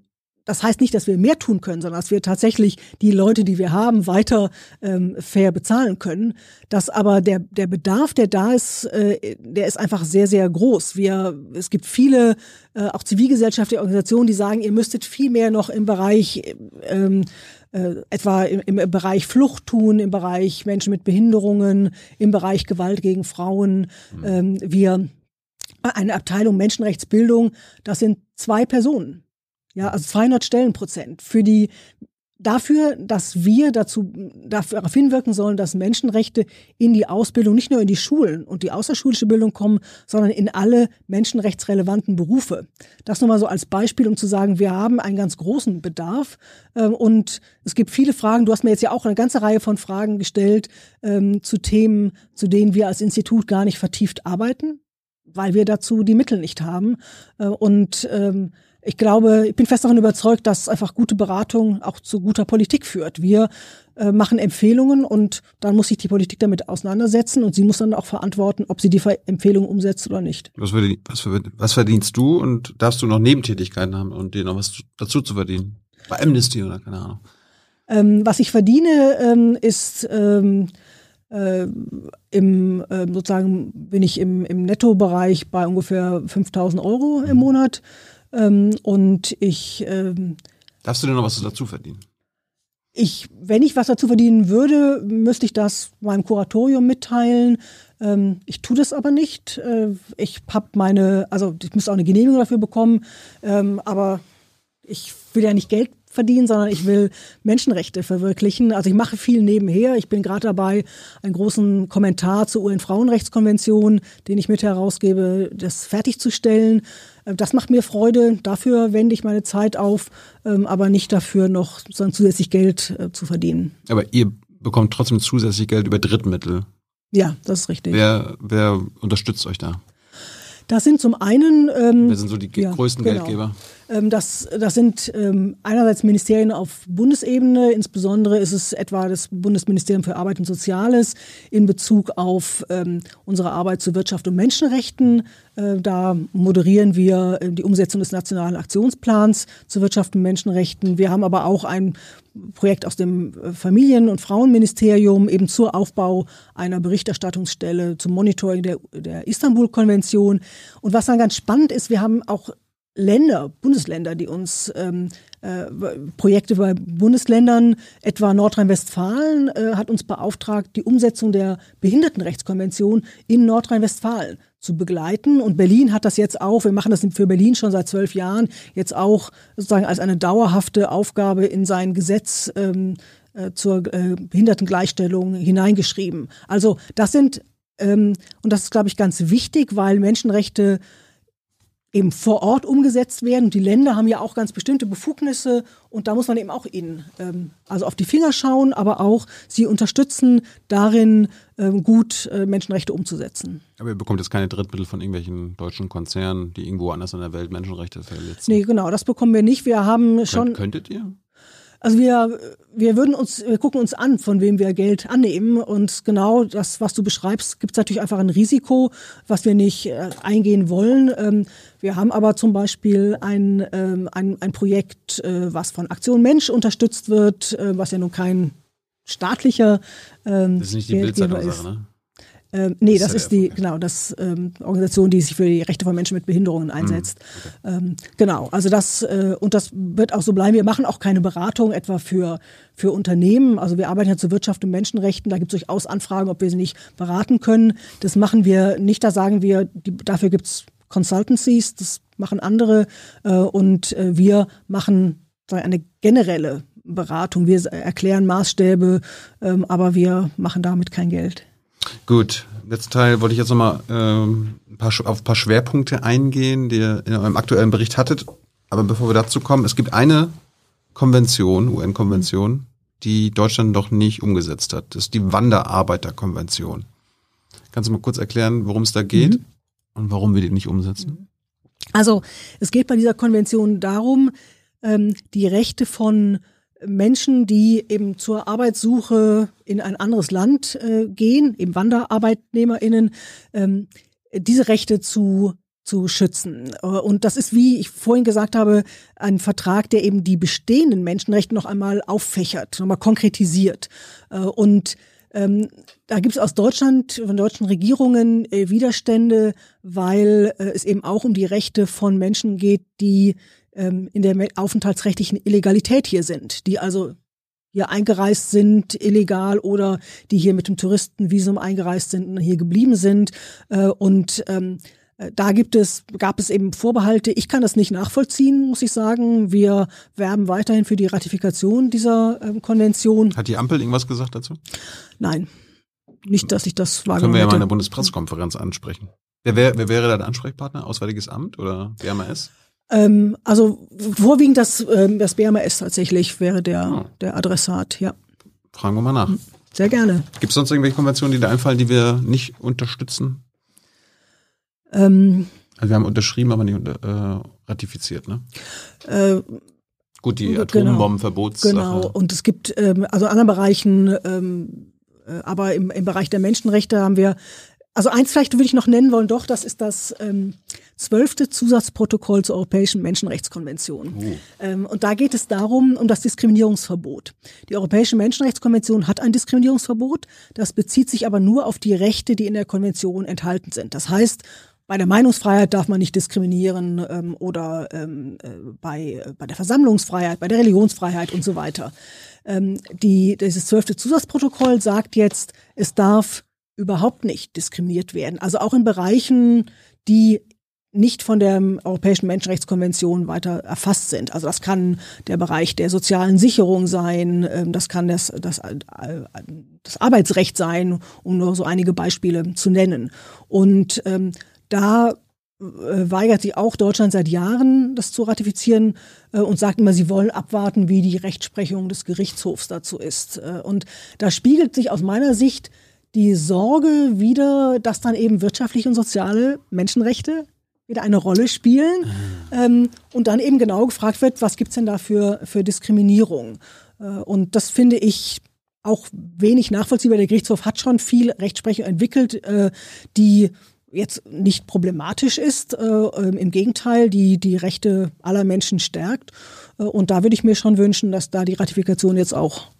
das heißt nicht, dass wir mehr tun können, sondern dass wir tatsächlich die Leute, die wir haben, weiter ähm, fair bezahlen können. Dass aber der, der Bedarf, der da ist, äh, der ist einfach sehr, sehr groß. Wir, es gibt viele, äh, auch zivilgesellschaftliche Organisationen, die sagen, ihr müsstet viel mehr noch im Bereich ähm, äh, etwa im, im Bereich Flucht tun, im Bereich Menschen mit Behinderungen, im Bereich Gewalt gegen Frauen. Mhm. Ähm, wir eine Abteilung Menschenrechtsbildung, das sind zwei Personen. Ja, also 200 Stellenprozent für die dafür, dass wir dazu darauf hinwirken sollen, dass Menschenrechte in die Ausbildung, nicht nur in die Schulen und die außerschulische Bildung kommen, sondern in alle menschenrechtsrelevanten Berufe. Das nur mal so als Beispiel, um zu sagen, wir haben einen ganz großen Bedarf ähm, und es gibt viele Fragen. Du hast mir jetzt ja auch eine ganze Reihe von Fragen gestellt ähm, zu Themen, zu denen wir als Institut gar nicht vertieft arbeiten, weil wir dazu die Mittel nicht haben äh, und ähm, ich glaube, ich bin fest davon überzeugt, dass einfach gute Beratung auch zu guter Politik führt. Wir äh, machen Empfehlungen und dann muss sich die Politik damit auseinandersetzen und sie muss dann auch verantworten, ob sie die Empfehlungen umsetzt oder nicht. Was, was, was verdienst du und darfst du noch Nebentätigkeiten haben und dir noch was dazu zu verdienen? Bei Amnesty oder keine Ahnung. Ähm, was ich verdiene, ähm, ist ähm, äh, im äh, sozusagen bin ich im, im Nettobereich bei ungefähr 5000 Euro im mhm. Monat. Ähm, und ich. Ähm, Darfst du denn noch was dazu verdienen? Ich, wenn ich was dazu verdienen würde, müsste ich das meinem Kuratorium mitteilen. Ähm, ich tue das aber nicht. Äh, ich habe meine, also ich müsste auch eine Genehmigung dafür bekommen, ähm, aber ich will ja nicht Geld verdienen, sondern ich will Menschenrechte verwirklichen. Also ich mache viel nebenher. Ich bin gerade dabei, einen großen Kommentar zur UN-Frauenrechtskonvention, den ich mit herausgebe, das fertigzustellen. Äh, das macht mir Freude. Dafür wende ich meine Zeit auf, ähm, aber nicht dafür noch sondern zusätzlich Geld äh, zu verdienen. Aber ihr bekommt trotzdem zusätzlich Geld über Drittmittel. Ja, das ist richtig. Wer, wer unterstützt euch da? Das sind zum einen. Ähm, Wer sind so die ja, größten genau. Geldgeber? Ähm, das, das sind ähm, einerseits Ministerien auf Bundesebene, insbesondere ist es etwa das Bundesministerium für Arbeit und Soziales in Bezug auf ähm, unsere Arbeit zu Wirtschaft und Menschenrechten. Äh, da moderieren wir äh, die Umsetzung des Nationalen Aktionsplans zu Wirtschaft und Menschenrechten. Wir haben aber auch ein Projekt aus dem äh, Familien- und Frauenministerium eben zur Aufbau einer Berichterstattungsstelle zum Monitoring der, der Istanbul-Konvention. Und was dann ganz spannend ist, wir haben auch Länder, Bundesländer, die uns ähm, äh, Projekte bei Bundesländern, etwa Nordrhein-Westfalen, äh, hat uns beauftragt, die Umsetzung der Behindertenrechtskonvention in Nordrhein-Westfalen zu begleiten. Und Berlin hat das jetzt auch, wir machen das für Berlin schon seit zwölf Jahren, jetzt auch sozusagen als eine dauerhafte Aufgabe in sein Gesetz ähm, äh, zur äh, Behindertengleichstellung hineingeschrieben. Also das sind, ähm, und das ist, glaube ich, ganz wichtig, weil Menschenrechte eben vor Ort umgesetzt werden. Die Länder haben ja auch ganz bestimmte Befugnisse und da muss man eben auch ihnen ähm, also auf die Finger schauen, aber auch sie unterstützen darin, ähm, gut äh, Menschenrechte umzusetzen. Aber ihr bekommt jetzt keine Drittmittel von irgendwelchen deutschen Konzernen, die irgendwo anders in der Welt Menschenrechte verletzen? Nee, genau, das bekommen wir nicht. Wir haben schon. Könntet ihr? Also wir, wir würden uns, wir gucken uns an, von wem wir Geld annehmen. Und genau das, was du beschreibst, gibt es natürlich einfach ein Risiko, was wir nicht äh, eingehen wollen. Ähm, wir haben aber zum Beispiel ein, ähm, ein, ein Projekt, äh, was von Aktion Mensch unterstützt wird, äh, was ja nun kein staatlicher ähm, Das ist nicht die Bildzeitung-Sache, ne? Ähm, nee, das, das ist die, genau, das ähm, Organisation, die sich für die Rechte von Menschen mit Behinderungen hm, einsetzt. Okay. Ähm, genau, also das, äh, und das wird auch so bleiben. Wir machen auch keine Beratung etwa für, für Unternehmen. Also wir arbeiten ja zur Wirtschaft und Menschenrechten. Da gibt es durchaus Anfragen, ob wir sie nicht beraten können. Das machen wir nicht. Da sagen wir, die, dafür gibt es Consultancies, das machen andere. Äh, und äh, wir machen eine generelle Beratung. Wir erklären Maßstäbe, ähm, aber wir machen damit kein Geld. Gut, letzten Teil wollte ich jetzt nochmal ähm, ein paar, auf ein paar Schwerpunkte eingehen, die ihr in eurem aktuellen Bericht hattet. Aber bevor wir dazu kommen, es gibt eine Konvention, UN-Konvention, die Deutschland noch nicht umgesetzt hat. Das ist die Wanderarbeiterkonvention. Kannst du mal kurz erklären, worum es da geht mhm. und warum wir die nicht umsetzen? Also es geht bei dieser Konvention darum, ähm, die Rechte von Menschen, die eben zur Arbeitssuche in ein anderes Land äh, gehen, eben WanderarbeitnehmerInnen, ähm, diese Rechte zu zu schützen. Äh, und das ist, wie ich vorhin gesagt habe, ein Vertrag, der eben die bestehenden Menschenrechte noch einmal auffächert, nochmal konkretisiert. Äh, und ähm, da gibt es aus Deutschland, von deutschen Regierungen äh, Widerstände, weil äh, es eben auch um die Rechte von Menschen geht, die ähm, in der aufenthaltsrechtlichen Illegalität hier sind, die also hier eingereist sind, illegal oder die hier mit dem Touristenvisum eingereist sind und hier geblieben sind. Äh, und ähm, äh, da gibt es, gab es eben Vorbehalte. Ich kann das nicht nachvollziehen, muss ich sagen. Wir werben weiterhin für die Ratifikation dieser ähm, Konvention. Hat die Ampel irgendwas gesagt dazu? Nein. Nicht, dass ich das wahrgenommen Können wir ja mal in der Bundespressekonferenz ansprechen. Wer, wär, wer wäre da der Ansprechpartner? Auswärtiges Amt oder BMAS? Ähm, also vorwiegend das, ähm, das BMS tatsächlich wäre der, Oh. der Adressat, ja. Fragen wir mal nach. Sehr gerne. Gibt es sonst irgendwelche Konventionen, die dir einfallen, die wir nicht unterstützen? Ähm, Also wir haben unterschrieben, aber nicht unter, äh, ratifiziert, ne? äh, Gut, die Genau. Atombombenverbotssache. Genau, und es gibt ähm, also in anderen Bereichen, ähm, äh, aber im, im Bereich der Menschenrechte haben wir, also eins vielleicht würde ich noch nennen wollen, doch, das ist das ähm, zwölfte Zusatzprotokoll zur Europäischen Menschenrechtskonvention. Oh. Ähm, und da geht es darum, um das Diskriminierungsverbot. Die Europäische Menschenrechtskonvention hat ein Diskriminierungsverbot, das bezieht sich aber nur auf die Rechte, die in der Konvention enthalten sind. Das heißt, bei der Meinungsfreiheit darf man nicht diskriminieren ähm, oder ähm, äh, bei, äh, bei der Versammlungsfreiheit, bei der Religionsfreiheit und so weiter. Ähm, die, dieses zwölfte Zusatzprotokoll sagt jetzt, es darf überhaupt nicht diskriminiert werden. Also auch in Bereichen, die nicht von der Europäischen Menschenrechtskonvention weiter erfasst sind. Also das kann der Bereich der sozialen Sicherung sein, ähm, das kann das, das, äh, das Arbeitsrecht sein, um nur so einige Beispiele zu nennen. Und ähm, da äh, weigert sich auch Deutschland seit Jahren, das zu ratifizieren äh, und sagt immer, sie wollen abwarten, wie die Rechtsprechung des Gerichtshofs dazu ist. Und da spiegelt sich aus meiner Sicht die Sorge wieder, dass dann eben wirtschaftliche und soziale Menschenrechte wieder eine Rolle spielen ähm, und dann eben genau gefragt wird, was gibt's denn da für, für Diskriminierung? Äh, und das finde ich auch wenig nachvollziehbar. Der Gerichtshof hat schon viel Rechtsprechung entwickelt, äh, die jetzt nicht problematisch ist, äh, ähm, im Gegenteil, die die Rechte aller Menschen stärkt. Äh, und da würde ich mir schon wünschen, dass da die Ratifikation jetzt auch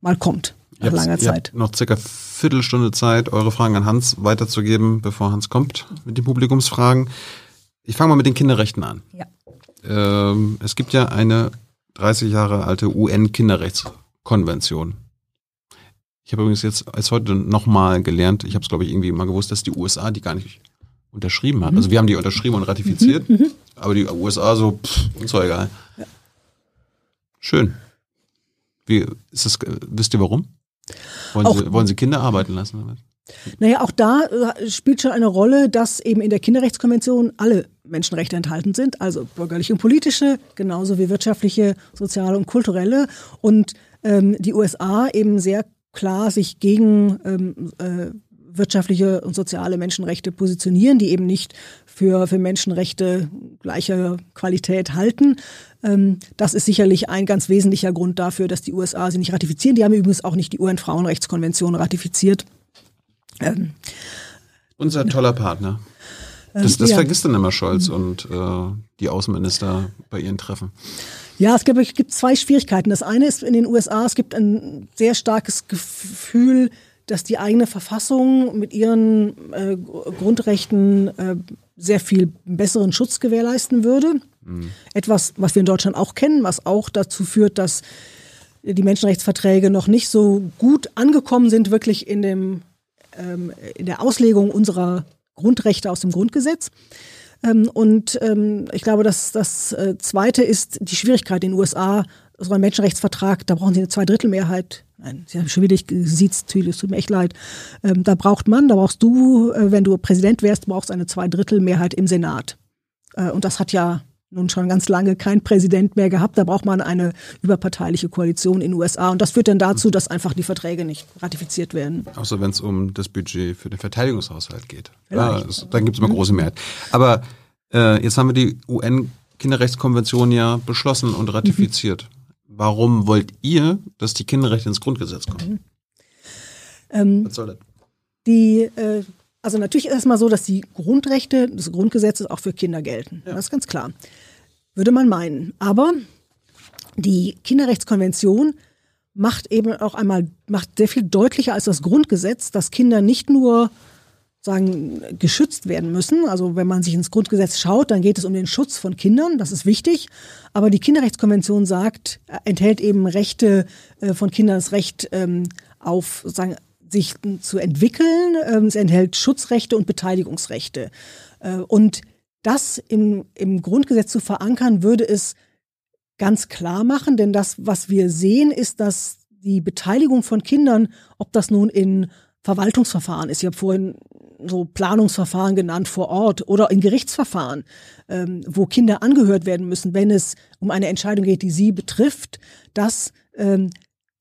mal kommt, nach langer Zeit. noch circa Viertelstunde Zeit, eure Fragen an Hans weiterzugeben, bevor Hans kommt mit den Publikumsfragen. Ich fange mal mit den Kinderrechten an. Ja. Ähm, es gibt ja eine 30 Jahre alte UN-Kinderrechtskonvention. Ich habe übrigens jetzt als heute nochmal gelernt, ich habe es glaube ich irgendwie mal gewusst, dass die USA die gar nicht unterschrieben hat. Also wir haben die unterschrieben und ratifiziert, aber die USA so, pff, uns doch egal. Schön. Wie ist das, wisst ihr warum? Wollen, Auch- sie, wollen sie Kinder arbeiten lassen? oder? Naja, auch da äh, spielt schon eine Rolle, dass eben in der Kinderrechtskonvention alle Menschenrechte enthalten sind, also bürgerliche und politische, genauso wie wirtschaftliche, soziale und kulturelle. Und ähm, die USA eben sehr klar sich gegen ähm, äh, wirtschaftliche und soziale Menschenrechte positionieren, die eben nicht für, für Menschenrechte gleicher Qualität halten. Ähm, das ist sicherlich ein ganz wesentlicher Grund dafür, dass die USA sie nicht ratifizieren. Die haben übrigens auch nicht die UN-Frauenrechtskonvention ratifiziert. Ähm, Unser toller Partner. Das, das ja. vergisst dann immer Scholz und äh, die Außenminister bei ihren Treffen. Ja, es gibt, es gibt zwei Schwierigkeiten. Das eine ist in den USA, es gibt ein sehr starkes Gefühl, dass die eigene Verfassung mit ihren äh, Grundrechten äh, sehr viel besseren Schutz gewährleisten würde. Etwas, was wir in Deutschland auch kennen, was auch dazu führt, dass die Menschenrechtsverträge noch nicht so gut angekommen sind, wirklich in, dem, ähm, in der Auslegung unserer Grundrechte aus dem Grundgesetz. Ähm, und ähm, ich glaube, dass das äh, Zweite ist die Schwierigkeit in den USA, so ein Menschenrechtsvertrag, da brauchen sie eine Zweidrittelmehrheit. Nein, Sie haben schon wieder gesiezt, es tut mir echt leid. Ähm, da braucht man, da brauchst du, äh, wenn du Präsident wärst, brauchst eine Zweidrittelmehrheit im Senat. Äh, und das hat ja nun schon ganz lange kein Präsident mehr gehabt. Da braucht man eine überparteiliche Koalition in den USA. Und das führt dann dazu, dass einfach die Verträge nicht ratifiziert werden. Außer wenn es um das Budget für den Verteidigungshaushalt geht. Ja, das, dann gibt es immer große Mehrheit. Aber äh, jetzt haben wir die UN-Kinderrechtskonvention ja beschlossen und ratifiziert. (laughs) Warum wollt ihr, dass die Kinderrechte ins Grundgesetz kommen? Ähm, Was soll das? Die, äh, also natürlich ist es mal so, dass die Grundrechte des Grundgesetzes auch für Kinder gelten. Das ist ganz klar. Würde man meinen. Aber die Kinderrechtskonvention macht eben auch einmal, macht sehr viel deutlicher als das Grundgesetz, dass Kinder nicht nur sagen, geschützt werden müssen. Also wenn man sich ins Grundgesetz schaut, dann geht es um den Schutz von Kindern, das ist wichtig. Aber die Kinderrechtskonvention sagt, enthält eben Rechte äh, von Kindern, das Recht ähm, auf sagen, sich zu entwickeln. Ähm, es enthält Schutzrechte und Beteiligungsrechte. Äh, und das im, im Grundgesetz zu verankern, würde es ganz klar machen, denn das, was wir sehen, ist, dass die Beteiligung von Kindern, ob das nun in Verwaltungsverfahren ist, ich habe vorhin so Planungsverfahren genannt vor Ort oder in Gerichtsverfahren, ähm, wo Kinder angehört werden müssen, wenn es um eine Entscheidung geht, die sie betrifft, dass ähm,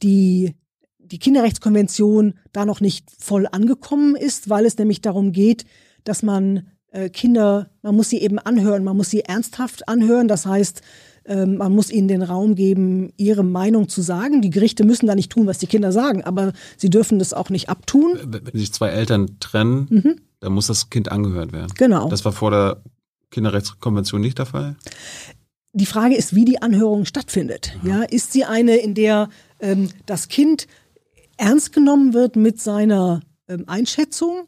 die die Kinderrechtskonvention da noch nicht voll angekommen ist, weil es nämlich darum geht, dass man Kinder, man muss sie eben anhören, man muss sie ernsthaft anhören. Das heißt, ähm, man muss ihnen den Raum geben, ihre Meinung zu sagen. Die Gerichte müssen da nicht tun, was die Kinder sagen, aber sie dürfen das auch nicht abtun. Wenn sich zwei Eltern trennen, mhm. dann muss das Kind angehört werden. Genau. Das war vor der Kinderrechtskonvention nicht der Fall? Die Frage ist, wie die Anhörung stattfindet. Ja, ist sie eine, in der ähm, das Kind ernst genommen wird mit seiner ähm, Einschätzung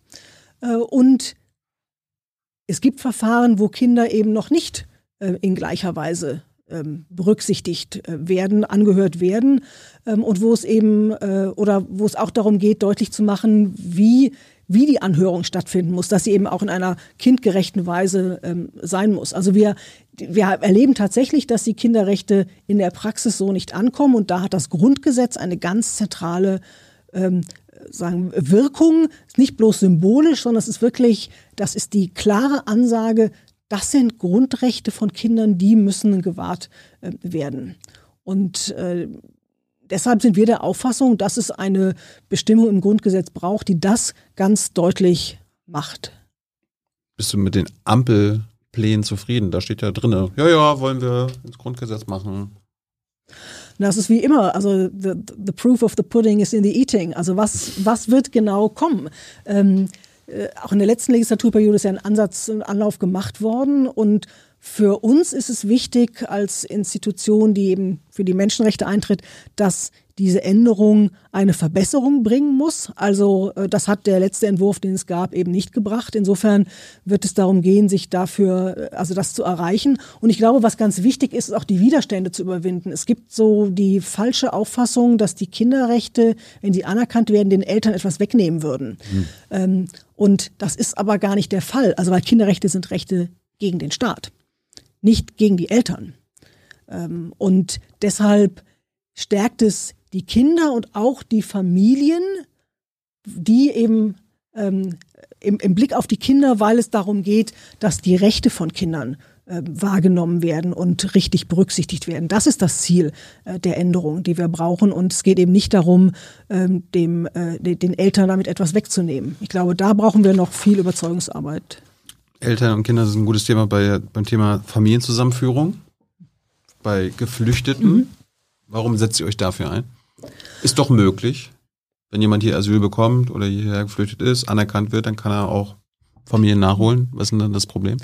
äh, und es gibt Verfahren, wo Kinder eben noch nicht äh, in gleicher Weise ähm, berücksichtigt äh, werden, angehört werden ähm, und wo es eben äh, oder wo es auch darum geht, deutlich zu machen, wie wie die Anhörung stattfinden muss, dass sie eben auch in einer kindgerechten Weise ähm, sein muss. Also wir, wir erleben tatsächlich, dass die Kinderrechte in der Praxis so nicht ankommen und da hat das Grundgesetz eine ganz zentrale ähm, sagen, Wirkung, nicht bloß symbolisch, sondern es ist wirklich, das ist die klare Ansage, das sind Grundrechte von Kindern, die müssen gewahrt äh, werden. Und äh, deshalb sind wir der Auffassung, dass es eine Bestimmung im Grundgesetz braucht, die das ganz deutlich macht. Bist du mit den Ampelplänen zufrieden? Da steht ja drin, ja, ja, wollen wir ins Grundgesetz machen. Das ist wie immer, also the, the proof of the pudding is in the eating. Also was, was wird genau kommen? Ähm, äh, auch in der letzten Legislaturperiode ist ja ein Ansatz, ein Anlauf gemacht worden. Und für uns ist es wichtig als Institution, die eben für die Menschenrechte eintritt, dass diese Änderung eine Verbesserung bringen muss. Also äh, das hat der letzte Entwurf, den es gab, eben nicht gebracht. Insofern wird es darum gehen, sich dafür, äh, also das zu erreichen. Und ich glaube, was ganz wichtig ist, ist auch die Widerstände zu überwinden. Es gibt so die falsche Auffassung, dass die Kinderrechte, wenn sie anerkannt werden, den Eltern etwas wegnehmen würden. Mhm. Und das ist aber gar nicht der Fall. Also weil Kinderrechte sind Rechte gegen den Staat, nicht gegen die Eltern. Ähm, und deshalb stärkt es die Kinder und auch die Familien, die eben ähm, im, im, Blick auf die Kinder, weil es darum geht, dass die Rechte von Kindern äh, wahrgenommen werden und richtig berücksichtigt werden. Das ist das Ziel äh, der Änderung, die wir brauchen. Und es geht eben nicht darum, ähm, dem, äh, den Eltern damit etwas wegzunehmen. Ich glaube, da brauchen wir noch viel Überzeugungsarbeit. Eltern und Kinder sind ein gutes Thema bei, beim Thema Familienzusammenführung, bei Geflüchteten. Mhm. Warum setzt ihr euch dafür ein? Ist doch möglich. Wenn jemand hier Asyl bekommt oder hierher geflüchtet ist, anerkannt wird, dann kann er auch Familien nachholen. Was ist denn dann das Problem?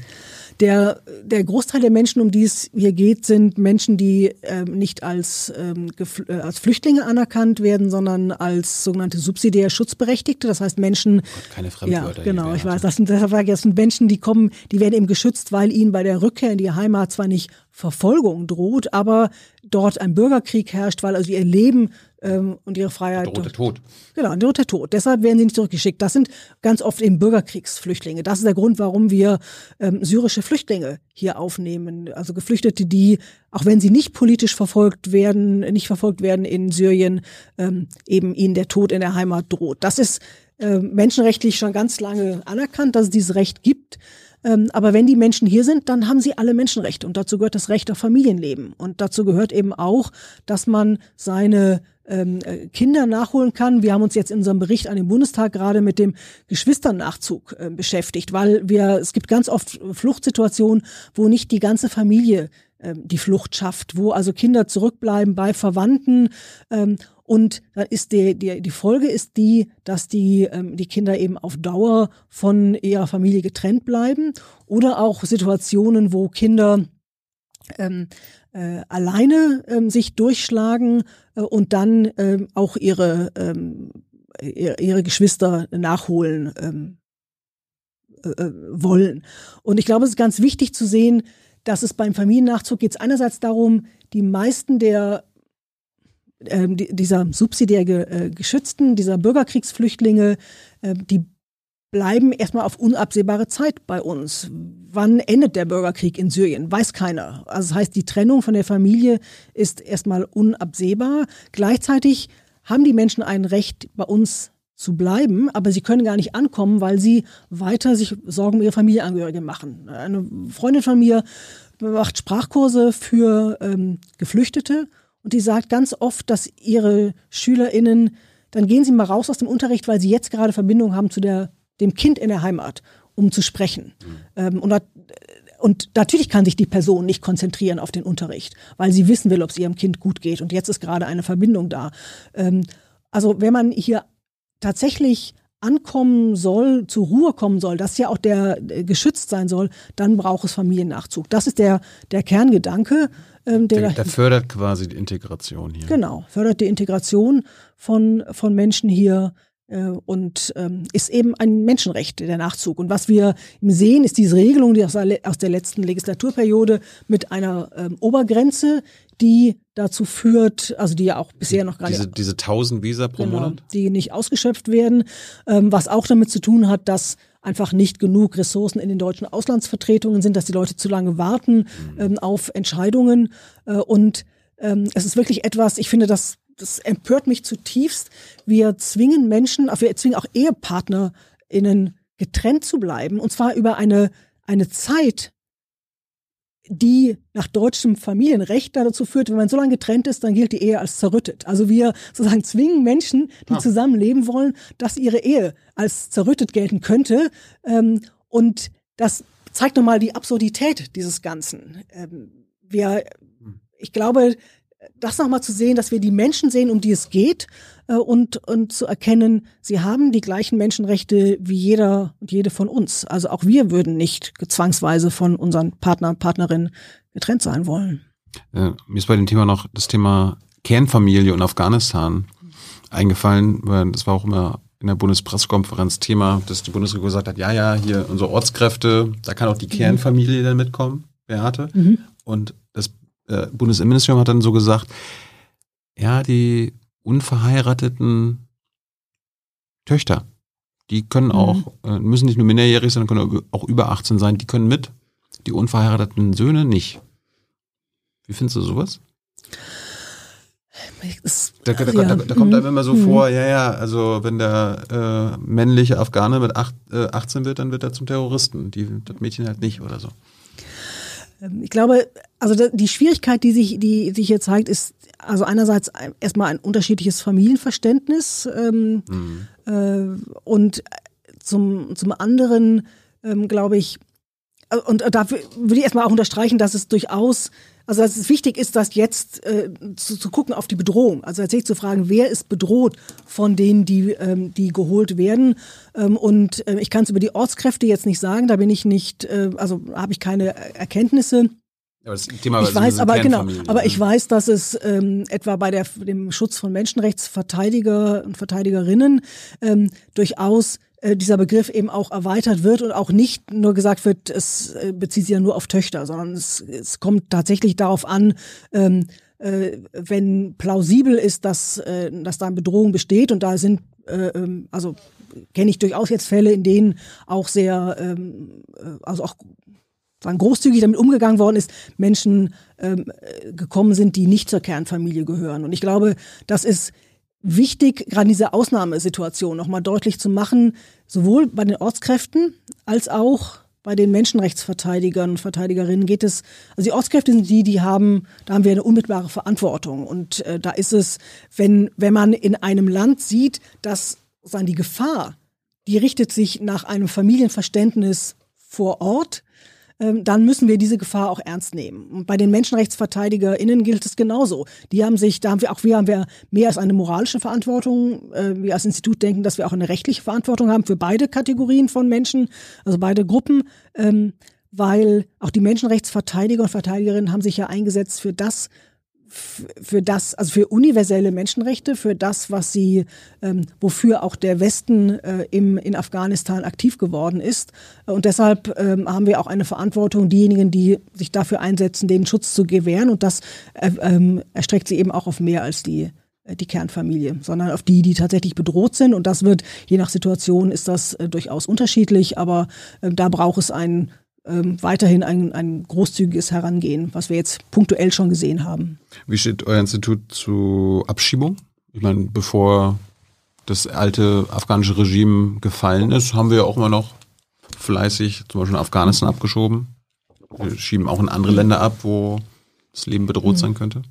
Der, der Großteil der Menschen, um die es hier geht, sind Menschen, die ähm, nicht als, ähm, äh, als Flüchtlinge anerkannt werden, sondern als sogenannte subsidiär Schutzberechtigte. Das heißt Menschen. Gott, keine Fremdwörter. Ja, genau. Ich weiß, das sind, das sind Menschen, die kommen, die werden eben geschützt, weil ihnen bei der Rückkehr in die Heimat zwar nicht Verfolgung droht, aber dort ein Bürgerkrieg herrscht, weil also ihr Leben ähm, und ihre Freiheit. Droht der Tod. Genau, droht der Tod. Deshalb werden sie nicht zurückgeschickt. Das sind ganz oft eben Bürgerkriegsflüchtlinge. Das ist der Grund, warum wir ähm, syrische Flüchtlinge hier aufnehmen. Also Geflüchtete, die, auch wenn sie nicht politisch verfolgt werden, nicht verfolgt werden in Syrien, ähm, eben ihnen der Tod in der Heimat droht. Das ist äh, menschenrechtlich schon ganz lange anerkannt, dass es dieses Recht gibt. Ähm, aber wenn die Menschen hier sind, dann haben sie alle Menschenrechte. Und dazu gehört das Recht auf Familienleben. Und dazu gehört eben auch, dass man seine ähm, äh, Kinder nachholen kann. Wir haben uns jetzt in unserem Bericht an den Bundestag gerade mit dem Geschwisternachzug äh, beschäftigt, weil wir, es gibt ganz oft Fluchtsituationen, wo nicht die ganze Familie äh, die Flucht schafft, wo also Kinder zurückbleiben bei Verwandten. Ähm, und dann ist die, die, die Folge ist die, dass die, ähm, die Kinder eben auf Dauer von ihrer Familie getrennt bleiben. Oder auch Situationen, wo Kinder ähm, äh, alleine ähm, sich durchschlagen äh, und dann ähm, auch ihre, ähm, ihre Geschwister nachholen ähm, äh, äh, wollen. Und ich glaube, es ist ganz wichtig zu sehen, dass es beim Familiennachzug geht es einerseits darum, die meisten der äh, dieser subsidiär äh, geschützten, dieser Bürgerkriegsflüchtlinge, äh, die bleiben erstmal auf unabsehbare Zeit bei uns. Wann endet der Bürgerkrieg in Syrien? Weiß keiner. Also das heißt, die Trennung von der Familie ist erstmal unabsehbar. Gleichzeitig haben die Menschen ein Recht, bei uns zu bleiben, aber sie können gar nicht ankommen, weil sie weiter sich Sorgen um ihre Familienangehörige machen. Eine Freundin von mir macht Sprachkurse für ähm, Geflüchtete und die sagt ganz oft, dass ihre SchülerInnen, dann gehen sie mal raus aus dem Unterricht, weil sie jetzt gerade Verbindung haben zu der, dem Kind in der Heimat, um zu sprechen. Mhm. Und, und natürlich kann sich die Person nicht konzentrieren auf den Unterricht, weil sie wissen will, ob es ihrem Kind gut geht. Und jetzt ist gerade eine Verbindung da. Ähm, also wenn man hier tatsächlich ankommen soll, zur Ruhe kommen soll, dass ja auch der äh, geschützt sein soll, dann braucht es Familiennachzug. Das ist der, der Kerngedanke. Ähm, der, der, der fördert quasi die Integration hier. Genau, fördert die Integration von, von Menschen hier und ähm, ist eben ein Menschenrecht, der Nachzug. Und was wir sehen, ist diese Regelung, die aus der, aus der letzten Legislaturperiode mit einer ähm, Obergrenze, die dazu führt, also die ja auch bisher noch gar diese, nicht. Diese 1000 Visa pro genau, Monat? Die nicht ausgeschöpft werden, ähm, was auch damit zu tun hat, dass einfach nicht genug Ressourcen in den deutschen Auslandsvertretungen sind, dass die Leute zu lange warten mhm. ähm, auf Entscheidungen. Äh, und ähm, es ist wirklich etwas, ich finde, das, das empört mich zutiefst. Wir zwingen Menschen, wir zwingen auch EhepartnerInnen getrennt zu bleiben, und zwar über eine, eine Zeit, die nach deutschem Familienrecht dazu führt, wenn man so lange getrennt ist, dann gilt die Ehe als zerrüttet. Also wir sozusagen zwingen Menschen, die ah. zusammenleben wollen, dass ihre Ehe als zerrüttet gelten könnte. Ähm, und das zeigt nochmal die Absurdität dieses Ganzen. Ähm, wir, hm. ich glaube, das nochmal zu sehen, dass wir die Menschen sehen, um die es geht äh, und, und zu erkennen, sie haben die gleichen Menschenrechte wie jeder und jede von uns. Also auch wir würden nicht zwangsweise von unseren Partnern und Partnerinnen getrennt sein wollen. Äh, mir ist bei dem Thema noch das Thema Kernfamilie und Afghanistan eingefallen, weil das war auch immer in der Bundespressekonferenz Thema, dass die Bundesregierung gesagt hat, ja, ja, hier unsere Ortskräfte, da kann auch die mhm. Kernfamilie dann mitkommen, Beate. Mhm. Und äh, Bundesinnenministerium hat dann so gesagt, ja, die unverheirateten Töchter, die können mhm. auch, äh, müssen nicht nur minderjährig sein, können auch über 18 sein, die können mit, die unverheirateten Söhne nicht. Wie findest du sowas? Da, da, da, da, kommt einem immer so mhm. vor, ja, ja, also wenn der äh, männliche Afghane mit acht, äh, 18 wird, dann wird er zum Terroristen, die, das Mädchen halt nicht oder so. Ähm, ich glaube, also die Schwierigkeit, die sich, die sich hier zeigt, ist also einerseits erstmal ein unterschiedliches Familienverständnis ähm, mhm. äh, und zum, zum anderen ähm, glaube ich, und dafür würde ich erstmal auch unterstreichen, dass es durchaus also dass es wichtig ist, dass jetzt äh, zu, zu gucken auf die Bedrohung. Also tatsächlich zu fragen, wer ist bedroht von denen, die, ähm, die geholt werden. Ähm, und äh, ich kann es über die Ortskräfte jetzt nicht sagen, da bin ich nicht, äh, also habe ich keine Erkenntnisse. Aber das Thema ich weiß, aber genau, aber ich weiß, dass es ähm, etwa bei der, dem Schutz von Menschenrechtsverteidiger und Verteidigerinnen ähm, durchaus äh, dieser Begriff eben auch erweitert wird und auch nicht nur gesagt wird, es äh, bezieht sich ja nur auf Töchter, sondern es, es kommt tatsächlich darauf an, ähm, äh, wenn plausibel ist, dass, äh, dass da eine Bedrohung besteht und da sind, äh, ähm, also kenne ich durchaus jetzt Fälle, in denen auch sehr, ähm, äh, also auch sagen, großzügig damit umgegangen worden ist, Menschen ähm, gekommen sind, die nicht zur Kernfamilie gehören. Und ich glaube, das ist wichtig, gerade in dieser Ausnahmesituation nochmal deutlich zu machen, sowohl bei den Ortskräften als auch bei den Menschenrechtsverteidigern und Verteidigerinnen geht es, also die Ortskräfte sind die, die haben, da haben wir eine unmittelbare Verantwortung. Und äh, da ist es, wenn, wenn man in einem Land sieht, dass sagen, die Gefahr, die richtet sich nach einem Familienverständnis vor Ort, dann müssen wir diese Gefahr auch ernst nehmen. Und bei den MenschenrechtsverteidigerInnen gilt es genauso. Die haben sich, da haben wir auch wir haben wir mehr als eine moralische Verantwortung. Äh, wir als Institut denken, dass wir auch eine rechtliche Verantwortung haben für beide Kategorien von Menschen, also beide Gruppen. Ähm, weil auch die Menschenrechtsverteidiger und Verteidigerinnen haben sich ja eingesetzt für das, für das, also für universelle Menschenrechte, für das, was sie, ähm, wofür auch der Westen äh, im, in Afghanistan aktiv geworden ist. Und deshalb ähm, haben wir auch eine Verantwortung, diejenigen, die sich dafür einsetzen, den Schutz zu gewähren. Und das äh, ähm, erstreckt sie eben auch auf mehr als die äh, die Kernfamilie, sondern auf die, die tatsächlich bedroht sind. Und das wird, je nach Situation, ist das äh, durchaus unterschiedlich, aber äh, da braucht es ein, ähm, weiterhin ein, ein großzügiges Herangehen, was wir jetzt punktuell schon gesehen haben. Wie steht euer Institut zu Abschiebung? Ich meine, bevor das alte afghanische Regime gefallen ist, haben wir auch immer noch fleißig zum Beispiel Afghanistan abgeschoben. Wir schieben auch in andere Länder ab, wo das Leben bedroht mhm. sein könnte.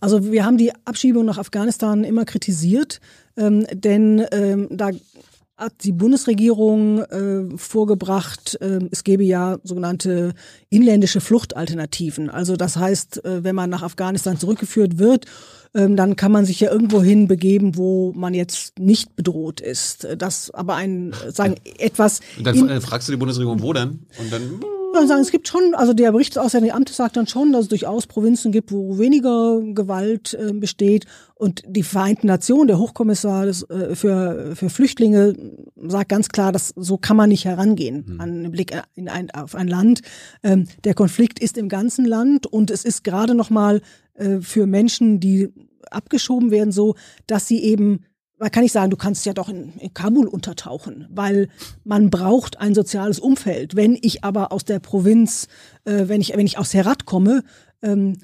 Also wir haben die Abschiebung nach Afghanistan immer kritisiert, ähm, denn ähm, da hat die Bundesregierung äh, vorgebracht, äh, es gäbe ja sogenannte inländische Fluchtalternativen. Also das heißt, äh, wenn man nach Afghanistan zurückgeführt wird, ähm, dann kann man sich ja irgendwo hin begeben, wo man jetzt nicht bedroht ist. Das aber ein, sagen, etwas. Und dann fragst du die Bundesregierung, wo denn? Und dann ja, sagen, es gibt schon, also der Bericht des Auswärtigen Amtes sagt dann schon, dass es durchaus Provinzen gibt, wo weniger Gewalt äh, besteht. Und die Vereinten Nationen, der Hochkommissar des, äh, für, für Flüchtlinge, sagt ganz klar, dass so kann man nicht herangehen mhm. an einen Blick in ein, auf ein Land. Ähm, der Konflikt ist im ganzen Land und es ist gerade nochmal äh, für Menschen, die abgeschoben werden, so, dass sie eben man kann nicht sagen, du kannst ja doch in, in, Kabul untertauchen, weil man braucht ein soziales Umfeld. Wenn ich aber aus der Provinz, äh, wenn ich wenn ich aus Herat komme, ähm,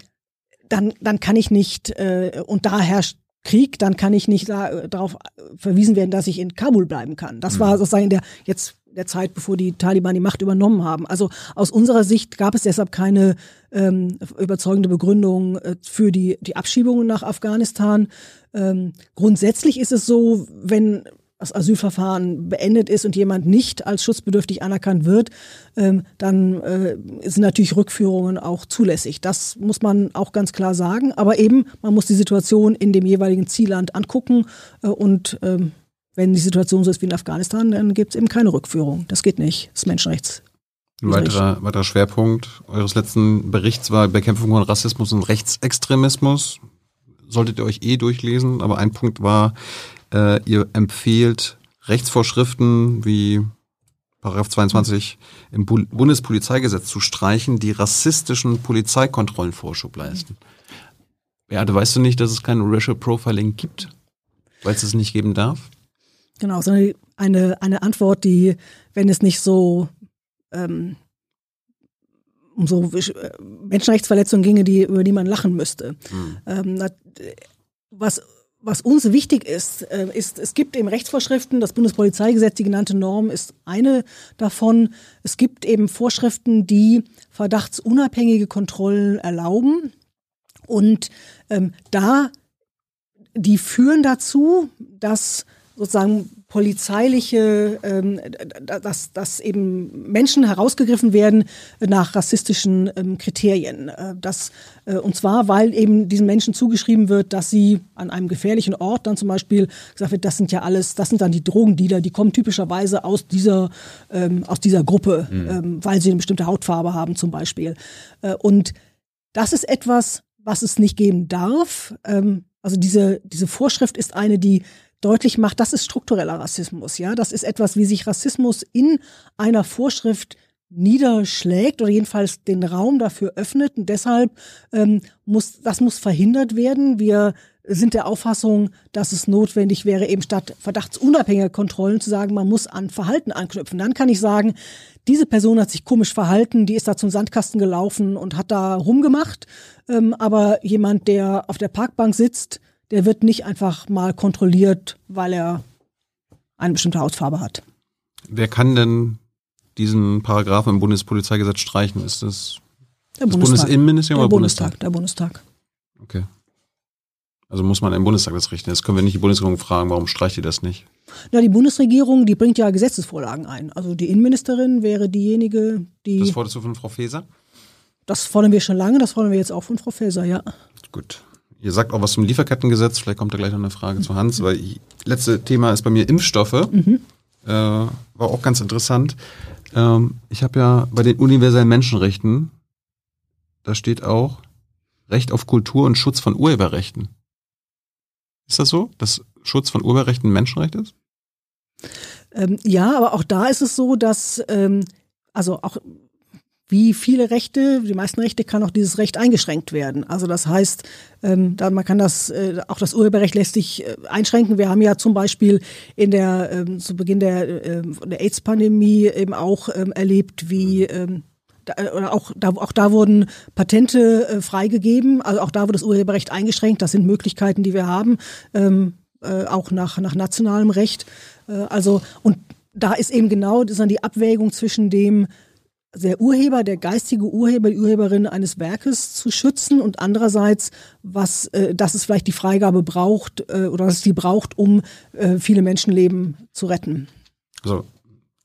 dann dann kann ich nicht äh, und da herrscht Krieg, dann kann ich nicht da, äh, darauf verwiesen werden, dass ich in Kabul bleiben kann. Das war mhm. sozusagen der jetzt der Zeit, bevor die Taliban die Macht übernommen haben. Also aus unserer Sicht gab es deshalb keine ähm, überzeugende Begründung äh, für die, die Abschiebungen nach Afghanistan. Ähm, grundsätzlich ist es so, wenn das Asylverfahren beendet ist und jemand nicht als schutzbedürftig anerkannt wird, ähm, dann äh, sind natürlich Rückführungen auch zulässig. Das muss man auch ganz klar sagen. Aber eben, man muss die Situation in dem jeweiligen Zielland angucken äh, und ähm, wenn die Situation so ist wie in Afghanistan, dann gibt es eben keine Rückführung. Das geht nicht. Das ist Menschenrechts. Ein weiterer, weiterer Schwerpunkt eures letzten Berichts war Bekämpfung von Rassismus und Rechtsextremismus. Solltet ihr euch eh durchlesen, aber ein Punkt war, äh, ihr empfehlt Rechtsvorschriften wie Paragraph 22 im Bundespolizeigesetz zu streichen, die rassistischen Polizeikontrollen Vorschub leisten. Ja, du weißt du nicht, dass es kein Racial Profiling gibt, weil es es nicht geben darf? Genau, sondern eine, eine Antwort, die, wenn es nicht so ähm, um so äh, Menschenrechtsverletzungen ginge, die, über die man lachen müsste. Mhm. Ähm, was was uns wichtig ist, äh, ist, es gibt eben Rechtsvorschriften, das Bundespolizeigesetz, die genannte Norm ist eine davon. Es gibt eben Vorschriften, die verdachtsunabhängige Kontrollen erlauben. Und ähm, da, die führen dazu, dass sozusagen polizeiliche, ähm, dass, dass eben Menschen herausgegriffen werden nach rassistischen ähm, Kriterien. Äh, das, äh, und zwar, weil eben diesen Menschen zugeschrieben wird, dass sie an einem gefährlichen Ort dann zum Beispiel gesagt wird, das sind ja alles, das sind dann die Drogendealer, die kommen typischerweise aus dieser, ähm, aus dieser Gruppe, mhm. ähm, weil sie eine bestimmte Hautfarbe haben zum Beispiel. Äh, und das ist etwas, was es nicht geben darf. Ähm, also diese, diese Vorschrift ist eine, die deutlich macht, das ist struktureller Rassismus. Ja, das ist etwas, wie sich Rassismus in einer Vorschrift niederschlägt oder jedenfalls den Raum dafür öffnet. Und deshalb ähm, muss das muss verhindert werden. Wir sind der Auffassung, dass es notwendig wäre, eben statt verdachtsunabhängiger Kontrollen zu sagen, man muss an Verhalten anknüpfen. Dann kann ich sagen, diese Person hat sich komisch verhalten, die ist da zum Sandkasten gelaufen und hat da rumgemacht. Ähm, aber jemand, der auf der Parkbank sitzt, der wird nicht einfach mal kontrolliert, weil er eine bestimmte Hautfarbe hat. Wer kann denn diesen Paragraphen im Bundespolizeigesetz streichen? Ist das der das Bundesinnenministerium oder Bundestag? Bundestag? Der Bundestag. Okay. Also muss man im Bundestag das richten. Jetzt können wir nicht die Bundesregierung fragen, warum streicht ihr das nicht? Na, die Bundesregierung, die bringt ja Gesetzesvorlagen ein. Also die Innenministerin wäre diejenige, die. Das forderst du von Frau Faeser? Das fordern wir schon lange, das fordern wir jetzt auch von Frau Faeser, ja. Gut. Ihr sagt auch was zum Lieferkettengesetz, vielleicht kommt da gleich noch eine Frage zu Hans, weil ich, letzte Thema ist bei mir Impfstoffe. Mhm. Äh, war auch ganz interessant. Ähm, ich habe ja bei den universellen Menschenrechten, da steht auch Recht auf Kultur und Schutz von Urheberrechten. Ist das so, dass Schutz von Urheberrechten ein Menschenrecht ist? Ähm, ja, aber auch da ist es so, dass ähm, also auch wie viele Rechte, die meisten Rechte kann auch dieses Recht eingeschränkt werden. Also das heißt, ähm, da man kann das, äh, auch das Urheberrecht lässt sich äh, einschränken. Wir haben ja zum Beispiel in der, ähm, zu Beginn der, äh, der AIDS-Pandemie eben auch ähm, erlebt, wie ähm, da, oder auch da, auch da wurden Patente äh, freigegeben, also auch da wurde das Urheberrecht eingeschränkt. Das sind Möglichkeiten, die wir haben, ähm, äh, auch nach, nach nationalem Recht. Äh, also und da ist eben genau das dann die Abwägung zwischen dem der Urheber, der geistige Urheber, die Urheberin eines Werkes zu schützen und andererseits, was, äh, dass es vielleicht die Freigabe braucht äh, oder dass es die braucht, um äh, viele Menschenleben zu retten. Also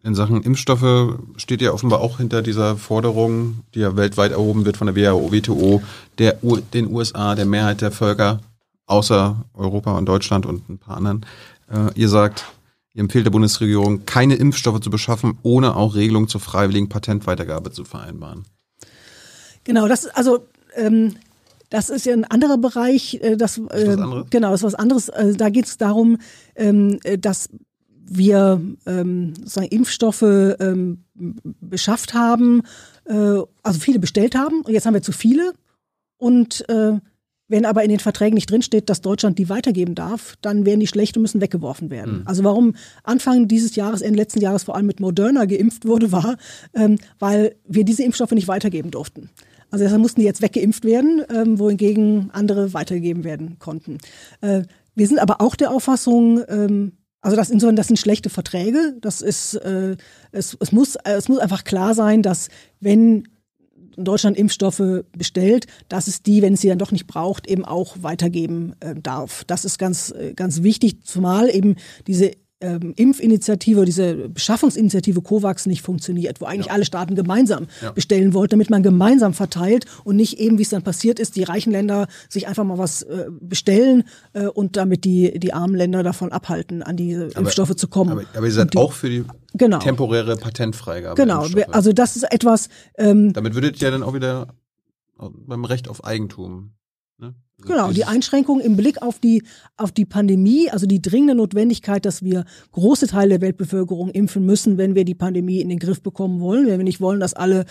in Sachen Impfstoffe steht ja offenbar auch hinter dieser Forderung, die ja weltweit erhoben wird von der WHO, WTO, der, den USA, der Mehrheit der Völker, außer Europa und Deutschland und ein paar anderen. Äh, ihr sagt, Ihr empfiehlt der Bundesregierung, keine Impfstoffe zu beschaffen, ohne auch Regelungen zur freiwilligen Patentweitergabe zu vereinbaren. Genau, das also ähm, das ist ja ein anderer Bereich. Äh, das, äh, genau, das ist was anderes. Äh, da geht es darum, ähm, äh, dass wir ähm, sozusagen Impfstoffe ähm, beschafft haben, äh, also viele bestellt haben. Und jetzt haben wir zu viele. Und äh, wenn aber in den Verträgen nicht drinsteht, dass Deutschland die weitergeben darf, dann werden die schlecht und müssen weggeworfen werden. Mhm. Also warum Anfang dieses Jahres, Ende letzten Jahres vor allem mit Moderna geimpft wurde, war, ähm, weil wir diese Impfstoffe nicht weitergeben durften. Also deshalb mussten die jetzt weggeimpft werden, ähm, wohingegen andere weitergegeben werden konnten. Äh, wir sind aber auch der Auffassung, ähm, also das insofern, das sind schlechte Verträge. Das ist, äh, es, es muss, es muss einfach klar sein, dass wenn Deutschland Impfstoffe bestellt, dass es die, wenn es sie dann doch nicht braucht, eben auch weitergeben äh, darf. Das ist ganz, äh, ganz wichtig, zumal eben diese ähm, Impfinitiative, diese Beschaffungsinitiative COVAX nicht funktioniert, wo eigentlich ja. alle Staaten gemeinsam ja. bestellen wollten, damit man gemeinsam verteilt und nicht eben, wie es dann passiert ist, die reichen Länder sich einfach mal was äh, bestellen äh, und damit die, die armen Länder davon abhalten, an diese aber, Impfstoffe zu kommen. Aber, aber ihr seid die, auch für die genau. temporäre Patentfreigabe. Genau, also das ist etwas. Ähm, damit würdet ihr dann auch wieder beim Recht auf Eigentum Ne? Also genau, die Einschränkung im Blick auf die, auf die Pandemie, also die dringende Notwendigkeit, dass wir große Teile der Weltbevölkerung impfen müssen, wenn wir die Pandemie in den Griff bekommen wollen, wenn wir nicht wollen, dass alle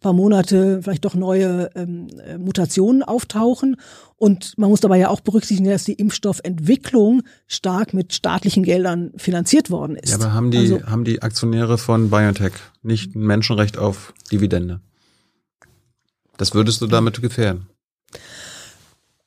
paar Monate vielleicht doch neue ähm, äh, Mutationen auftauchen. Und man muss dabei ja auch berücksichtigen, dass die Impfstoffentwicklung stark mit staatlichen Geldern finanziert worden ist. Ja, aber haben die, also, haben die Aktionäre von BioNTech nicht ein Menschenrecht auf Dividende? Das würdest du damit gefährden?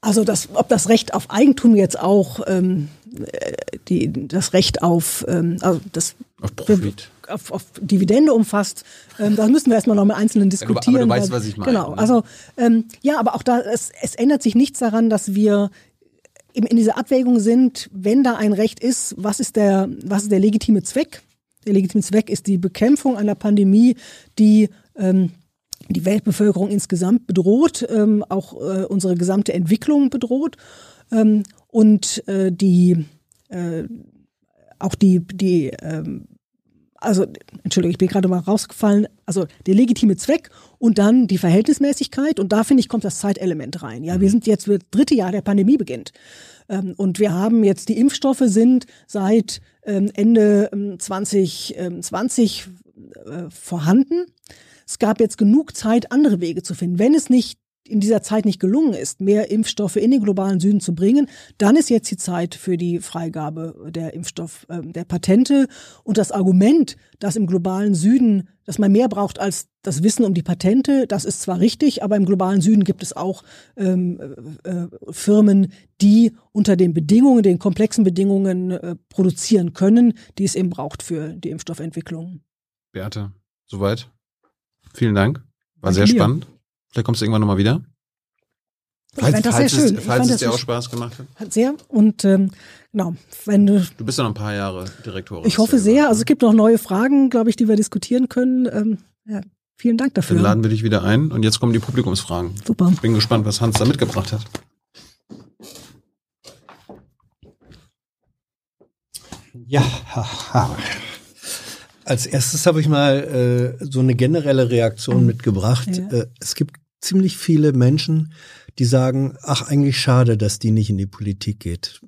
Also das, ob das Recht auf Eigentum jetzt auch ähm, äh, die, das Recht auf, ähm, also das auf Profit. Auf, auf Dividende umfasst, ähm, da müssen wir erstmal noch mit Einzelnen diskutieren. Ja, aber, aber du weißt, was ich meine. Genau, ne? also ähm, ja, aber auch da, es, es ändert sich nichts daran, dass wir eben in dieser Abwägung sind, wenn da ein Recht ist, was ist der, was ist der legitime Zweck? Der legitime Zweck ist die Bekämpfung einer Pandemie, die ähm, die Weltbevölkerung insgesamt bedroht, ähm, auch äh, unsere gesamte Entwicklung bedroht ähm, und äh, die äh, auch die die ähm, also Entschuldigung, ich bin gerade mal rausgefallen, also der legitime Zweck und dann die Verhältnismäßigkeit und da finde ich kommt das Zeitelement rein. Ja, wir sind jetzt das dritte Jahr der Pandemie beginnt ähm, und wir haben jetzt die Impfstoffe sind seit ähm, Ende 2020 ähm, äh, vorhanden es gab jetzt genug Zeit, andere Wege zu finden. Wenn es nicht in dieser Zeit nicht gelungen ist, mehr Impfstoffe in den globalen Süden zu bringen, dann ist jetzt die Zeit für die Freigabe der Impfstoff, äh, der Patente. Und das Argument, dass im globalen Süden, dass man mehr braucht als das Wissen um die Patente, das ist zwar richtig, aber im globalen Süden gibt es auch ähm, äh, äh Firmen, die unter den Bedingungen, den komplexen Bedingungen äh, produzieren können, die es eben braucht für die Impfstoffentwicklung. Beate, soweit? Vielen Dank. War Danke sehr dir. spannend. Vielleicht kommst du irgendwann nochmal wieder. Ich falls, fand das falls sehr schön. Es, falls es dir auch Spaß gemacht hat. Sehr. Und ähm, genau, wenn du. Du bist ja noch ein paar Jahre Direktorin. Ich hoffe sehr. Also es gibt noch neue Fragen, glaube ich, die wir diskutieren können. Ähm, ja, vielen Dank dafür. Dann laden wir dich wieder ein und jetzt kommen die Publikumsfragen. Super. Ich bin gespannt, was Hans da mitgebracht hat. Ja, haha. Als erstes habe ich mal äh, so eine generelle Reaktion mhm. mitgebracht. Ja. Äh, es gibt ziemlich viele Menschen, die sagen, ach, eigentlich schade, dass die nicht in die Politik geht.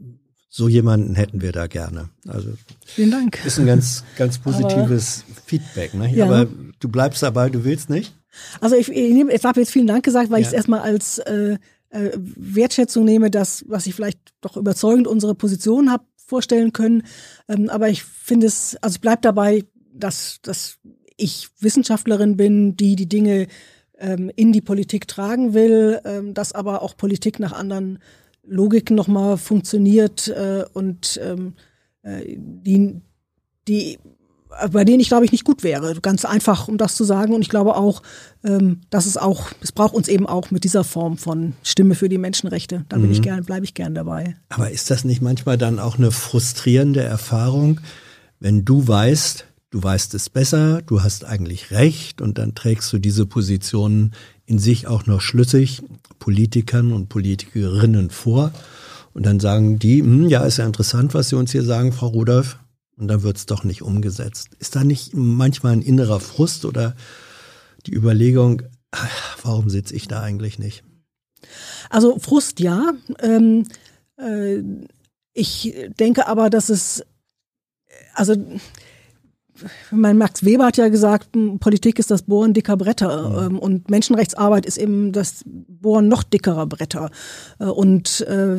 So jemanden hätten wir da gerne. Also vielen Dank. Ist ein ganz, ganz positives Aber, Feedback. Ne? Ja. Aber du bleibst dabei, du willst nicht. Also ich, ich, nehm, ich habe jetzt vielen Dank gesagt, weil ja. ich es erstmal als äh, äh, Wertschätzung nehme, dass, was ich vielleicht doch überzeugend unsere Position habe vorstellen können. Ähm, aber ich finde es, also ich bleib dabei, dass, dass ich Wissenschaftlerin bin, die die Dinge ähm, in die Politik tragen will, ähm, dass aber auch Politik nach anderen Logiken nochmal funktioniert äh, und ähm, äh, die, die bei denen ich glaube ich nicht gut wäre. Ganz einfach, um das zu sagen. Und ich glaube auch, ähm, dass es auch, es braucht uns eben auch mit dieser Form von Stimme für die Menschenrechte. Da bin mhm. ich gern, bleibe ich gern dabei. Aber ist das nicht manchmal dann auch eine frustrierende Erfahrung, wenn du weißt, du weißt es besser, du hast eigentlich recht und dann trägst du diese Positionen in sich auch noch schlüssig Politikern und Politikerinnen vor. Und dann sagen die, hm, ja, ist ja interessant, was Sie uns hier sagen, Frau Rudolph. Und dann wird es doch nicht umgesetzt. Ist da nicht manchmal ein innerer Frust oder die Überlegung, ach, warum sitze ich da eigentlich nicht? Also Frust ja. Ähm, äh, ich denke aber, dass es, also mein Max Weber hat ja gesagt, Politik ist das Bohren dicker Bretter mhm. und Menschenrechtsarbeit ist eben das Bohren noch dickerer Bretter. Äh, und äh,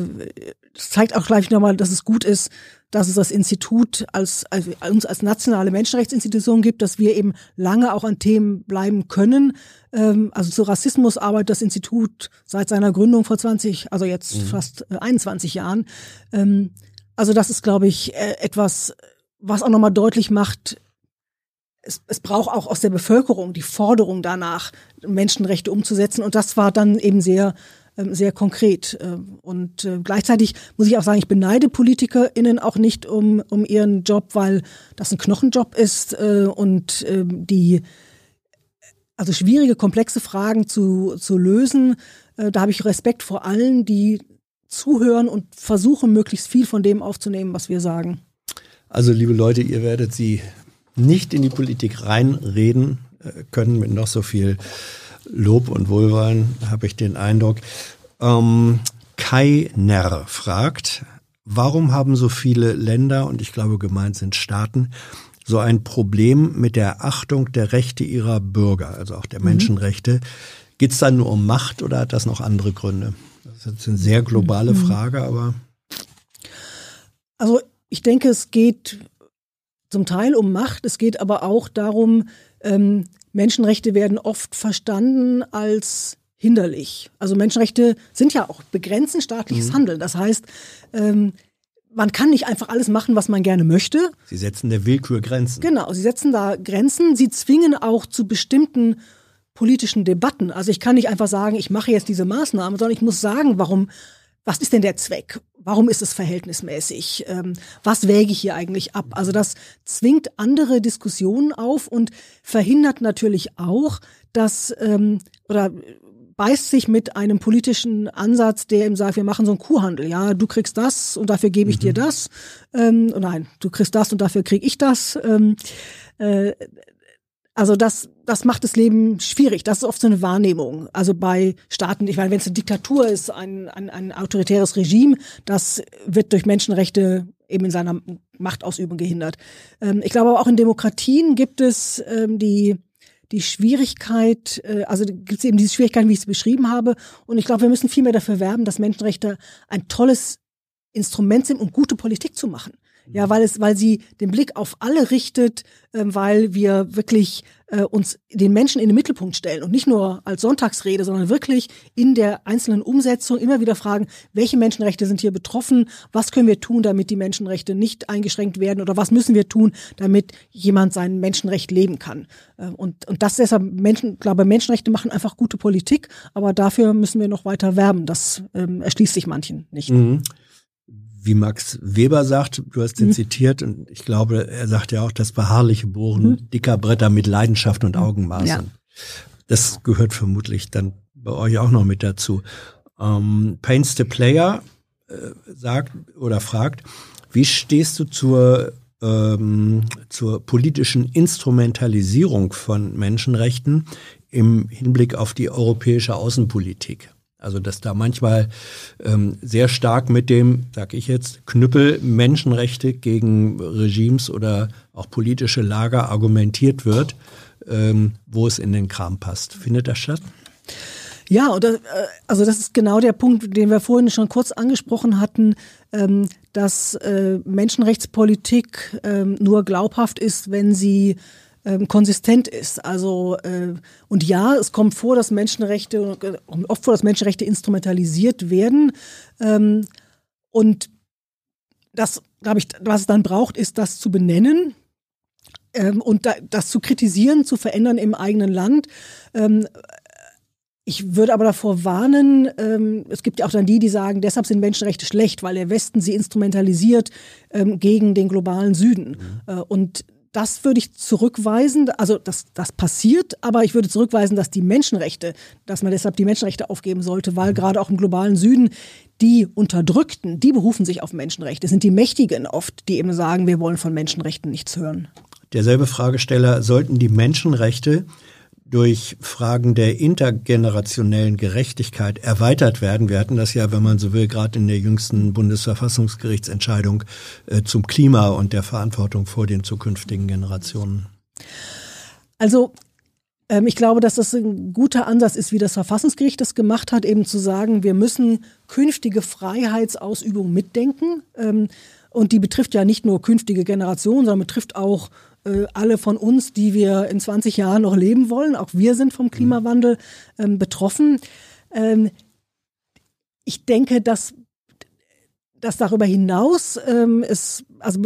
das zeigt auch gleich nochmal, dass es gut ist, dass es das Institut als, als uns als nationale Menschenrechtsinstitution gibt, dass wir eben lange auch an Themen bleiben können. Ähm, also zu Rassismus arbeitet das Institut seit seiner Gründung vor 20, also jetzt mhm. fast 21 Jahren. Ähm, also das ist, glaube ich, etwas, was auch nochmal deutlich macht, es, es braucht auch aus der Bevölkerung die Forderung danach, Menschenrechte umzusetzen. Und das war dann eben sehr, ähm, sehr konkret. Ähm, und äh, gleichzeitig muss ich auch sagen, ich beneide PolitikerInnen auch nicht um, um ihren Job, weil das ein Knochenjob ist äh, und ähm, die also schwierige, komplexe Fragen zu, zu lösen. Äh, da habe ich Respekt vor allen, die zuhören und versuchen, möglichst viel von dem aufzunehmen, was wir sagen. Also, liebe Leute, ihr werdet sie nicht in die Politik reinreden äh, können mit noch so viel Lob und Wohlwollen, habe ich den Eindruck. Ähm, Kai Nerr fragt, warum haben so viele Länder, und ich glaube gemeint sind Staaten, so ein Problem mit der Achtung der Rechte ihrer Bürger, also auch der mhm. Menschenrechte? Geht es dann nur um Macht oder hat das noch andere Gründe? Das ist jetzt eine sehr globale mhm. Frage, aber. Also ich denke, es geht zum Teil um Macht, es geht aber auch darum, ähm, Menschenrechte werden oft verstanden als hinderlich. Also Menschenrechte sind ja auch begrenzen staatliches mhm. Handeln. Das heißt, ähm, man kann nicht einfach alles machen, was man gerne möchte. Sie setzen der Willkür Grenzen. Genau, sie setzen da Grenzen. Sie zwingen auch zu bestimmten politischen Debatten. Also ich kann nicht einfach sagen, ich mache jetzt diese Maßnahme, sondern ich muss sagen, warum was ist denn der Zweck? Warum ist es verhältnismäßig? Ähm, was wäge ich hier eigentlich ab? Also das zwingt andere Diskussionen auf und verhindert natürlich auch, dass ähm, oder beißt sich mit einem politischen Ansatz, der ihm sagt, wir machen so einen Kuhhandel. Ja, du kriegst das und dafür gebe ich mhm. dir das. Ähm, nein, du kriegst das und dafür krieg ich das. Ähm, äh, also das, das macht das Leben schwierig. Das ist oft so eine Wahrnehmung. Also bei Staaten, ich meine, wenn es eine Diktatur ist, ein, ein, ein autoritäres Regime, das wird durch Menschenrechte eben in seiner Machtausübung gehindert. Ähm, ich glaube aber auch in Demokratien gibt es ähm, die, die Schwierigkeit, äh, also gibt es eben diese Schwierigkeiten, wie ich es beschrieben habe. Und ich glaube, wir müssen viel mehr dafür werben, dass Menschenrechte ein tolles Instrument sind, um gute Politik zu machen. Ja, weil es, weil sie den Blick auf alle richtet, äh, weil wir wirklich äh, uns den Menschen in den Mittelpunkt stellen und nicht nur als Sonntagsrede, sondern wirklich in der einzelnen Umsetzung immer wieder fragen, welche Menschenrechte sind hier betroffen, was können wir tun, damit die Menschenrechte nicht eingeschränkt werden oder was müssen wir tun, damit jemand sein Menschenrecht leben kann. Äh, und, und das deshalb Menschen, glaube Menschenrechte machen einfach gute Politik, aber dafür müssen wir noch weiter werben. Das ähm, erschließt sich manchen nicht. Mhm wie Max Weber sagt, du hast ihn mhm. zitiert und ich glaube, er sagt ja auch, das beharrliche Bohren mhm. dicker Bretter mit Leidenschaft und Augenmaß. Ja. Das gehört vermutlich dann bei euch auch noch mit dazu. Ähm, Paints the Player äh, sagt oder fragt, wie stehst du zur, ähm, zur politischen Instrumentalisierung von Menschenrechten im Hinblick auf die europäische Außenpolitik? Also dass da manchmal ähm, sehr stark mit dem, sag ich jetzt, Knüppel Menschenrechte gegen Regimes oder auch politische Lager argumentiert wird. ähm, wo es in den Kram passt. Findet das statt? Ja, das, äh, also das ist genau der Punkt, den wir vorhin schon kurz angesprochen hatten, ähm, dass äh, Menschenrechtspolitik ähm, nur glaubhaft ist, wenn sie ähm, konsistent ist. Also äh, und ja, es kommt vor, dass Menschenrechte oft vor, dass Menschenrechte instrumentalisiert werden und das, glaube ich, was es dann braucht, ist das zu benennen und das zu kritisieren, zu verändern im eigenen Land. Ich würde aber davor warnen, ähm, es gibt ja auch dann die, die sagen, deshalb sind Menschenrechte schlecht, weil der Westen sie instrumentalisiert ähm, gegen den globalen Süden. Mhm. Äh, und das würde ich zurückweisen, also das, das passiert, aber ich würde zurückweisen, dass die Menschenrechte, dass man deshalb die Menschenrechte aufgeben sollte, weil mhm. gerade auch im globalen Süden die Unterdrückten, die berufen sich auf Menschenrechte. Es sind die Mächtigen oft, die eben sagen, wir wollen von Menschenrechten nichts hören. Derselbe Fragesteller, sollten die Menschenrechte durch Fragen der intergenerationellen Gerechtigkeit erweitert werden. Wir hatten das ja, wenn man so will, gerade in der jüngsten Bundesverfassungsgerichtsentscheidung äh, zum Klima und der Verantwortung vor den zukünftigen Generationen. Also ähm, ich glaube, dass das ein guter Ansatz ist, wie das Verfassungsgericht das gemacht hat, eben zu sagen, wir müssen künftige Freiheitsausübung mitdenken. Ähm, und die betrifft ja nicht nur künftige Generationen, sondern betrifft auch äh, alle von uns, die wir in 20 Jahren noch leben wollen. Auch wir sind vom Klimawandel ähm, betroffen. Ähm, ich denke, dass dass darüber hinaus ähm, ist, also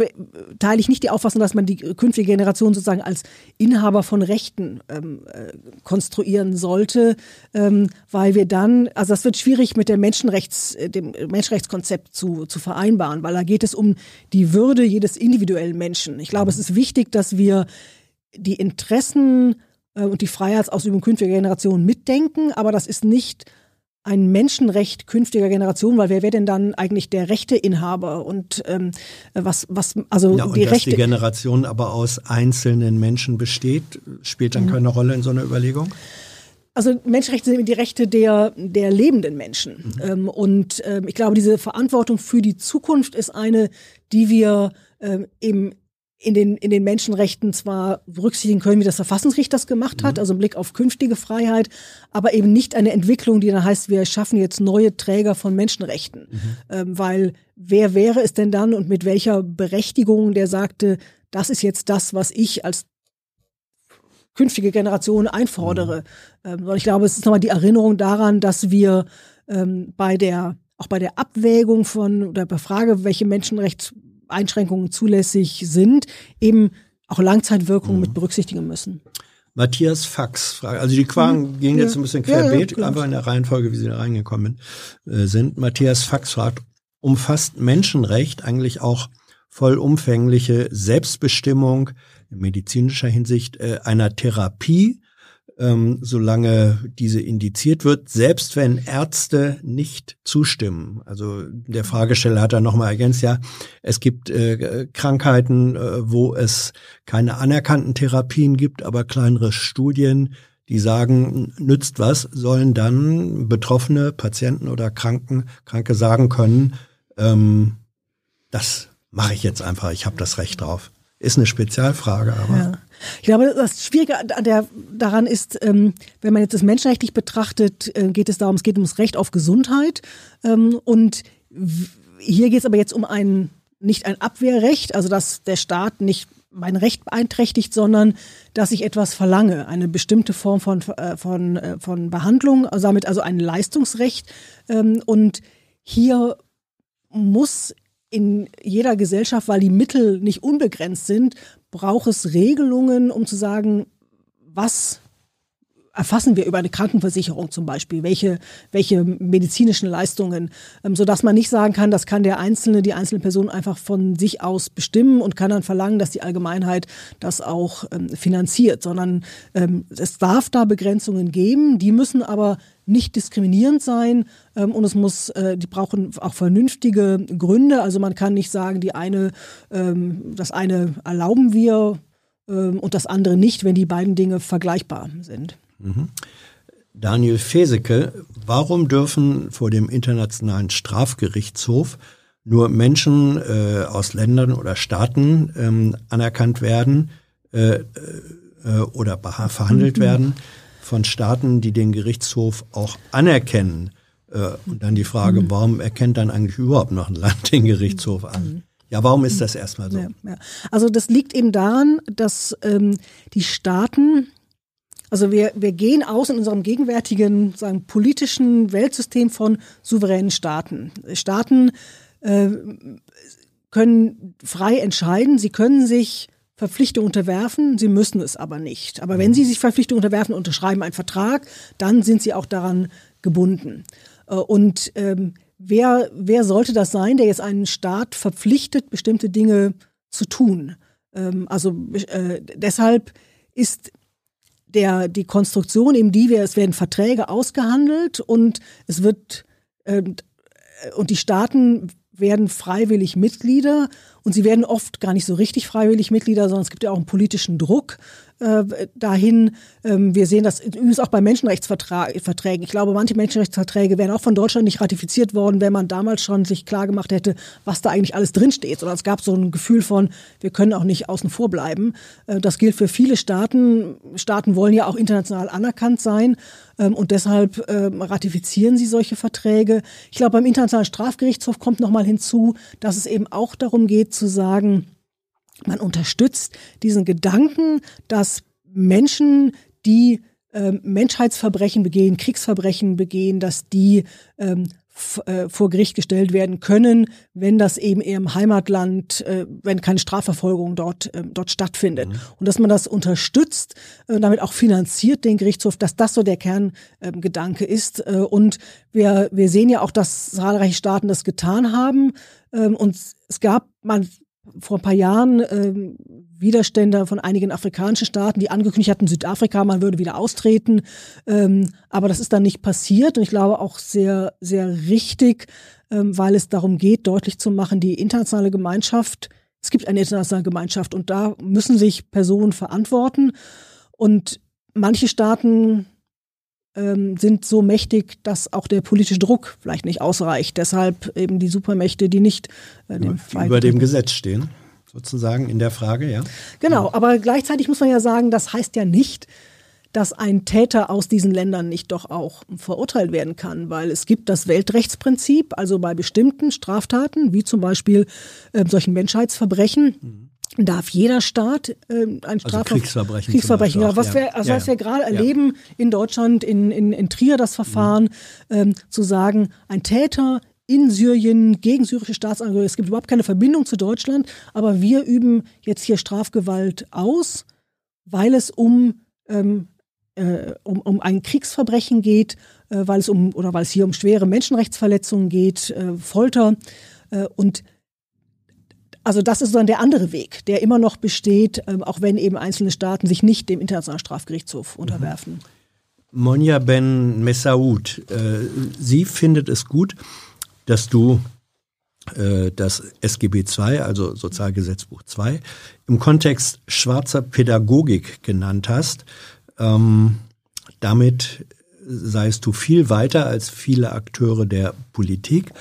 teile ich nicht die Auffassung, dass man die künftige Generation sozusagen als Inhaber von Rechten ähm, äh, konstruieren sollte, ähm, weil wir dann, also das wird schwierig mit dem Menschenrechts, äh, dem Menschenrechtskonzept zu, zu vereinbaren, weil da geht es um die Würde jedes individuellen Menschen. Ich glaube, es ist wichtig, dass wir die Interessen äh, und die Freiheitsausübung künftiger Generationen mitdenken, aber das ist nicht ein Menschenrecht künftiger Generation, weil wer wäre denn dann eigentlich der Rechteinhaber und ähm, was was also ja, und die dass Rechte die Generation aber aus einzelnen Menschen besteht, spielt dann mhm. keine Rolle in so einer Überlegung? Also Menschenrechte sind die Rechte der, der lebenden Menschen. Mhm. Ähm, und ähm, ich glaube, diese Verantwortung für die Zukunft ist eine, die wir ähm, eben in den, in den Menschenrechten zwar berücksichtigen können, wie das Verfassungsgericht das gemacht hat, mhm. also im Blick auf künftige Freiheit, aber eben nicht eine Entwicklung, die dann heißt, wir schaffen jetzt neue Träger von Menschenrechten. Mhm. Ähm, weil wer wäre es denn dann und mit welcher Berechtigung, der sagte, das ist jetzt das, was ich als künftige Generation einfordere. Mhm. Ähm, ich glaube, es ist nochmal die Erinnerung daran, dass wir ähm, bei der auch bei der Abwägung von oder bei Frage, welche Menschenrechts Einschränkungen zulässig sind, eben auch Langzeitwirkungen mhm. mit berücksichtigen müssen. Matthias Fax fragt, also die Fragen mhm. gehen jetzt ein bisschen querbeet, ja, ja, einfach in der Reihenfolge, wie sie da reingekommen äh, sind. Matthias Fax fragt, umfasst Menschenrecht eigentlich auch vollumfängliche Selbstbestimmung in medizinischer Hinsicht äh, einer Therapie ähm, solange diese indiziert wird, selbst wenn Ärzte nicht zustimmen. Also der Fragesteller hat da nochmal ergänzt, ja, es gibt äh, Krankheiten, äh, wo es keine anerkannten Therapien gibt, aber kleinere Studien, die sagen, nützt was, sollen dann betroffene Patienten oder Kranken, Kranke sagen können, ähm, das mache ich jetzt einfach, ich habe das Recht drauf. Ist eine Spezialfrage, aber. Ja. Ich glaube, das Schwierige daran ist, ähm, wenn man jetzt das menschenrechtlich betrachtet, äh, geht es darum, es geht ums Recht auf Gesundheit. Ähm, und hier geht es aber jetzt um ein, nicht ein Abwehrrecht, also dass der Staat nicht mein Recht beeinträchtigt, sondern dass ich etwas verlange, eine bestimmte Form von, äh, von, äh, von Behandlung, also damit also ein Leistungsrecht. Ähm, und hier muss in jeder Gesellschaft, weil die Mittel nicht unbegrenzt sind, braucht es Regelungen, um zu sagen, was erfassen wir über eine Krankenversicherung zum Beispiel, welche, welche medizinischen Leistungen, ähm, sodass man nicht sagen kann, das kann der Einzelne, die einzelne Person einfach von sich aus bestimmen und kann dann verlangen, dass die Allgemeinheit das auch ähm, finanziert, sondern ähm, es darf da Begrenzungen geben, die müssen aber nicht diskriminierend sein ähm, und es muss, äh, die brauchen auch vernünftige Gründe. Also man kann nicht sagen, die eine, ähm, das eine erlauben wir ähm, und das andere nicht, wenn die beiden Dinge vergleichbar sind. Mhm. Daniel Feseke, warum dürfen vor dem Internationalen Strafgerichtshof nur Menschen äh, aus Ländern oder Staaten ähm, anerkannt werden, äh, äh, oder verhandelt mhm. werden von Staaten, die den Gerichtshof auch anerkennen. Äh, und dann die Frage, mhm. warum erkennt dann eigentlich überhaupt noch ein Land den Gerichtshof an? Mhm. Ja, warum ist das erstmal so? Ja, ja. Also das liegt eben daran, dass ähm, die Staaten, also wir, wir gehen aus in unserem gegenwärtigen sagen, politischen Weltsystem von souveränen Staaten. Staaten äh, können frei entscheiden, sie können sich Verpflichtungen unterwerfen, sie müssen es aber nicht. Aber wenn sie sich Verpflichtungen unterwerfen und unterschreiben einen Vertrag, dann sind sie auch daran gebunden. Äh, und ähm, wer, wer sollte das sein, der jetzt einen Staat verpflichtet, bestimmte Dinge zu tun? Ähm, also äh, deshalb ist der, die Konstruktion eben die, es werden Verträge ausgehandelt und es wird äh, und die Staaten werden freiwillig Mitglieder und sie werden oft gar nicht so richtig freiwillig Mitglieder, sondern es gibt ja auch einen politischen Druck äh, dahin. Ähm, wir sehen das übrigens auch bei Menschenrechtsverträgen. Ich glaube, manche Menschenrechtsverträge wären auch von Deutschland nicht ratifiziert worden, wenn man damals schon sich klar gemacht hätte, was da eigentlich alles drinsteht. Sondern es gab so ein Gefühl von, wir können auch nicht außen vor bleiben. Äh, das gilt für viele Staaten. Staaten wollen ja auch international anerkannt sein. Ähm, und deshalb äh, ratifizieren sie solche Verträge. Ich glaube, beim Internationalen Strafgerichtshof kommt nochmal hinzu, dass es eben auch darum geht zu sagen, man unterstützt diesen Gedanken, dass Menschen, die äh, Menschheitsverbrechen begehen, Kriegsverbrechen begehen, dass die ähm, äh, vor Gericht gestellt werden können, wenn das eben im Heimatland, äh, wenn keine Strafverfolgung dort, äh, dort stattfindet. Mhm. Und dass man das unterstützt, äh, damit auch finanziert den Gerichtshof, dass das so der Kerngedanke ähm, ist. Äh, und wir, wir sehen ja auch, dass zahlreiche Staaten das getan haben. Ähm, und es gab, man vor ein paar Jahren ähm, Widerstände von einigen afrikanischen Staaten, die angekündigt hatten, Südafrika, man würde wieder austreten. Ähm, aber das ist dann nicht passiert und ich glaube auch sehr, sehr richtig, ähm, weil es darum geht, deutlich zu machen, die internationale Gemeinschaft, es gibt eine internationale Gemeinschaft und da müssen sich Personen verantworten. Und manche Staaten sind so mächtig, dass auch der politische Druck vielleicht nicht ausreicht. Deshalb eben die Supermächte, die nicht äh, dem über, über dem Gesetz stehen, sozusagen in der Frage, ja. Genau, aber gleichzeitig muss man ja sagen, das heißt ja nicht, dass ein Täter aus diesen Ländern nicht doch auch verurteilt werden kann, weil es gibt das Weltrechtsprinzip, also bei bestimmten Straftaten, wie zum Beispiel äh, solchen Menschheitsverbrechen, mhm darf jeder Staat äh, ein Straf also Kriegsverbrechen. Kriegsverbrechen, ja, was wir, also ja, was wir gerade ja. erleben in Deutschland, in, in, in Trier das Verfahren, mhm. ähm, zu sagen, ein Täter in Syrien gegen syrische Staatsangehörige, es gibt überhaupt keine Verbindung zu Deutschland, aber wir üben jetzt hier Strafgewalt aus, weil es um, ähm, äh, um, um ein Kriegsverbrechen geht, äh, weil es um, oder weil es hier um schwere Menschenrechtsverletzungen geht, äh, Folter äh, und also das ist dann der andere Weg, der immer noch besteht, ähm, auch wenn eben einzelne Staaten sich nicht dem Internationalen Strafgerichtshof mhm. unterwerfen. Monja Ben Messaoud, äh, sie findet es gut, dass du äh, das SGB II, also Sozialgesetzbuch II, im Kontext schwarzer Pädagogik genannt hast. Ähm, damit seist du viel weiter als viele Akteure der Politik.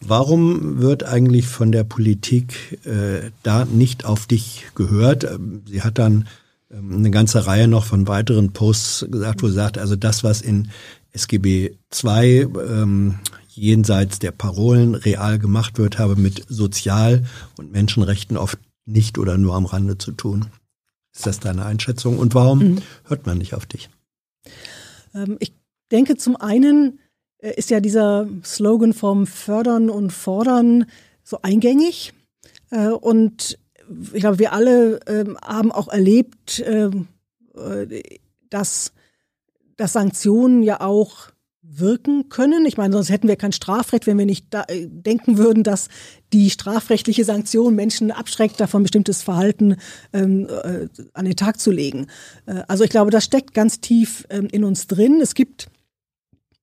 Warum wird eigentlich von der Politik äh, da nicht auf dich gehört? Ähm, sie hat dann ähm, eine ganze Reihe noch von weiteren Posts gesagt, wo sie sagt, also das, was in SGB II ähm, jenseits der Parolen real gemacht wird, habe mit Sozial- und Menschenrechten oft nicht oder nur am Rande zu tun. Ist das deine Einschätzung? Und warum mhm. hört man nicht auf dich? Ähm, ich denke zum einen ist ja dieser Slogan vom Fördern und Fordern so eingängig. Äh, und ich glaube, wir alle ähm, haben auch erlebt, ähm, äh, dass, dass Sanktionen ja auch wirken können. Ich meine, sonst hätten wir kein Strafrecht, wenn wir nicht da, denken würden, dass die strafrechtliche Sanktion Menschen abschreckt, davon bestimmtes Verhalten ähm, äh, an den Tag zu legen. Äh, also ich glaube, das steckt ganz tief in uns drin. Es gibt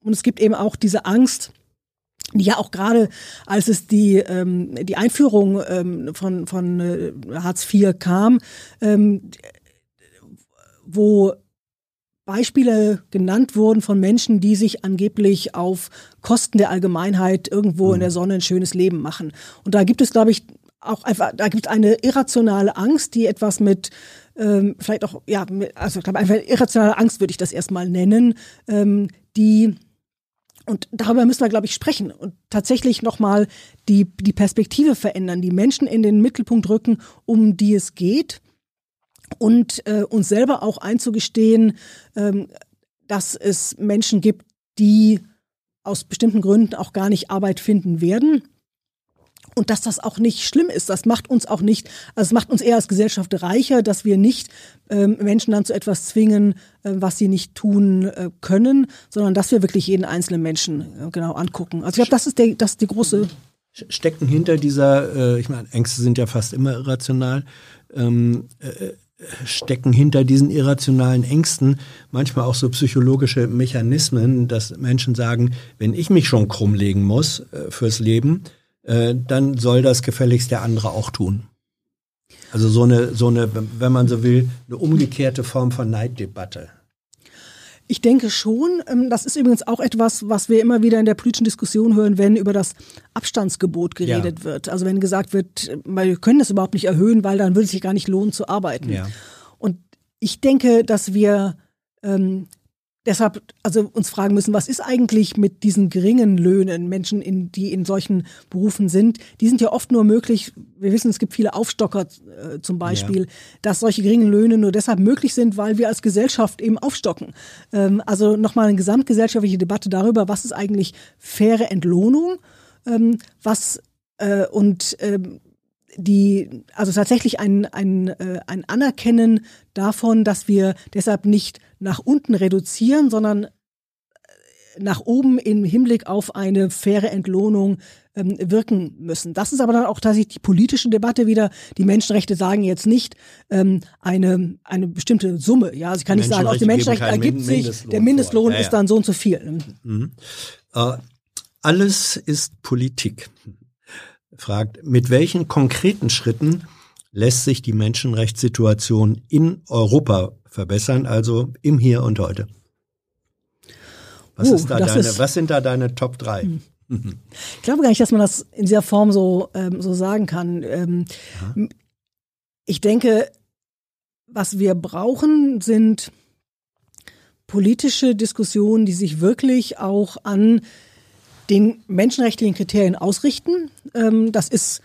und es gibt eben auch diese Angst, die ja auch gerade, als es die, ähm, die Einführung ähm, von, von äh, Hartz IV kam, ähm, wo Beispiele genannt wurden von Menschen, die sich angeblich auf Kosten der Allgemeinheit irgendwo mhm. in der Sonne ein schönes Leben machen. Und da gibt es, glaube ich, auch einfach, da gibt es eine irrationale Angst, die etwas mit ähm, vielleicht auch, ja, also ich glaube einfach irrationale Angst würde ich das erstmal nennen, ähm, die und darüber müssen wir, glaube ich, sprechen und tatsächlich nochmal die, die Perspektive verändern, die Menschen in den Mittelpunkt rücken, um die es geht und äh, uns selber auch einzugestehen, ähm, dass es Menschen gibt, die aus bestimmten Gründen auch gar nicht Arbeit finden werden. Und dass das auch nicht schlimm ist. Das macht uns auch nicht, also es macht uns eher als Gesellschaft reicher, dass wir nicht ähm, Menschen dann zu etwas zwingen, äh, was sie nicht tun äh, können, sondern dass wir wirklich jeden einzelnen Menschen äh, genau angucken. Also ich glaube, das ist der, das ist die große. Stecken hinter dieser, äh, ich meine, Ängste sind ja fast immer irrational. Ähm, äh, stecken hinter diesen irrationalen Ängsten manchmal auch so psychologische Mechanismen, dass Menschen sagen, wenn ich mich schon krummlegen muss äh, fürs Leben, äh, dann soll das gefälligst der andere auch tun. Also so eine, so eine, wenn man so will, eine umgekehrte Form von Neiddebatte. Ich denke schon. Ähm, das ist übrigens auch etwas, was wir immer wieder in der politischen Diskussion hören, wenn über das Abstandsgebot geredet ja. wird. Also wenn gesagt wird, wir können das überhaupt nicht erhöhen, weil dann würde es sich gar nicht lohnen zu arbeiten. Ja. Und ich denke, dass wir ähm, deshalb also uns fragen müssen, was ist eigentlich mit diesen geringen Löhnen, Menschen, in, die in solchen Berufen sind? Die sind ja oft nur möglich, wir wissen, es gibt viele Aufstocker äh, zum Beispiel, ja. dass solche geringen Löhne nur deshalb möglich sind, weil wir als Gesellschaft eben aufstocken. Ähm, also nochmal eine gesamtgesellschaftliche Debatte darüber, was ist eigentlich faire Entlohnung, ähm, was äh, und ähm, die, also tatsächlich ein, ein, äh, ein Anerkennen davon, dass wir deshalb nicht nach unten reduzieren, sondern äh, nach oben im Hinblick auf eine faire Entlohnung ähm, wirken müssen. Das ist aber dann auch tatsächlich die politische Debatte wieder. Die Menschenrechte sagen jetzt nicht ähm, eine, eine bestimmte Summe. Ja, also ich kann nicht sagen, aus dem Menschenrecht ergibt sich, der Mindestlohn ja, ja. ist dann so und so viel. Mhm. Äh, alles ist Politik fragt, mit welchen konkreten Schritten lässt sich die Menschenrechtssituation in Europa verbessern, also im Hier und heute? Was, uh, ist da deine, ist, was sind da deine Top 3? Hm. Ich glaube gar nicht, dass man das in dieser Form so, ähm, so sagen kann. Ähm, ich denke, was wir brauchen, sind politische Diskussionen, die sich wirklich auch an den menschenrechtlichen Kriterien ausrichten. Ähm, das ist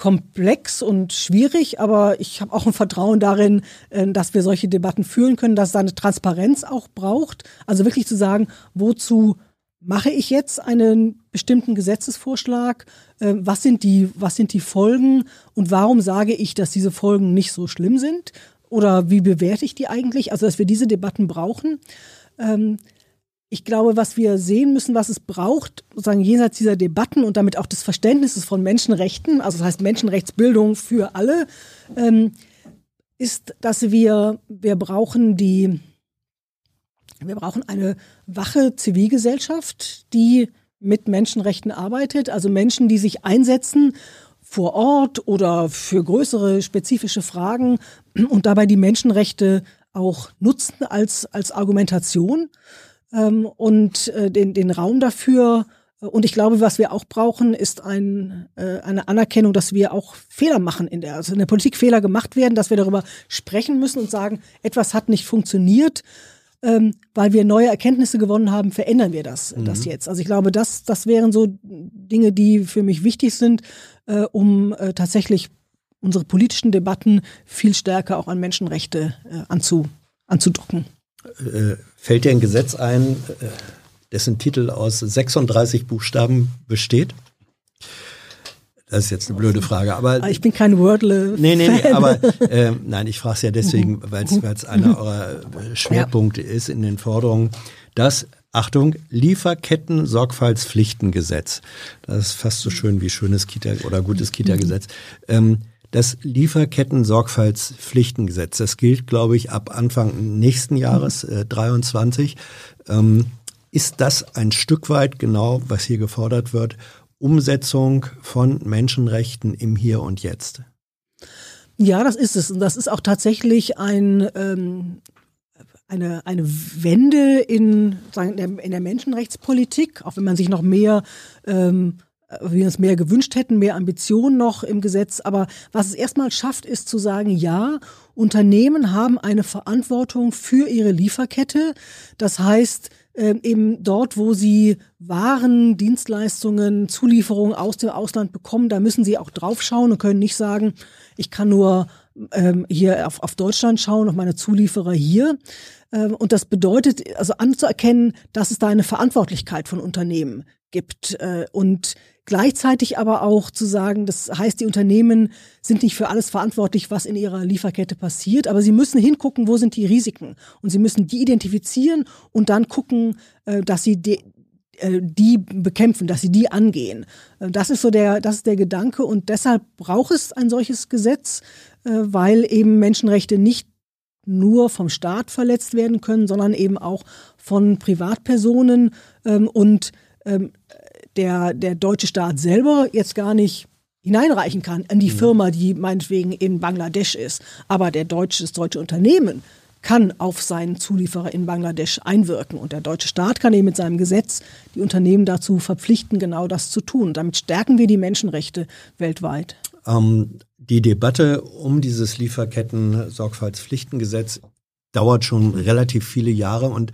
komplex und schwierig, aber ich habe auch ein Vertrauen darin, äh, dass wir solche Debatten führen können, dass es eine Transparenz auch braucht. Also wirklich zu sagen, wozu mache ich jetzt einen bestimmten Gesetzesvorschlag? Äh, was sind die, was sind die Folgen? Und warum sage ich, dass diese Folgen nicht so schlimm sind? Oder wie bewerte ich die eigentlich? Also, dass wir diese Debatten brauchen. Ich glaube, was wir sehen müssen, was es braucht, sozusagen jenseits dieser Debatten und damit auch des Verständnisses von Menschenrechten, also das heißt Menschenrechtsbildung für alle, ähm, ist, dass wir, wir brauchen die, wir brauchen eine wache Zivilgesellschaft, die mit Menschenrechten arbeitet, also Menschen, die sich einsetzen vor Ort oder für größere spezifische Fragen und dabei die Menschenrechte auch nutzen als, als Argumentation ähm, und äh, den, den Raum dafür. Und ich glaube, was wir auch brauchen, ist ein, äh, eine Anerkennung, dass wir auch Fehler machen in der, also in der Politik Fehler gemacht werden, dass wir darüber sprechen müssen und sagen, etwas hat nicht funktioniert. Ähm, weil wir neue Erkenntnisse gewonnen haben, verändern wir das, mhm. das jetzt. Also ich glaube, das, das wären so Dinge, die für mich wichtig sind, äh, um äh, tatsächlich unsere politischen Debatten viel stärker auch an Menschenrechte äh, anzu, anzudocken. Äh, fällt dir ein Gesetz ein, äh, dessen Titel aus 36 Buchstaben besteht? Das ist jetzt eine blöde Frage, aber ah, ich bin kein Wordle. Nee, nee, nee, aber äh, nein, ich frage es ja deswegen, mhm. weil es einer eurer äh, Schwerpunkte ja. ist in den Forderungen, dass Achtung, Lieferketten-Sorgfaltspflichtengesetz. Das ist fast so schön wie schönes Kita oder gutes Kita-Gesetz. Ähm, das Lieferketten-Sorgfaltspflichtengesetz, das gilt, glaube ich, ab Anfang nächsten Jahres, äh, 23. Ähm, ist das ein Stück weit genau, was hier gefordert wird, Umsetzung von Menschenrechten im Hier und Jetzt? Ja, das ist es. Und das ist auch tatsächlich ein, ähm, eine, eine Wende in, sagen, in, der, Menschenrechtspolitik, auch wenn man sich noch mehr ähm, wir uns mehr gewünscht hätten, mehr Ambitionen noch im Gesetz. Aber was es erstmal schafft, ist zu sagen, ja, Unternehmen haben eine Verantwortung für ihre Lieferkette. Das heißt, ähm, eben dort, wo sie Waren, Dienstleistungen, Zulieferungen aus dem Ausland bekommen, da müssen sie auch draufschauen und können nicht sagen, ich kann nur ähm, hier auf, auf Deutschland schauen, auf meine Zulieferer hier. Ähm, und das bedeutet, also anzuerkennen, dass es da eine Verantwortlichkeit von Unternehmen gibt. Äh, und Gleichzeitig aber auch zu sagen, das heißt, die Unternehmen sind nicht für alles verantwortlich, was in ihrer Lieferkette passiert, aber sie müssen hingucken, wo sind die Risiken. Und sie müssen die identifizieren und dann gucken, äh, dass sie die, äh, die bekämpfen, dass sie die angehen. Äh, das ist so der, das ist der Gedanke und deshalb braucht es ein solches Gesetz, weil eben Menschenrechte nicht nur vom Staat verletzt werden können, sondern eben auch von Privatpersonen ähm, und ähm, der, der deutsche Staat selber jetzt gar nicht hineinreichen kann in die mhm. Firma, die meinetwegen in Bangladesch ist. Aber der deutsche, das deutsche Unternehmen kann auf seinen Zulieferer in Bangladesch einwirken. Und der deutsche Staat kann eben mit seinem Gesetz die Unternehmen dazu verpflichten, genau das zu tun. Damit stärken wir die Menschenrechte weltweit. Ähm, die Debatte um dieses Lieferketten-Sorgfaltspflichtengesetz dauert schon relativ viele Jahre und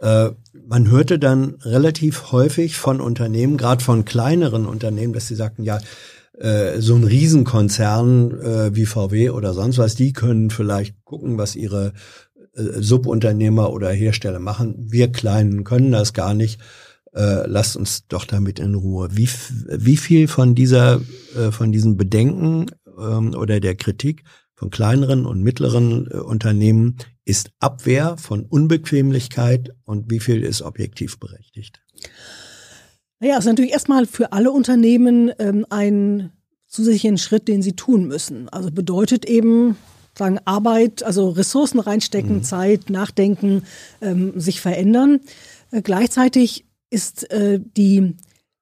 man hörte dann relativ häufig von Unternehmen, gerade von kleineren Unternehmen, dass sie sagten, ja, äh, so ein Riesenkonzern äh, wie VW oder sonst was, die können vielleicht gucken, was ihre äh, Subunternehmer oder Hersteller machen. Wir Kleinen können das gar nicht. Äh, lasst uns doch damit in Ruhe. Wie, wie viel von dieser, äh, von diesen Bedenken ähm, oder der Kritik von kleineren und mittleren äh, Unternehmen ist Abwehr von Unbequemlichkeit und wie viel ist objektiv berechtigt? Naja, es ist natürlich erstmal für alle Unternehmen ähm, ein zusätzlichen Schritt, den sie tun müssen. Also bedeutet eben, sagen Arbeit, also Ressourcen reinstecken, mhm. Zeit, nachdenken, ähm, sich verändern. Äh, gleichzeitig ist äh, die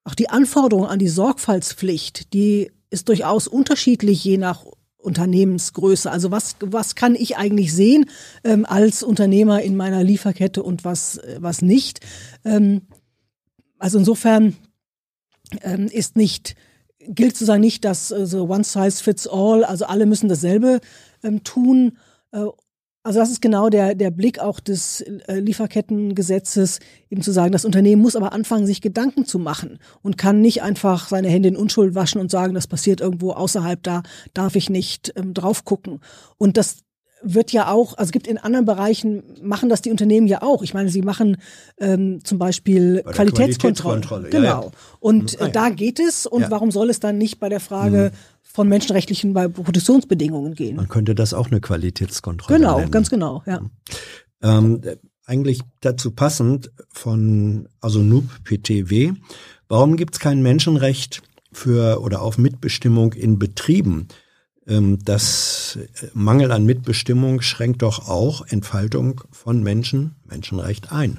auch die Anforderung an die Sorgfaltspflicht, die ist durchaus unterschiedlich je nach Unternehmensgröße. Also was, was kann ich eigentlich sehen ähm, als Unternehmer in meiner Lieferkette und was, was nicht. Ähm, also insofern ähm, ist nicht, gilt sozusagen nicht, dass äh, so one size fits all, also alle müssen dasselbe ähm, tun. Äh, also das ist genau der, der Blick auch des äh, Lieferkettengesetzes, eben zu sagen, das Unternehmen muss aber anfangen, sich Gedanken zu machen und kann nicht einfach seine Hände in Unschuld waschen und sagen, das passiert irgendwo außerhalb, da darf ich nicht ähm, drauf gucken. Und das wird ja auch, also es gibt in anderen Bereichen, machen das die Unternehmen ja auch. Ich meine, sie machen ähm, zum Beispiel Qualitätskontrolle. Qualitätskontrolle. Genau. Ja, ja. Und mhm. äh, da geht es. Und ja. warum soll es dann nicht bei der Frage mhm von menschenrechtlichen Produktionsbedingungen gehen. Man könnte das auch eine Qualitätskontrolle genau, nennen. Genau, ganz genau, ja. Ähm, eigentlich dazu passend von also NUP PTW. Warum gibt es kein Menschenrecht für oder auf Mitbestimmung in Betrieben? Ähm, das Mangel an Mitbestimmung schränkt doch auch Entfaltung von Menschen, Menschenrecht ein.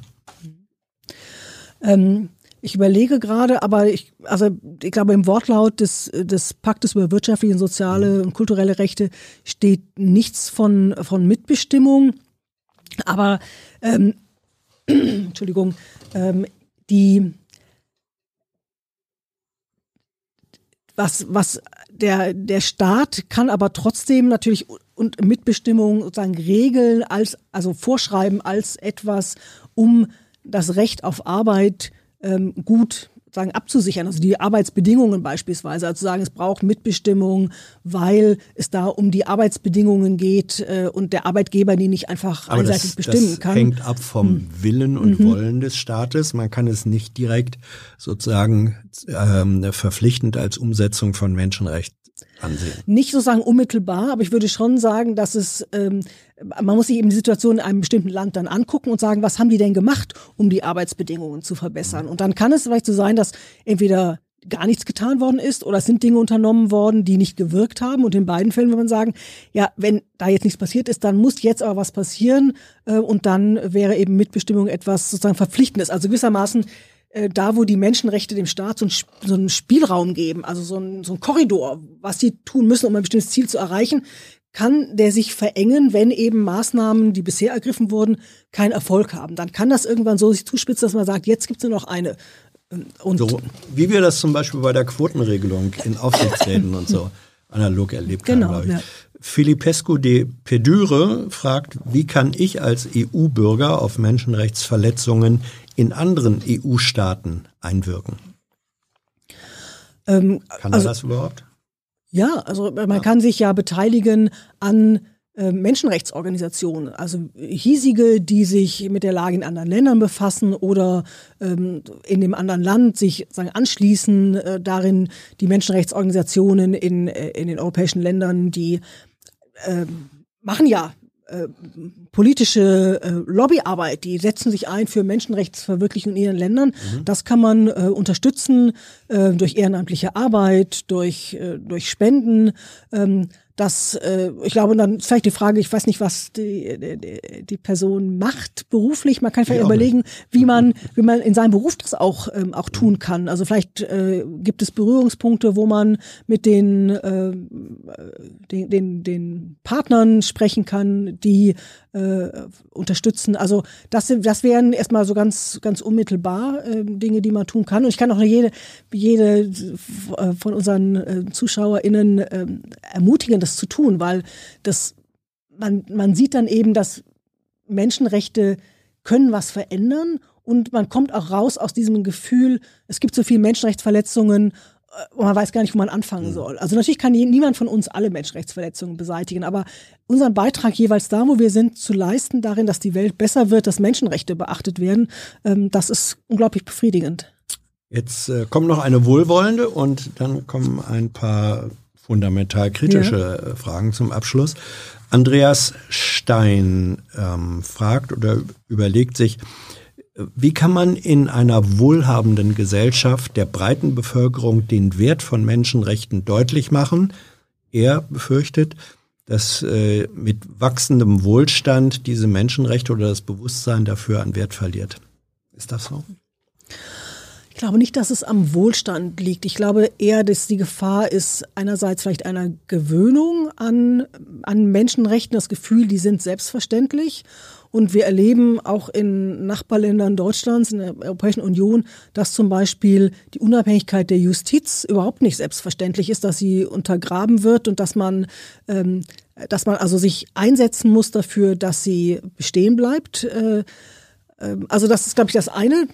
Ähm, ich überlege gerade, aber ich, also ich glaube, im Wortlaut des, des Paktes über wirtschaftliche, und soziale und kulturelle Rechte steht nichts von, von Mitbestimmung. Aber ähm, (clears throat) Entschuldigung, ähm, die was, was der, der Staat kann aber trotzdem natürlich und Mitbestimmung sozusagen regeln als, also vorschreiben als etwas, um das Recht auf Arbeit ähm, gut sagen, abzusichern, also die Arbeitsbedingungen beispielsweise, also zu sagen, es braucht Mitbestimmung, weil es da um die Arbeitsbedingungen geht äh, und der Arbeitgeber die nicht einfach Aber einseitig das, bestimmen das kann. hängt ab vom hm. Willen und mhm. Wollen des Staates. Man kann es nicht direkt sozusagen ähm, verpflichtend als Umsetzung von Menschenrechten ansehen. Nicht sozusagen unmittelbar, aber ich würde schon sagen, dass es, ähm, man muss sich eben die Situation in einem bestimmten Land dann angucken und sagen, was haben die denn gemacht, um die Arbeitsbedingungen zu verbessern? Und dann kann es vielleicht so sein, dass entweder gar nichts getan worden ist oder es sind Dinge unternommen worden, die nicht gewirkt haben. Und in beiden Fällen würde man sagen, ja, wenn da jetzt nichts passiert ist, dann muss jetzt aber was passieren äh, und dann wäre eben Mitbestimmung etwas sozusagen Verpflichtendes. Also gewissermaßen da, wo die Menschenrechte dem Staat so, ein, so einen Spielraum geben, also so ein, so ein Korridor, was sie tun müssen, um ein bestimmtes Ziel zu erreichen, kann der sich verengen, wenn eben Maßnahmen, die bisher ergriffen wurden, keinen Erfolg haben. Dann kann das irgendwann so sich zuspitzen, dass man sagt, jetzt gibt es nur noch eine Und so, wie wir das zum Beispiel bei der Quotenregelung in Aufsichtsräten und so analog erlebt genau, haben, ja. Filipescu de Pedure fragt, wie kann ich als EU-Bürger auf Menschenrechtsverletzungen in anderen EU-Staaten einwirken? Ähm, kann also, er das überhaupt? Ja, also man ja. kann sich ja beteiligen an äh, Menschenrechtsorganisationen, also hiesige, die sich mit der Lage in anderen Ländern befassen oder ähm, in dem anderen Land sich sagen, anschließen, äh, darin die Menschenrechtsorganisationen in, äh, in den europäischen Ländern, die äh, machen ja äh, politische äh, Lobbyarbeit, die setzen sich ein für Menschenrechtsverwirklichung in ihren Ländern. Mhm. Das kann man äh, unterstützen äh, durch ehrenamtliche Arbeit, durch, äh, durch Spenden. Ähm, das, äh, ich glaube, dann vielleicht die Frage, ich weiß nicht, was die, die, die Person macht beruflich. Man kann vielleicht ja, überlegen, wie man, wie man in seinem Beruf das auch, ähm, auch tun kann. Also vielleicht äh, gibt es Berührungspunkte, wo man mit den, äh, den, den, den Partnern sprechen kann, die äh, unterstützen. Also das, das wären erstmal so ganz, ganz unmittelbar äh, Dinge, die man tun kann. Und ich kann auch jede, jede äh, von unseren äh, ZuschauerInnen äh, ermutigen, das zu tun, weil das, man, man sieht dann eben, dass Menschenrechte können was verändern und man kommt auch raus aus diesem Gefühl, es gibt so viele Menschenrechtsverletzungen man weiß gar nicht, wo man anfangen mhm. soll. Also natürlich kann niemand von uns alle Menschenrechtsverletzungen beseitigen, aber unseren Beitrag jeweils da, wo wir sind, zu leisten, darin, dass die Welt besser wird, dass Menschenrechte beachtet werden, ähm, das ist unglaublich befriedigend. Jetzt äh, kommt noch eine wohlwollende und dann kommen ein paar fundamental kritische ja. Äh, Fragen zum Abschluss. Andreas Stein ähm, fragt oder überlegt sich, wie kann man in einer wohlhabenden Gesellschaft der breiten Bevölkerung den Wert von Menschenrechten deutlich machen? Er befürchtet, dass äh, mit wachsendem Wohlstand diese Menschenrechte oder das Bewusstsein dafür an Wert verliert. Ist das so? Ich glaube nicht, dass es am Wohlstand liegt. Ich glaube eher, dass die Gefahr ist einerseits vielleicht einer Gewöhnung an, an Menschenrechten, das Gefühl, die sind selbstverständlich und wir erleben auch in Nachbarländern Deutschlands, in der Europäischen Union, dass zum Beispiel die Unabhängigkeit der Justiz überhaupt nicht selbstverständlich ist, dass sie untergraben wird und dass man, ähm, dass man also sich einsetzen muss dafür, dass sie bestehen bleibt. Äh, ähm, also das ist, glaube ich, das eine,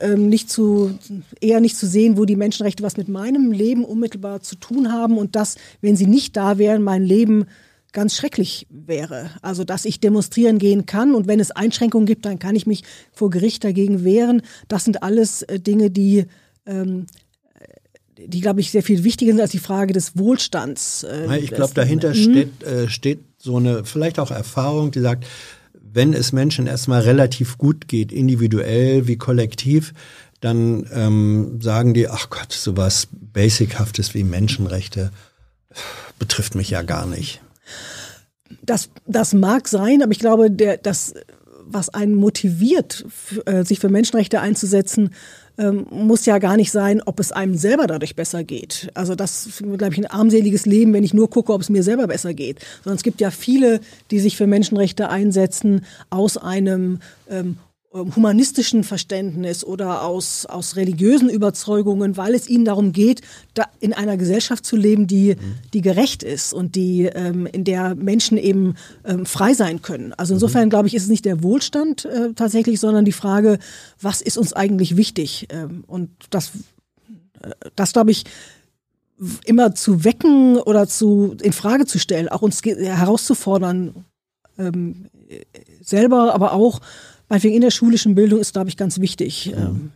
ähm, nicht zu, eher nicht zu sehen, wo die Menschenrechte was mit meinem Leben unmittelbar zu tun haben und dass, wenn sie nicht da wären, mein Leben ganz schrecklich wäre. Also, dass ich demonstrieren gehen kann und wenn es Einschränkungen gibt, dann kann ich mich vor Gericht dagegen wehren. Das sind alles äh, Dinge, die ähm, die, glaube ich, sehr viel wichtiger sind als die Frage des Wohlstands. Äh, ich glaube, dahinter steht, äh, steht so eine vielleicht auch Erfahrung, die sagt, wenn es Menschen erstmal relativ gut geht, individuell wie kollektiv, dann ähm, sagen die, ach Gott, sowas Basichaftes wie Menschenrechte betrifft mich ja gar nicht. Das, das mag sein, aber ich glaube, der, das, was einen motiviert, äh, sich für Menschenrechte einzusetzen, ähm, muss ja gar nicht sein, ob es einem selber dadurch besser geht. Also das ist, glaube ich, ein armseliges Leben, wenn ich nur gucke, ob es mir selber besser geht. Sondern es gibt ja viele, die sich für Menschenrechte einsetzen aus einem ähm, humanistischen Verständnis oder aus, aus religiösen Überzeugungen, weil es ihnen darum geht, da in einer Gesellschaft zu leben, die, die gerecht ist und die, ähm, in der Menschen eben ähm, frei sein können. Also insofern, glaube ich, ist es nicht der Wohlstand äh, tatsächlich, sondern die Frage, was ist uns eigentlich wichtig? Ähm, und das, äh, das glaube ich, immer zu wecken oder zu in Frage zu stellen, auch uns herauszufordern, ähm, selber, aber auch meinetwegen in der schulischen Bildung ist, glaube ich, ganz wichtig. Ja. Ähm.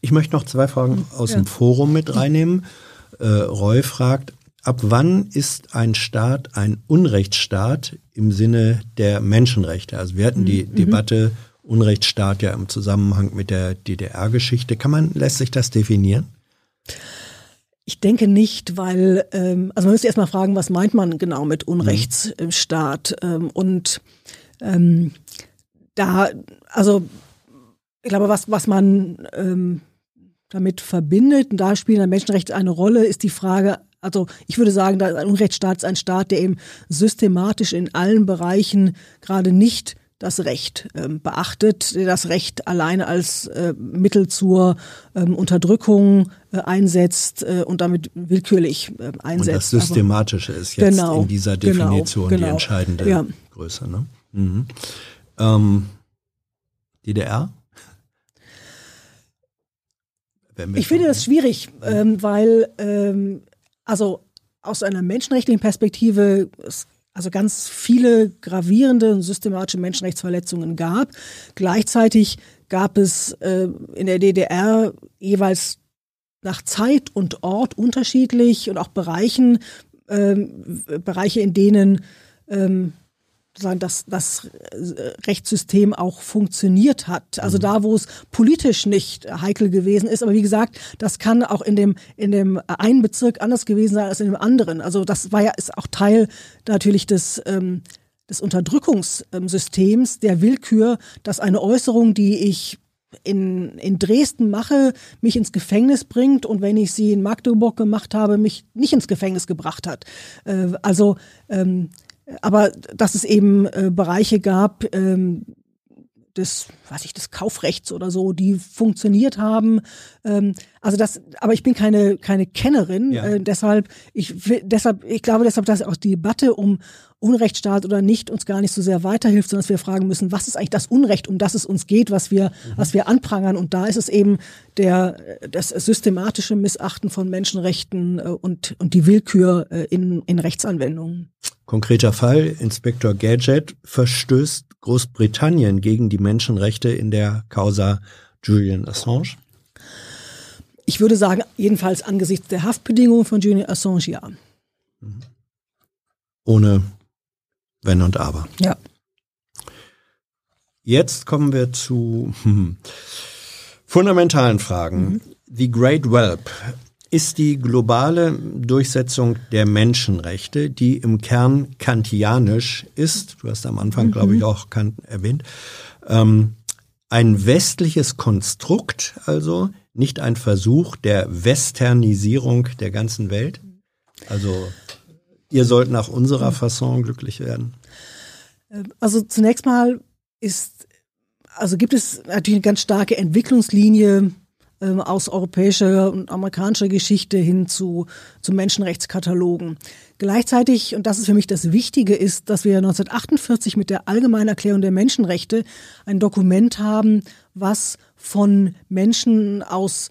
Ich möchte noch zwei Fragen aus ja. dem Forum mit reinnehmen. Äh, Roy fragt, ab wann ist ein Staat ein Unrechtsstaat im Sinne der Menschenrechte? Also wir hatten die mhm. Debatte Unrechtsstaat ja im Zusammenhang mit der DDR-Geschichte. Kann man, lässt sich das definieren? Ich denke nicht, weil, ähm, also man müsste erstmal fragen, was meint man genau mit Unrechtsstaat? Mhm. Und ähm, da, also ich glaube, was, was man ähm, damit verbindet, und da spielen Menschenrechte eine Rolle, ist die Frage, also ich würde sagen, ein Unrechtsstaat ist ein Staat, der eben systematisch in allen Bereichen gerade nicht das Recht ähm, beachtet, der das Recht alleine als äh, Mittel zur ähm, Unterdrückung äh, einsetzt äh, und damit willkürlich äh, einsetzt. Und das Systematische ist jetzt genau, in dieser genau, Definition genau, genau. die entscheidende ja. Größe. Ne? Mhm. Ähm, DDR? (laughs) Ich finde das schwierig, ähm, weil ähm, also aus einer menschenrechtlichen Perspektive es also ganz viele gravierende und systematische Menschenrechtsverletzungen gab. Gleichzeitig gab es äh, in der DDR jeweils nach Zeit und Ort unterschiedlich und auch Bereichen, ähm, Bereiche, in denen ähm, dass das Rechtssystem auch funktioniert hat. Also mhm. da, wo es politisch nicht heikel gewesen ist. Aber wie gesagt, das kann auch in dem, in dem einen Bezirk anders gewesen sein als in dem anderen. Also das war ja, ist auch Teil natürlich des, ähm, des Unterdrückungssystems, der Willkür, dass eine Äußerung, die ich in, in Dresden mache, mich ins Gefängnis bringt und wenn ich sie in Magdeburg gemacht habe, mich nicht ins Gefängnis gebracht hat. Äh, also ähm, aber dass es eben äh, Bereiche gab, ähm, des, weiß ich, des Kaufrechts oder so, die funktioniert haben. Ähm, also das, aber ich bin keine keine Kennerin, ja. äh, deshalb ich deshalb ich glaube deshalb, dass auch die Debatte um Unrechtsstaat oder nicht uns gar nicht so sehr weiterhilft, sondern dass wir fragen müssen, was ist eigentlich das Unrecht, um das es uns geht, was wir, mhm. was wir anprangern. Und da ist es eben der, das systematische Missachten von Menschenrechten äh, und, und die Willkür äh, in, in Rechtsanwendungen. Konkreter Fall, Inspektor Gadget verstößt Großbritannien gegen die Menschenrechte in der Causa Julian Assange. Ich würde sagen, jedenfalls angesichts der Haftbedingungen von Julian Assange ja. Mhm. Ohne wenn und Aber. Ja. Jetzt kommen wir zu hm, fundamentalen Fragen. Mhm. The Great Whelp ist die globale Durchsetzung der Menschenrechte, die im Kern kantianisch ist. Du hast am Anfang, mhm. glaube ich, auch Kant erwähnt. Ähm, ein westliches Konstrukt, also nicht ein Versuch der Westernisierung der ganzen Welt. Also Ihr sollt nach unserer Fasson glücklich werden. Also zunächst mal ist, also gibt es natürlich eine ganz starke Entwicklungslinie ähm, aus europäischer und amerikanischer Geschichte hin zu, zu Menschenrechtskatalogen. Gleichzeitig, und das ist für mich das Wichtige, ist, dass wir 1948 mit der Allgemeinen Erklärung der Menschenrechte ein Dokument haben, was von Menschen aus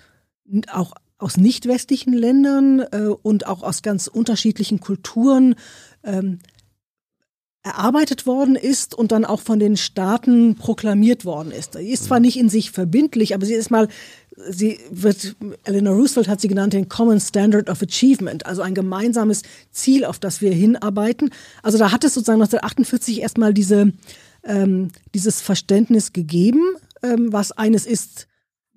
auch aus nicht westlichen Ländern äh, und auch aus ganz unterschiedlichen Kulturen ähm, erarbeitet worden ist und dann auch von den Staaten proklamiert worden ist. Sie ist zwar nicht in sich verbindlich, aber sie ist mal, sie wird, Eleanor Roosevelt hat sie genannt, den Common Standard of Achievement, also ein gemeinsames Ziel, auf das wir hinarbeiten. Also da hat es sozusagen 1948 erstmal diese, ähm, dieses Verständnis gegeben, ähm, was eines ist,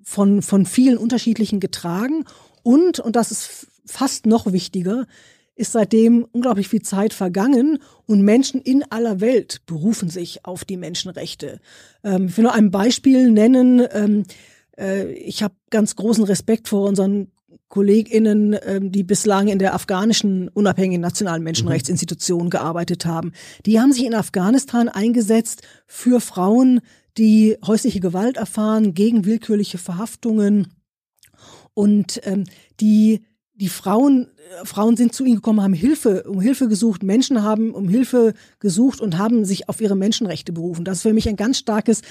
von, von vielen unterschiedlichen getragen. Und, und das ist fast noch wichtiger, ist seitdem unglaublich viel Zeit vergangen und Menschen in aller Welt berufen sich auf die Menschenrechte. Ähm, ich will nur ein Beispiel nennen. Ähm, äh, ich habe ganz großen Respekt vor unseren KollegInnen, ähm, die bislang in der afghanischen unabhängigen nationalen Menschenrechtsinstitution gearbeitet haben. Die haben sich in Afghanistan eingesetzt für Frauen, die häusliche Gewalt erfahren, gegen willkürliche Verhaftungen und ähm, die die Frauen äh, Frauen sind zu ihnen gekommen, haben Hilfe, um Hilfe gesucht, Menschen haben um Hilfe gesucht und haben sich auf ihre Menschenrechte berufen. Das ist für mich ein ganz starkes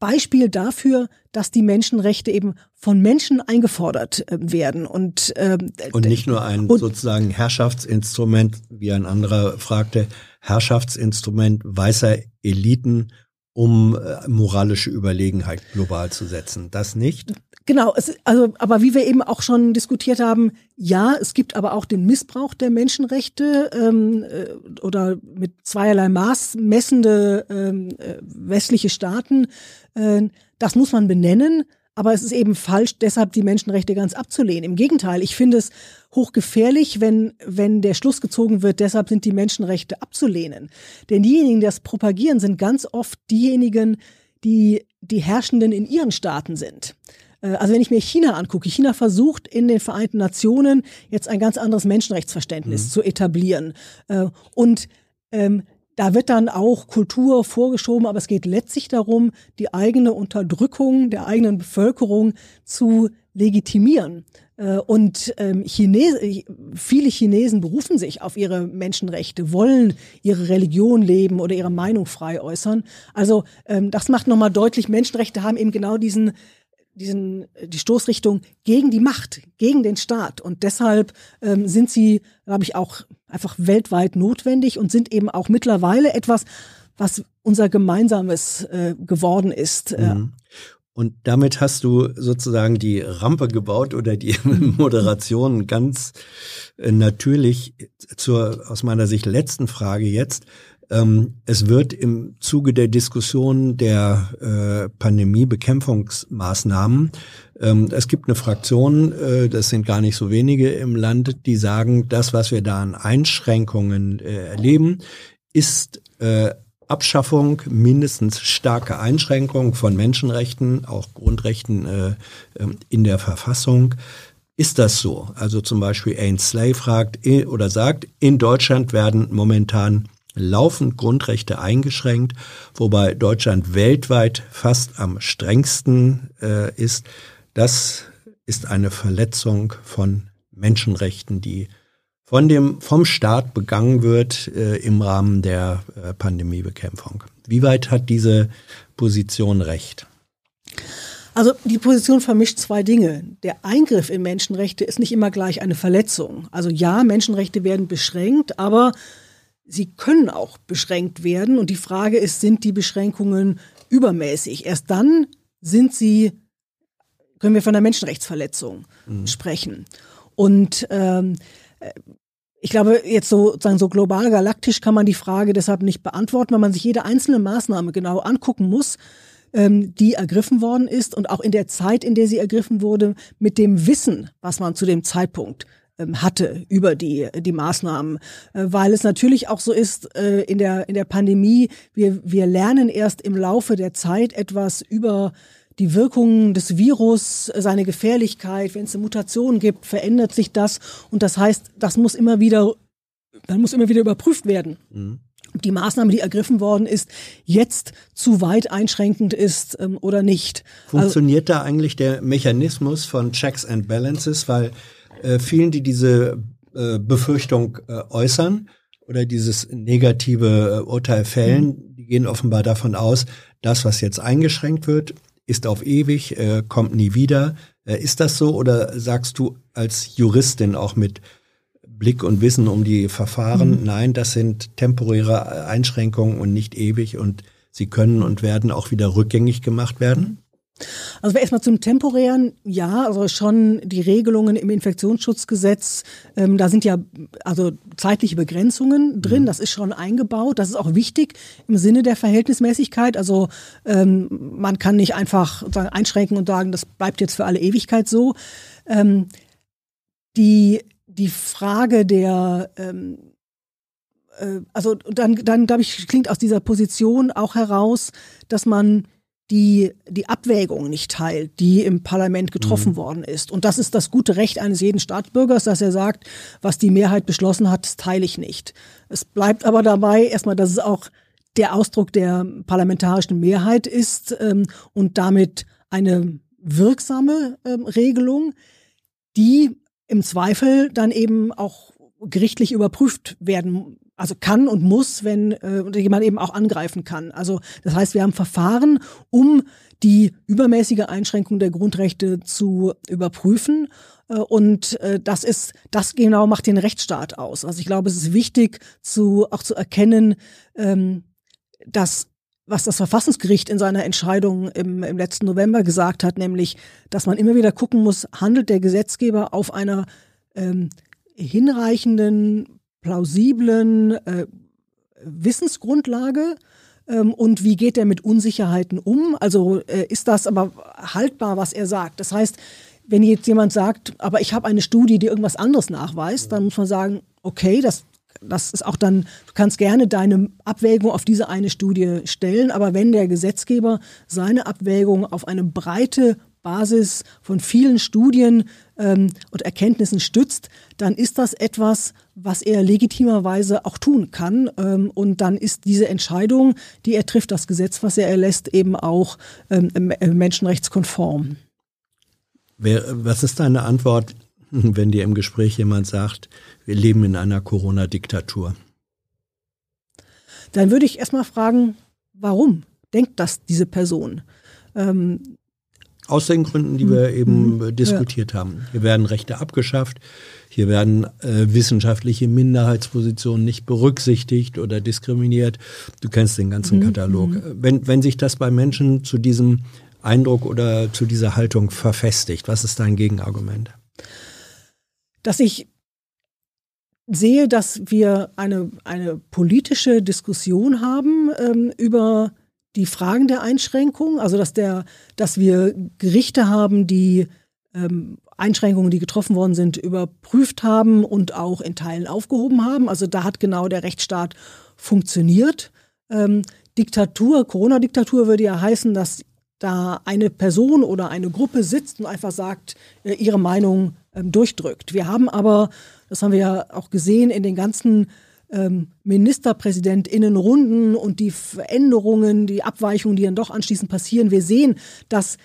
Beispiel dafür, dass die Menschenrechte eben von Menschen eingefordert äh, werden und ähm, und nicht nur ein sozusagen Herrschaftsinstrument, wie ein anderer fragte, Herrschaftsinstrument weißer Eliten um äh, moralische Überlegenheit global zu setzen. Das nicht? Genau, es, also, aber wie wir eben auch schon diskutiert haben, ja, es gibt aber auch den Missbrauch der Menschenrechte ähm, äh, oder mit zweierlei Maß messende ähm, äh, westliche Staaten. Äh, das muss man benennen. Aber es ist eben falsch, deshalb die Menschenrechte ganz abzulehnen. Im Gegenteil, ich finde es hochgefährlich, wenn, wenn der Schluss gezogen wird, deshalb sind die Menschenrechte abzulehnen. Denn diejenigen, die das propagieren, sind ganz oft diejenigen, die die Herrschenden in ihren Staaten sind. Äh, also wenn ich mir China angucke, China versucht in den Vereinten Nationen jetzt ein ganz anderes Menschenrechtsverständnis mhm. zu etablieren. Äh, und ähm, da wird dann auch Kultur vorgeschoben, aber es geht letztlich darum, die eigene Unterdrückung der eigenen Bevölkerung zu legitimieren. Äh, und ähm, Chinesen, viele Chinesen berufen sich auf ihre Menschenrechte, wollen ihre Religion leben oder ihre Meinung frei äußern. Also ähm, das macht nochmal deutlich, Menschenrechte haben eben genau diesen diesen, die Stoßrichtung gegen die Macht, gegen den Staat. Und deshalb ähm, sind sie, glaube ich, auch einfach weltweit notwendig und sind eben auch mittlerweile etwas, was unser gemeinsames äh, geworden ist. Mhm. Und damit hast du sozusagen die Rampe gebaut oder die (laughs) Moderation ganz äh, natürlich zur aus meiner Sicht letzten Frage jetzt. Ähm, es wird im Zuge der Diskussion der äh, Pandemiebekämpfungsmaßnahmen, ähm, es gibt eine Fraktion, äh, das sind gar nicht so wenige im Land, die sagen, das, was wir da an Einschränkungen äh, erleben, ist äh, Abschaffung, mindestens starke Einschränkung von Menschenrechten, auch Grundrechten äh, ähm, in der Verfassung. Ist das so? Also zum Beispiel Ainsley fragt oder sagt, in Deutschland werden momentan laufend Grundrechte eingeschränkt, wobei Deutschland weltweit fast am strengsten äh, ist. Das ist eine Verletzung von Menschenrechten, die von dem, vom Staat begangen wird äh, im Rahmen der äh, Pandemiebekämpfung. Wie weit hat diese Position recht? Also die Position vermischt zwei Dinge. Der Eingriff in Menschenrechte ist nicht immer gleich eine Verletzung. Also ja, Menschenrechte werden beschränkt, aber sie können auch beschränkt werden. Und die Frage ist, sind die Beschränkungen übermäßig? Erst dann sind sie, können wir von einer Menschenrechtsverletzung mhm. sprechen. Und ähm, ich glaube, jetzt so, sozusagen so global galaktisch kann man die Frage deshalb nicht beantworten, weil man sich jede einzelne Maßnahme genau angucken muss, ähm, die ergriffen worden ist und auch in der Zeit, in der sie ergriffen wurde, mit dem Wissen, was man zu dem Zeitpunkt hatte über die, die Maßnahmen, äh, weil es natürlich auch so ist äh, in der, in der Pandemie, wir, wir lernen erst im Laufe der Zeit etwas über die Wirkungen des Virus, seine Gefährlichkeit, wenn es eine Mutation gibt, verändert sich das. Und das heißt, das muss immer wieder, dann muss immer wieder überprüft werden. Mhm. Ob die Maßnahme, die ergriffen worden ist, jetzt zu weit einschränkend ist ähm, oder nicht. Funktioniert also, da eigentlich der Mechanismus von Checks and Balances? Weil äh, vielen, die diese äh, Befürchtung äh, äußern oder dieses negative äh, Urteil fällen, mhm. die gehen offenbar davon aus, das, was jetzt eingeschränkt wird, ist auf ewig, äh, kommt nie wieder. Ist das so oder sagst du als Juristin auch mit Blick und Wissen um die Verfahren, mhm. nein, das sind temporäre Einschränkungen und nicht ewig und sie können und werden auch wieder rückgängig gemacht werden? Also erstmal zum temporären, ja, also schon die Regelungen im Infektionsschutzgesetz, ähm, da sind ja also zeitliche Begrenzungen drin, mhm. das ist schon eingebaut, das ist auch wichtig im Sinne der Verhältnismäßigkeit. Also ähm, man kann nicht einfach einschränken und sagen, das bleibt jetzt für alle Ewigkeit so. Ähm, die, die Frage der ähm, äh, also dann, dann glaube ich, klingt aus dieser Position auch heraus, dass man die die Abwägung nicht teilt, die im Parlament getroffen mhm. worden ist. Und das ist das gute Recht eines jeden Staatsbürgers, dass er sagt, was die Mehrheit beschlossen hat, das teile ich nicht. Es bleibt aber dabei erstmal, dass es auch der Ausdruck der parlamentarischen Mehrheit ist ähm, und damit eine wirksame ähm, Regelung, die im Zweifel dann eben auch gerichtlich überprüft werden also kann und muss, wenn äh, jemand eben auch angreifen kann. Also das heißt, wir haben Verfahren, um die übermäßige Einschränkung der Grundrechte zu überprüfen. Äh, und äh, das ist, das genau macht den Rechtsstaat aus. Also ich glaube, es ist wichtig, zu, auch zu erkennen, ähm, dass was das Verfassungsgericht in seiner Entscheidung im, im letzten November gesagt hat, nämlich, dass man immer wieder gucken muss, handelt der Gesetzgeber auf einer ähm, hinreichenden plausiblen äh, Wissensgrundlage ähm, und wie geht er mit Unsicherheiten um? Also äh, ist das aber haltbar, was er sagt? Das heißt, wenn jetzt jemand sagt, aber ich habe eine Studie, die irgendwas anderes nachweist, dann muss man sagen, okay, das das ist auch dann, du kannst gerne deine Abwägung auf diese eine Studie stellen, aber wenn der Gesetzgeber seine Abwägung auf eine breite Basis von vielen Studien ähm, und Erkenntnissen stützt, dann ist das etwas, was er legitimerweise auch tun kann. Ähm, und dann ist diese Entscheidung, die er trifft, das Gesetz, was er erlässt, eben auch ähm, menschenrechtskonform. Was ist deine Antwort, (laughs) wenn dir im Gespräch jemand sagt, wir leben in einer Corona-Diktatur? Dann würde ich erstmal fragen, warum denkt das diese Person? Ähm, aus den Gründen, die wir eben mhm. diskutiert ja. haben. Hier werden Rechte abgeschafft, hier werden äh, wissenschaftliche Minderheitspositionen nicht berücksichtigt oder diskriminiert. Du kennst den ganzen mhm. Katalog. Mhm. Wenn, wenn sich das bei Menschen zu diesem Eindruck oder zu dieser Haltung verfestigt, was ist dein Gegenargument? Dass ich sehe, dass wir eine, eine politische Diskussion haben ähm, über die Fragen der Einschränkung, also dass der, dass wir Gerichte haben, die ähm, Einschränkungen, die getroffen worden sind, überprüft haben und auch in Teilen aufgehoben haben. Also da hat genau der Rechtsstaat funktioniert. Ähm, Diktatur, Corona-Diktatur würde ja heißen, dass da eine Person oder eine Gruppe sitzt und einfach sagt, äh, ihre Meinung ähm, durchdrückt. Wir haben aber, das haben wir ja auch gesehen in den ganzen ähm, Ministerpräsidentinnenrunden und die Veränderungen, die Abweichungen, die dann doch anschließend passieren. Wir sehen, dass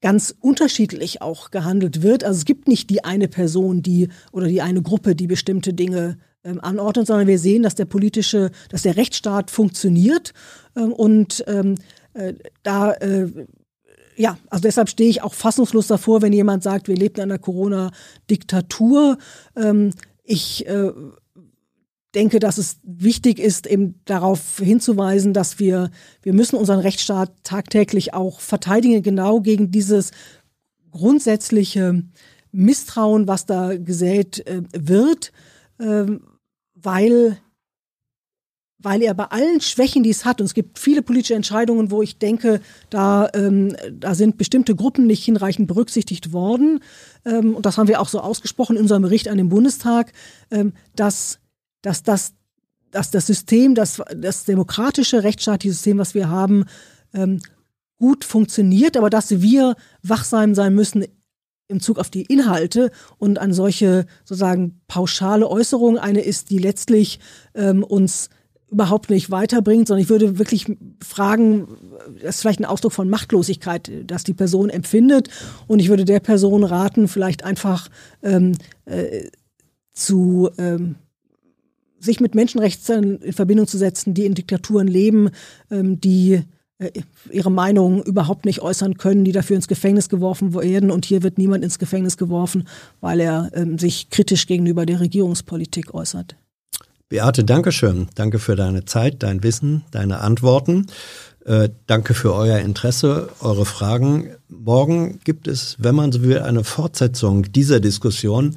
ganz unterschiedlich auch gehandelt wird. Also es gibt nicht die eine Person, die oder die eine Gruppe, die bestimmte Dinge ähm, anordnet, sondern wir sehen, dass der politische, dass der Rechtsstaat funktioniert ähm, und ähm, äh, da äh, ja, also deshalb stehe ich auch fassungslos davor, wenn jemand sagt, wir leben in einer Corona-Diktatur. Ähm, ich äh, denke, dass es wichtig ist, eben darauf hinzuweisen, dass wir, wir müssen unseren Rechtsstaat tagtäglich auch verteidigen, genau gegen dieses grundsätzliche Misstrauen, was da gesät äh, wird, äh, weil weil er bei allen Schwächen, die es hat, und es gibt viele politische Entscheidungen, wo ich denke, da, ähm, da sind bestimmte Gruppen nicht hinreichend berücksichtigt worden, ähm, und das haben wir auch so ausgesprochen in unserem Bericht an den Bundestag, ähm, dass dass das, dass das System, das, das demokratische rechtsstaatliche System, was wir haben, ähm, gut funktioniert, aber dass wir wachsam sein müssen im Zug auf die Inhalte und an solche sozusagen pauschale Äußerungen. Eine ist, die letztlich ähm, uns überhaupt nicht weiterbringt, sondern ich würde wirklich fragen, das ist vielleicht ein Ausdruck von Machtlosigkeit, dass die Person empfindet. Und ich würde der Person raten, vielleicht einfach ähm, äh, zu ähm, sich mit Menschenrechten in Verbindung zu setzen, die in Diktaturen leben, ähm, die äh, ihre Meinung überhaupt nicht äußern können, die dafür ins Gefängnis geworfen werden. Und hier wird niemand ins Gefängnis geworfen, weil er ähm, sich kritisch gegenüber der Regierungspolitik äußert. Beate, danke schön. Danke für deine Zeit, dein Wissen, deine Antworten. Äh, danke für euer Interesse, eure Fragen. Morgen gibt es, wenn man so will, eine Fortsetzung dieser Diskussion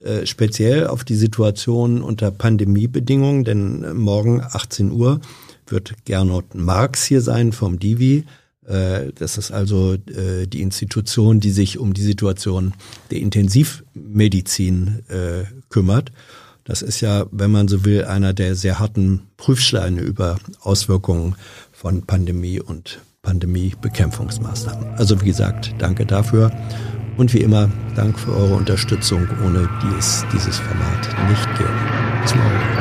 äh, speziell auf die Situation unter Pandemiebedingungen, denn äh, morgen 18 Uhr wird Gernot Marx hier sein vom Divi. Äh, das ist also die Institution, die sich um die Situation der Intensivmedizin kümmert. Das ist ja, wenn man so will, einer der sehr harten Prüfsteine über Auswirkungen von Pandemie und Pandemiebekämpfungsmaßnahmen. Also wie gesagt, danke dafür. Und wie immer, Dank für eure Unterstützung, ohne die es dieses Format nicht gäbe. Bis morgen.